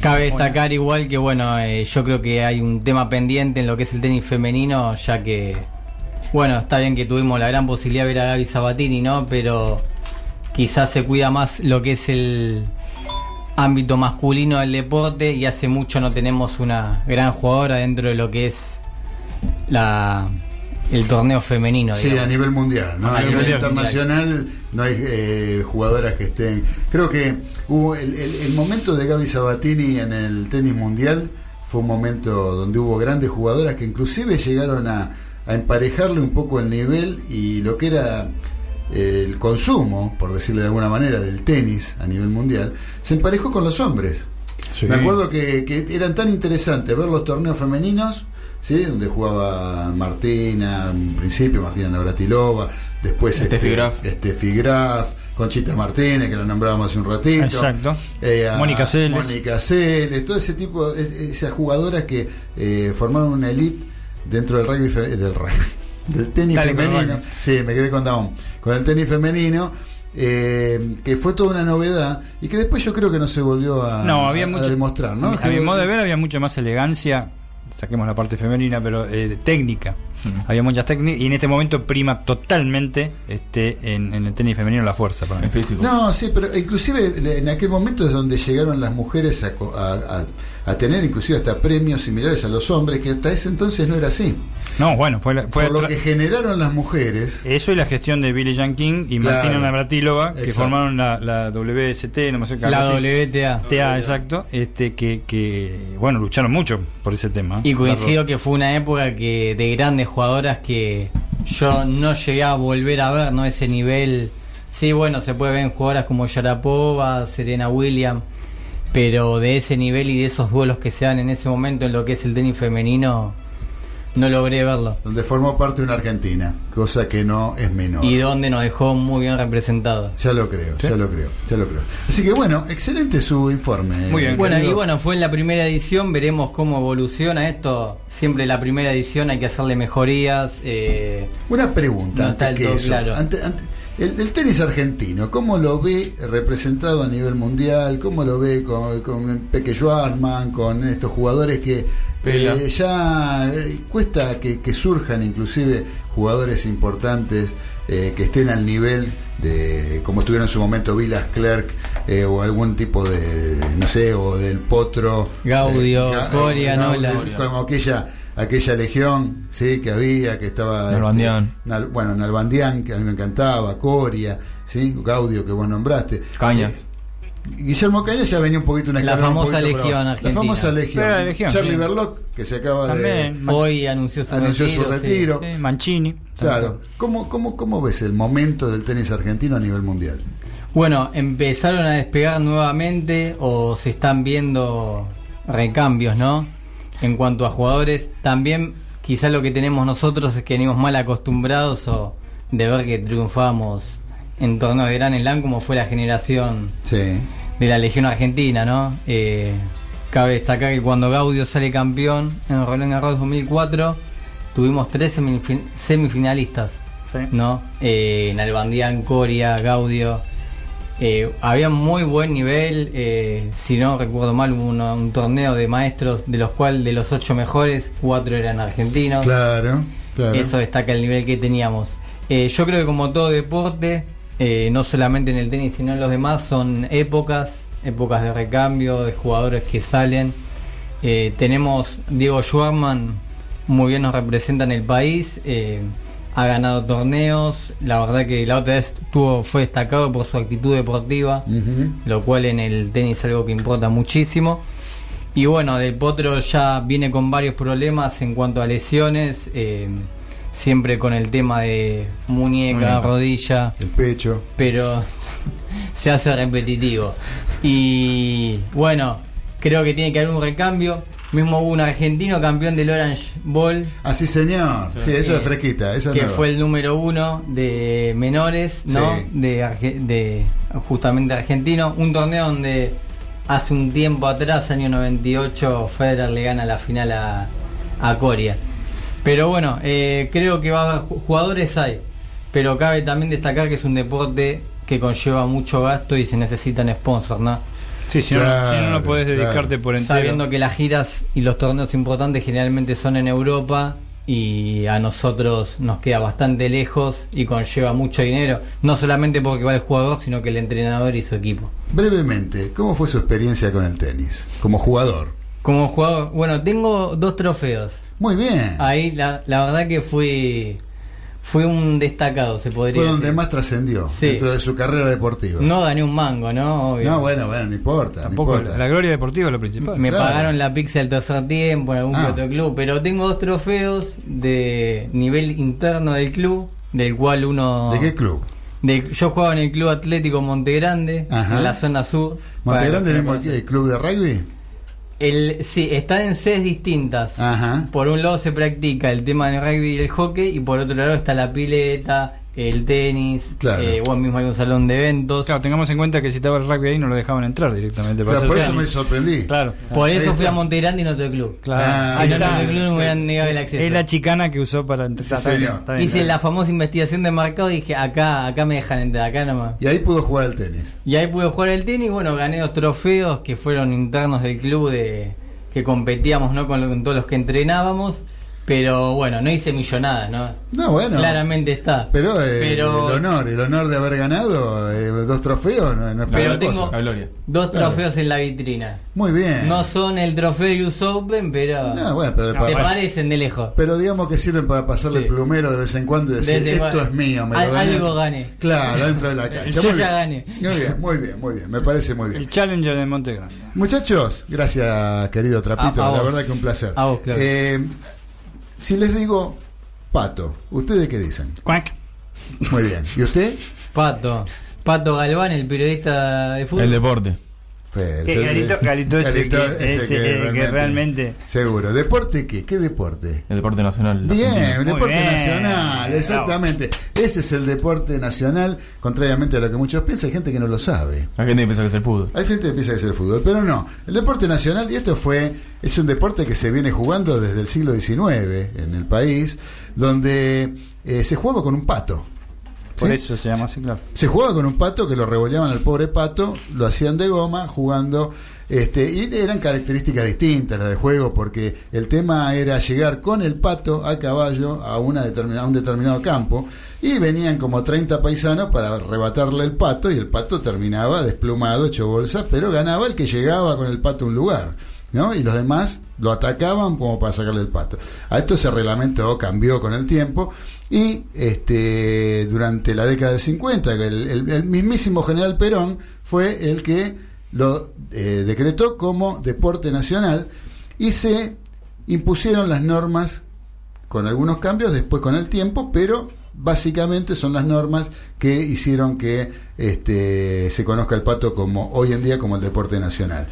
Cabe destacar igual que bueno, eh, yo creo que hay un tema pendiente en lo que es el tenis femenino, ya que bueno, está bien que tuvimos la gran posibilidad de ver a Gaby Sabatini, ¿no? Pero quizás se cuida más lo que es el ámbito masculino del deporte y hace mucho no tenemos una gran jugadora dentro de lo que es la el torneo femenino. Sí, digamos. a nivel mundial, ¿no? A A, nivel nivel mundial. internacional no hay eh, jugadoras que estén. Creo que hubo el, el- el momento de Gaby Sabatini en el tenis mundial fue un momento donde hubo grandes jugadoras que inclusive llegaron a, a emparejarle un poco el nivel y lo que era el consumo, por decirlo de alguna manera, del tenis a nivel mundial, se emparejó con los hombres. Sí. Me acuerdo que, que eran tan interesantes ver los torneos femeninos, ¿sí? donde jugaba Martina, en principio Martina Navratilova, después Steffi este, Graf. Steffi Graf, Conchita Martínez, que la nombrábamos hace un ratito. Exacto. Eh, Mónica Seles. Mónica todo ese tipo, es- esas jugadoras que eh, formaron una elite dentro del rugby, del rugby, del tenis Dale femenino. Sí, me quedé con Daón. Con el tenis femenino. eh, que fue toda una novedad y que después yo creo que no se volvió a, No, había a- a mucho. demostrar, ¿no? A mi modo de ver, había mucha más elegancia. Saquemos la parte femenina, pero eh, técnica. Había muchas técnicas. Y en este momento prima totalmente este, en, en el tenis femenino la fuerza. Para mí. En físico. No, sí, pero inclusive en aquel momento es donde llegaron las mujeres a- a- tener inclusive hasta premios similares a los hombres, que hasta ese entonces no era así. No, bueno, fue, la- fue Por lo que generaron las mujeres. Eso y la gestión de Billy Jean King y Claro. Martina Navratilova, que Exacto. formaron la, la WST, no me sé qué La WTA. TA, exacto, este que, que bueno, lucharon mucho por ese tema. Y coincido que fue una época que de grandes jugadoras que yo no llegué a volver a ver, ¿no? Ese nivel. Sí, bueno, se puede ver en jugadoras como Yarapova, Serena Williams, pero de ese nivel y de esos duelos que se dan en ese momento en lo que es el tenis femenino, no logré verlo. Donde formó parte una Argentina, cosa que no es menor. Y donde nos dejó muy bien representados. Ya lo creo, ya lo creo, ya lo creo. Así que bueno, excelente su informe. Muy bien. Bueno, y bueno, fue en la primera edición, veremos cómo evoluciona esto. Siempre la primera edición hay que hacerle mejorías. eh, Una pregunta no antes que todo eso. claro. Ante- ante- el, el tenis argentino, ¿cómo lo ve representado a nivel mundial? ¿Cómo lo ve con, con Peque Schwarzman, con estos jugadores que eh, ya eh, cuesta que, que surjan inclusive jugadores importantes eh, que estén al nivel de como estuvieron en su momento Vilas Clerk eh, o algún tipo de no sé o del Potro Gaudio, Ga- Coria, Gaudio, Nola. como aquella aquella legión sí que había que estaba Nalbandián. este, Nal- bueno Nalbandián que a mí me encantaba Coria sí Gaudio que vos nombraste Cañas. Eh, Guillermo Cañas ya venía un poquito una La escalón un famosa poquito legión argentina. la famosa legión, la legión, Charlie sí. Berloc que se acaba También, de Hoy anunció su anunció retiro. su sí. retiro Sí, Mancini. claro ¿Cómo, cómo, ¿cómo ves el momento del tenis argentino a nivel mundial? Bueno, empezaron a despegar nuevamente o se están viendo recambios, ¿no? En cuanto a jugadores, también quizás lo que tenemos nosotros es que venimos mal acostumbrados o de ver que triunfamos en torneos de Gran Slam como fue la generación sí de la Legión Argentina, ¿no? Eh, cabe destacar que cuando Gaudio sale campeón en Roland Garros 2004 tuvimos tres semifin- semifinalistas, ¿no? Eh, Nalbandián, Coria, Gaudio. Eh, había muy buen nivel, eh, si no recuerdo mal, hubo un torneo de maestros de los cuales de los ocho mejores, cuatro eran argentinos. claro claro Eso destaca el nivel que teníamos. Eh, yo creo que como todo deporte, no solamente en el tenis, sino en los demás, son épocas, épocas de recambio, de jugadores que salen. Tenemos Diego Schwarman, muy bien nos representa en el país, ha ganado torneos, la verdad que la otra vez tuvo, fue destacado por su actitud deportiva, lo cual en el tenis es algo que importa muchísimo. Y bueno, Del Potro ya viene con varios problemas en cuanto a lesiones, eh, siempre con el tema de muñeca, Muñeca. rodilla, el pecho pero *laughs* se hace repetitivo. Y bueno, creo que tiene que haber un recambio. Mismo hubo un argentino campeón del Orange Bowl. así señor sí, eso Eh, es fresquita esa que nueva. fue el número uno de menores, ¿no? Sí. De, Arge- de justamente argentino. Un torneo donde hace un tiempo atrás, año 98, Federer le gana la final a, a Coria. Pero bueno, eh, creo que va jugadores hay. Pero cabe también destacar que es un deporte que conlleva mucho gasto y se necesitan sponsors, ¿no? Sí, si, no, si no, no podés claro. dedicarte por entero. Sabiendo que las giras y los torneos importantes generalmente son en Europa y a nosotros nos queda bastante lejos y conlleva mucho dinero, no solamente porque va el jugador, sino que el entrenador y su equipo. brevemente ¿cómo fue su experiencia con el tenis como jugador? Como jugador, bueno, tengo dos trofeos. muy bien Ahí la, la verdad que fui fue un destacado, se podría Fue decir. donde más trascendió Sí. dentro de su carrera deportiva. No gané un mango, ¿no? Obvio. No, bueno, bueno, no importa. Tampoco no importa. la gloria deportiva es lo principal. Me Claro. pagaron la pizza el tercer tiempo en algún Ah. otro club, pero tengo dos trofeos de nivel interno del club, del cual uno... ¿De qué club? de- yo jugaba en el Club Atlético Montegrande, Ajá. en la zona sur. ¿Montegrande mismo el club de rugby? El, sí, están en sedes distintas. Ajá. Por un lado se practica el tema del rugby y el hockey, y por otro lado está la pileta, el tenis, Claro. eh, bueno, mismo hay un salón de eventos. Claro, tengamos en cuenta que si estaba el rugby ahí no lo dejaban entrar directamente. para Claro, por eso tenis. me sorprendí. Claro. Por eso fui a Montegrande y no otro club. Claro. Ah, Ahí no, club no me hubieran negado el acceso. Es la chicana que usó para entrar. Está bien, está bien. Hice la famosa investigación de mercado y dije, acá, acá me dejan entrar, acá nomás. Y ahí pudo jugar el tenis. Y ahí pude jugar el tenis, bueno, gané dos trofeos que fueron internos del club de que competíamos ¿no? con, lo- con todos los que entrenábamos. Pero bueno, no hice millonada, ¿no? No, bueno. Claramente está. Pero, eh, Pero- el honor, el honor de haber ganado eh, dos trofeos no, no es Pero tengo cosa. dos Claro. trofeos en la vitrina. Muy bien. No son el trofeo US Open, pero, No, bueno, pero se para- parecen de lejos. Pero digamos que sirven para pasarle Sí. el plumero de vez en cuando y decir, De esto es mío, me lo Al- gané". algo gané. Claro, dentro de la cancha. Yo Muy ya bien. gané. Muy bien, muy bien, muy bien. Me parece muy bien. El Challenger de Monte Grande. Muchachos, gracias querido Trapito, A- a la vos. verdad que un placer. A vos, claro. Eh, si les digo pato, ¿ustedes qué dicen? Muy bien. ¿Y usted? Pato. Pato Galván, el periodista de fútbol. El deporte. Pero, Que Galito- Galito ese que- ese, que realmente- Seguro. ¿Deporte qué? ¿Qué deporte? El deporte nacional. Bien, deporte nacional, exactamente. Ese es el deporte nacional, contrariamente a lo que muchos piensan, hay gente que no lo sabe. Hay gente que piensa que es el fútbol. Hay gente que piensa que es el fútbol, pero no. El deporte nacional, y esto fue, es un deporte que se viene jugando desde el siglo XIX en el país, donde eh, se jugaba con un pato. Por ¿sí? eso se llama así, claro. Se jugaba con un pato que lo revoleaban al pobre pato, lo hacían de goma, jugando. Este, y eran características distintas las de juego, porque el tema era llegar con el pato a caballo a, una determinada, a un determinado campo, y venían como 30 paisanos para arrebatarle el pato, y el pato terminaba desplumado, hecho bolsa, pero ganaba el que llegaba con el pato a un lugar. ¿no? Y los demás lo atacaban como para sacarle el pato. A esto ese reglamento cambió con el tiempo y este durante la década del 50 que el, el- el mismísimo general Perón fue el que lo eh, decretó como deporte nacional y se impusieron las normas con algunos cambios después con el tiempo, pero básicamente son las normas que hicieron que este, se conozca el pato como hoy en día como el deporte nacional.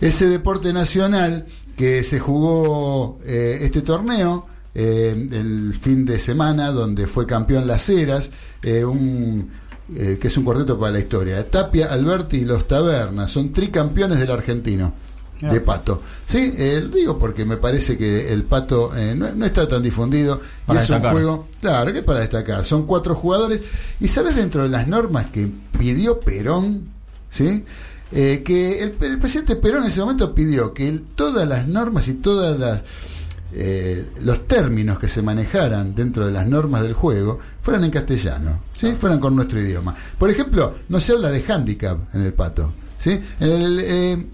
Ese deporte nacional que se jugó eh, este torneo eh, el fin de semana donde fue campeón Las Heras, eh, un eh, que es un cuarteto para la historia. Tapia, Alberti y los Tabernas son tricampeones del argentino de pato. Sí, digo porque me parece que el pato no, no está tan difundido y es destacar. un juego, claro, que es para destacar. Son cuatro jugadores y sabes dentro de las normas que pidió Perón, ¿sí? Que el, el presidente Perón en ese momento pidió que el- todas las normas y todas las eh, los términos que se manejaran dentro de las normas del juego fueran en castellano, ¿sí? fueran con nuestro idioma. Por ejemplo, no se habla de handicap en el pato. ¿sí? El, eh,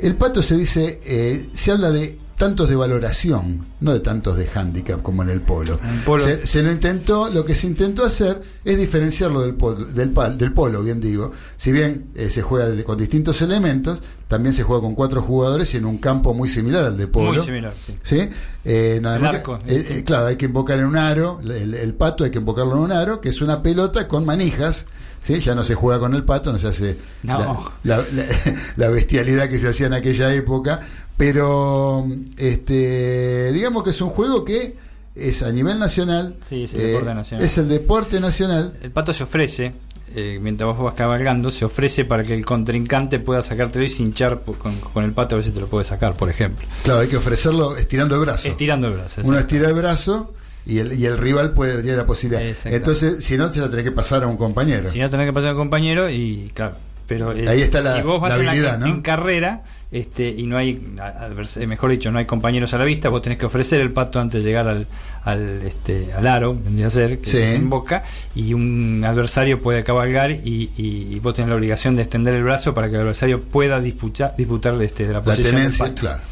el pato se dice, eh, se habla de tantos de valoración, no de tantos de handicap como en el polo. polo- Se, se lo intentó, lo que se intentó hacer es diferenciarlo del polo, del, del polo bien digo. Si bien eh, se juega de- con distintos elementos, también se juega con cuatro jugadores y en un campo muy similar al de polo. Muy similar, sí. ¿Sí? Eh, nada El más arco, eh, eh, claro, hay que invocar en un aro, el, el pato hay que invocarlo en un aro, que es una pelota con manijas. ¿Sí? Ya no se juega con el pato, no se hace No. la, la- la- *laughs* la bestialidad que se hacía en aquella época. Pero este digamos que es un juego que es a nivel nacional. Sí, es el eh, deporte nacional. Es el deporte nacional. El pato se ofrece, eh, mientras vos vas cabalgando, se ofrece para que el contrincante pueda sacártelo y cinchar po- con, con el pato a ver si te lo puede sacar, por ejemplo. Claro, hay que ofrecerlo estirando el brazo. Estirando el brazo. Uno estira el brazo y el, y el rival puede tener la posibilidad. Entonces, si no, se lo tenés que pasar a un compañero. Si no, tenés que pasar al compañero y claro. Pero eh, Ahí está la- si vos vas la en, la- habilidad, ¿no? en carrera este, y no hay, a- mejor dicho, no hay compañeros a la vista, vos tenés que ofrecer el pato antes de llegar al, al, este, al aro, vendría a ser, que Sí. desemboca, y un adversario puede cabalgar y, y- y vos tenés la obligación de extender el brazo para que el adversario pueda disputar, disputar este, de la La posición del tenencia, pato. claro.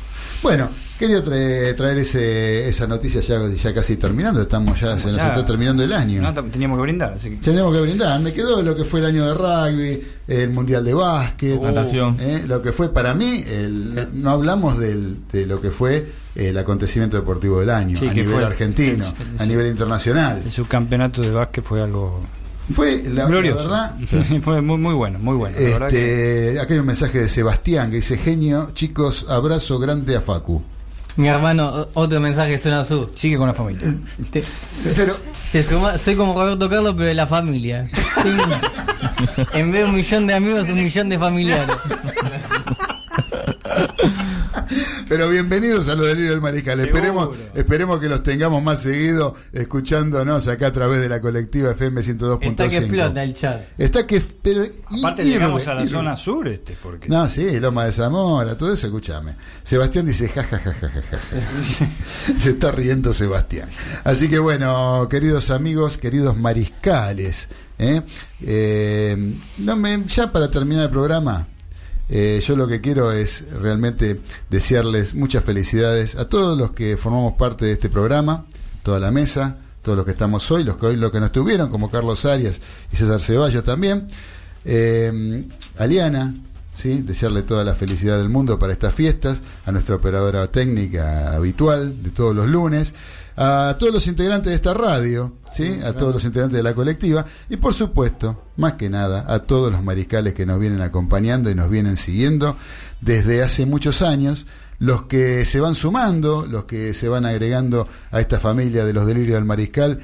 Bueno, Quería traer, traer ese, esa noticia ya, ya casi terminando, estamos ya, se nos Ya. está terminando el año. No, teníamos que brindar. Así que... Brindar. Me quedó lo que fue el año de rugby, el mundial de básquet, Natación. eh, lo que fue para mí. El, no hablamos del, de lo que fue el acontecimiento deportivo del año Sí, a nivel argentino, el- a nivel internacional. El subcampeonato de básquet fue algo Fue la, la glorioso. verdad. *laughs* fue muy, muy bueno, muy bueno. Verdad que- Este, acá hay un mensaje de Sebastián que dice: Genio, chicos, abrazo grande a Facu. Mi hermano, otro mensaje Zona Sur. Sigue con la familia. Te- Pero, se suma- soy como Roberto Carlos, pero de la familia. Tengo- en vez de un millón de amigos, un millón de familiares. *laughs* Pero bienvenidos a los delirios del mariscal. Seguro. Esperemos, esperemos que los tengamos más seguido escuchándonos acá a través de la colectiva FM 102.5. Está que explota el chat. Está que. Pero, Aparte irre- llegamos a la irre- zona sur, este, porque No, sí, Loma de Zamora, todo eso, escúchame. Sebastián dice ja, ja, ja, ja, ja, ja. *laughs* Se está riendo Sebastián. Así que bueno, queridos amigos, queridos mariscales, ¿eh? Eh, no me, ya para terminar el programa, eh, yo lo que quiero es realmente desearles muchas felicidades a todos los que formamos parte de este programa, toda la mesa, todos los que estamos hoy, los que hoy los que no estuvieron, como Carlos Arias y César Ceballos también. Eh, Aliana, ¿sí? desearle toda la felicidad del mundo para estas fiestas, a nuestra operadora técnica habitual de todos los lunes, a todos los integrantes de esta radio, ¿sí? a todos los integrantes de la colectiva y por supuesto, más que nada, a todos los mariscales que nos vienen acompañando y nos vienen siguiendo desde hace muchos años, los que se van sumando, los que se van agregando a esta familia de los delirios del mariscal,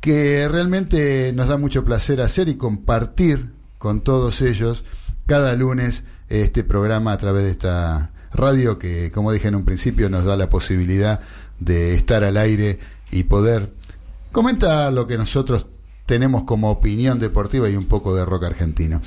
que realmente nos da mucho placer hacer y compartir con todos ellos cada lunes este programa a través de esta radio que, como dije en un principio, nos da la posibilidad de estar al aire y poder comentar lo que nosotros tenemos como opinión deportiva y un poco de rock argentino.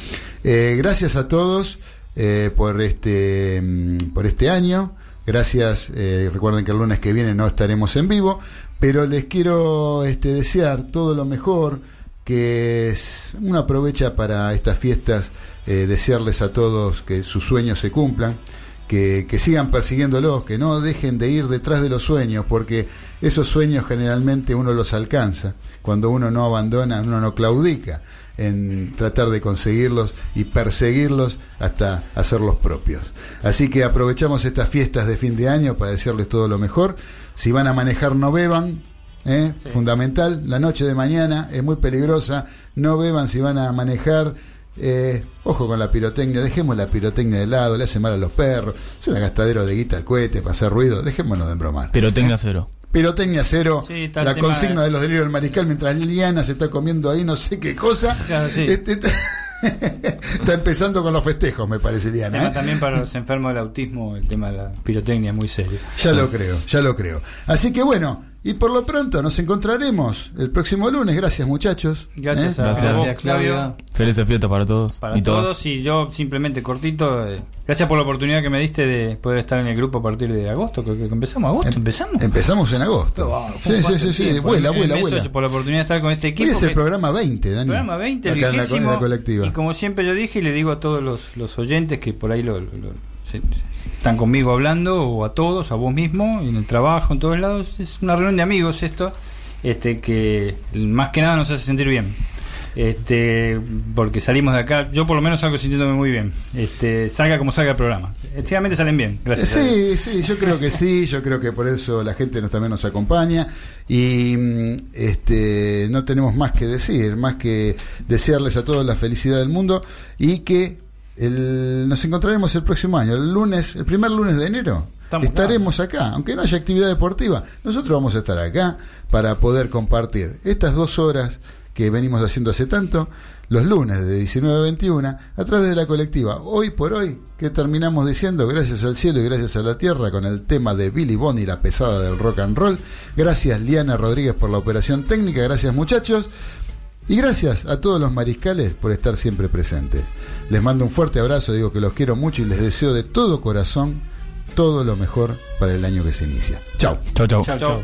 Eh, gracias a todos eh, por este mm, por este año. Gracias. eh, recuerden que el lunes que viene no estaremos en vivo, pero les quiero este, desear todo lo mejor. Que es uno aprovecha para estas fiestas eh, desearles a todos que sus sueños se cumplan, que, que sigan persiguiéndolos, que no dejen de ir detrás de los sueños, porque esos sueños generalmente uno los alcanza. Cuando uno no abandona, uno no claudica en tratar de conseguirlos y perseguirlos hasta hacerlos propios. Así que aprovechamos estas fiestas de fin de año para desearles todo lo mejor. Si van a manejar, no beban. ¿eh? Fundamental, la noche de mañana es muy peligrosa. No beban si van a manejar. Eh, ojo con la pirotecnia, dejemos la pirotecnia de lado, le hace mal a los perros, es un gastadero de guita al cohete para hacer ruido, dejémonos de embromar. Pirotecnia cero. Pirotecnia cero, Sí, la consigna de- de los delirios del mariscal mientras Liliana se está comiendo ahí no sé qué cosa. *laughs* Claro, sí. Este, está, *laughs* está empezando con los festejos, me parece, Liliana. Tema ¿eh? también para los enfermos del autismo, el tema de la pirotecnia es muy serio. Ya lo creo, ya lo creo. Así que bueno, y por lo pronto nos encontraremos el próximo lunes. Gracias, muchachos. Gracias ¿Eh? a, Gracias. Gracias, Claudio. Felices fiestas para todos. Para y todos todas. y yo simplemente cortito, eh, gracias por la oportunidad que me diste de poder estar en el grupo a partir de agosto, que, que empezamos agosto, Em- empezamos. Empezamos en agosto. Wow, ¿cómo sí, sí, sí, sí. Vuela, vuela, vuela. por la oportunidad de estar con este Hoy equipo. es el que- programa 20, Dani. programa 20, el la, vigésimo, en la colectiva. Y como siempre yo dije y le digo a todos los, los oyentes que por ahí lo, lo- lo- están conmigo hablando, o a todos, a vos mismo, en el trabajo, en todos lados, es una reunión de amigos esto, este que más que nada nos hace sentir bien. Este, porque salimos de acá, yo por lo menos salgo sintiéndome muy bien. Este, salga como salga el programa. Efectivamente salen bien, gracias. Sí, sí, yo creo que sí, yo creo que por eso la gente nos, también nos acompaña y mm, este no tenemos más que decir, más que desearles a todos la felicidad del mundo y que el- nos encontraremos el próximo año, el lunes, el primer lunes de enero. Estamos Estaremos acá, aunque no haya actividad deportiva, nosotros vamos a estar acá para poder compartir estas dos horas que venimos haciendo hace tanto, los lunes de 19 a 21, a través de la colectiva. Hoy por hoy, que terminamos diciendo, gracias al cielo y gracias a la tierra, con el tema de Billy Bonnie, la pesada del rock and roll. Gracias Liana Rodríguez por la operación técnica, gracias muchachos. Y gracias a todos los mariscales por estar siempre presentes. Les mando un fuerte abrazo, digo que los quiero mucho y les deseo de todo corazón todo lo mejor para el año que se inicia. Chao. Chau, chau.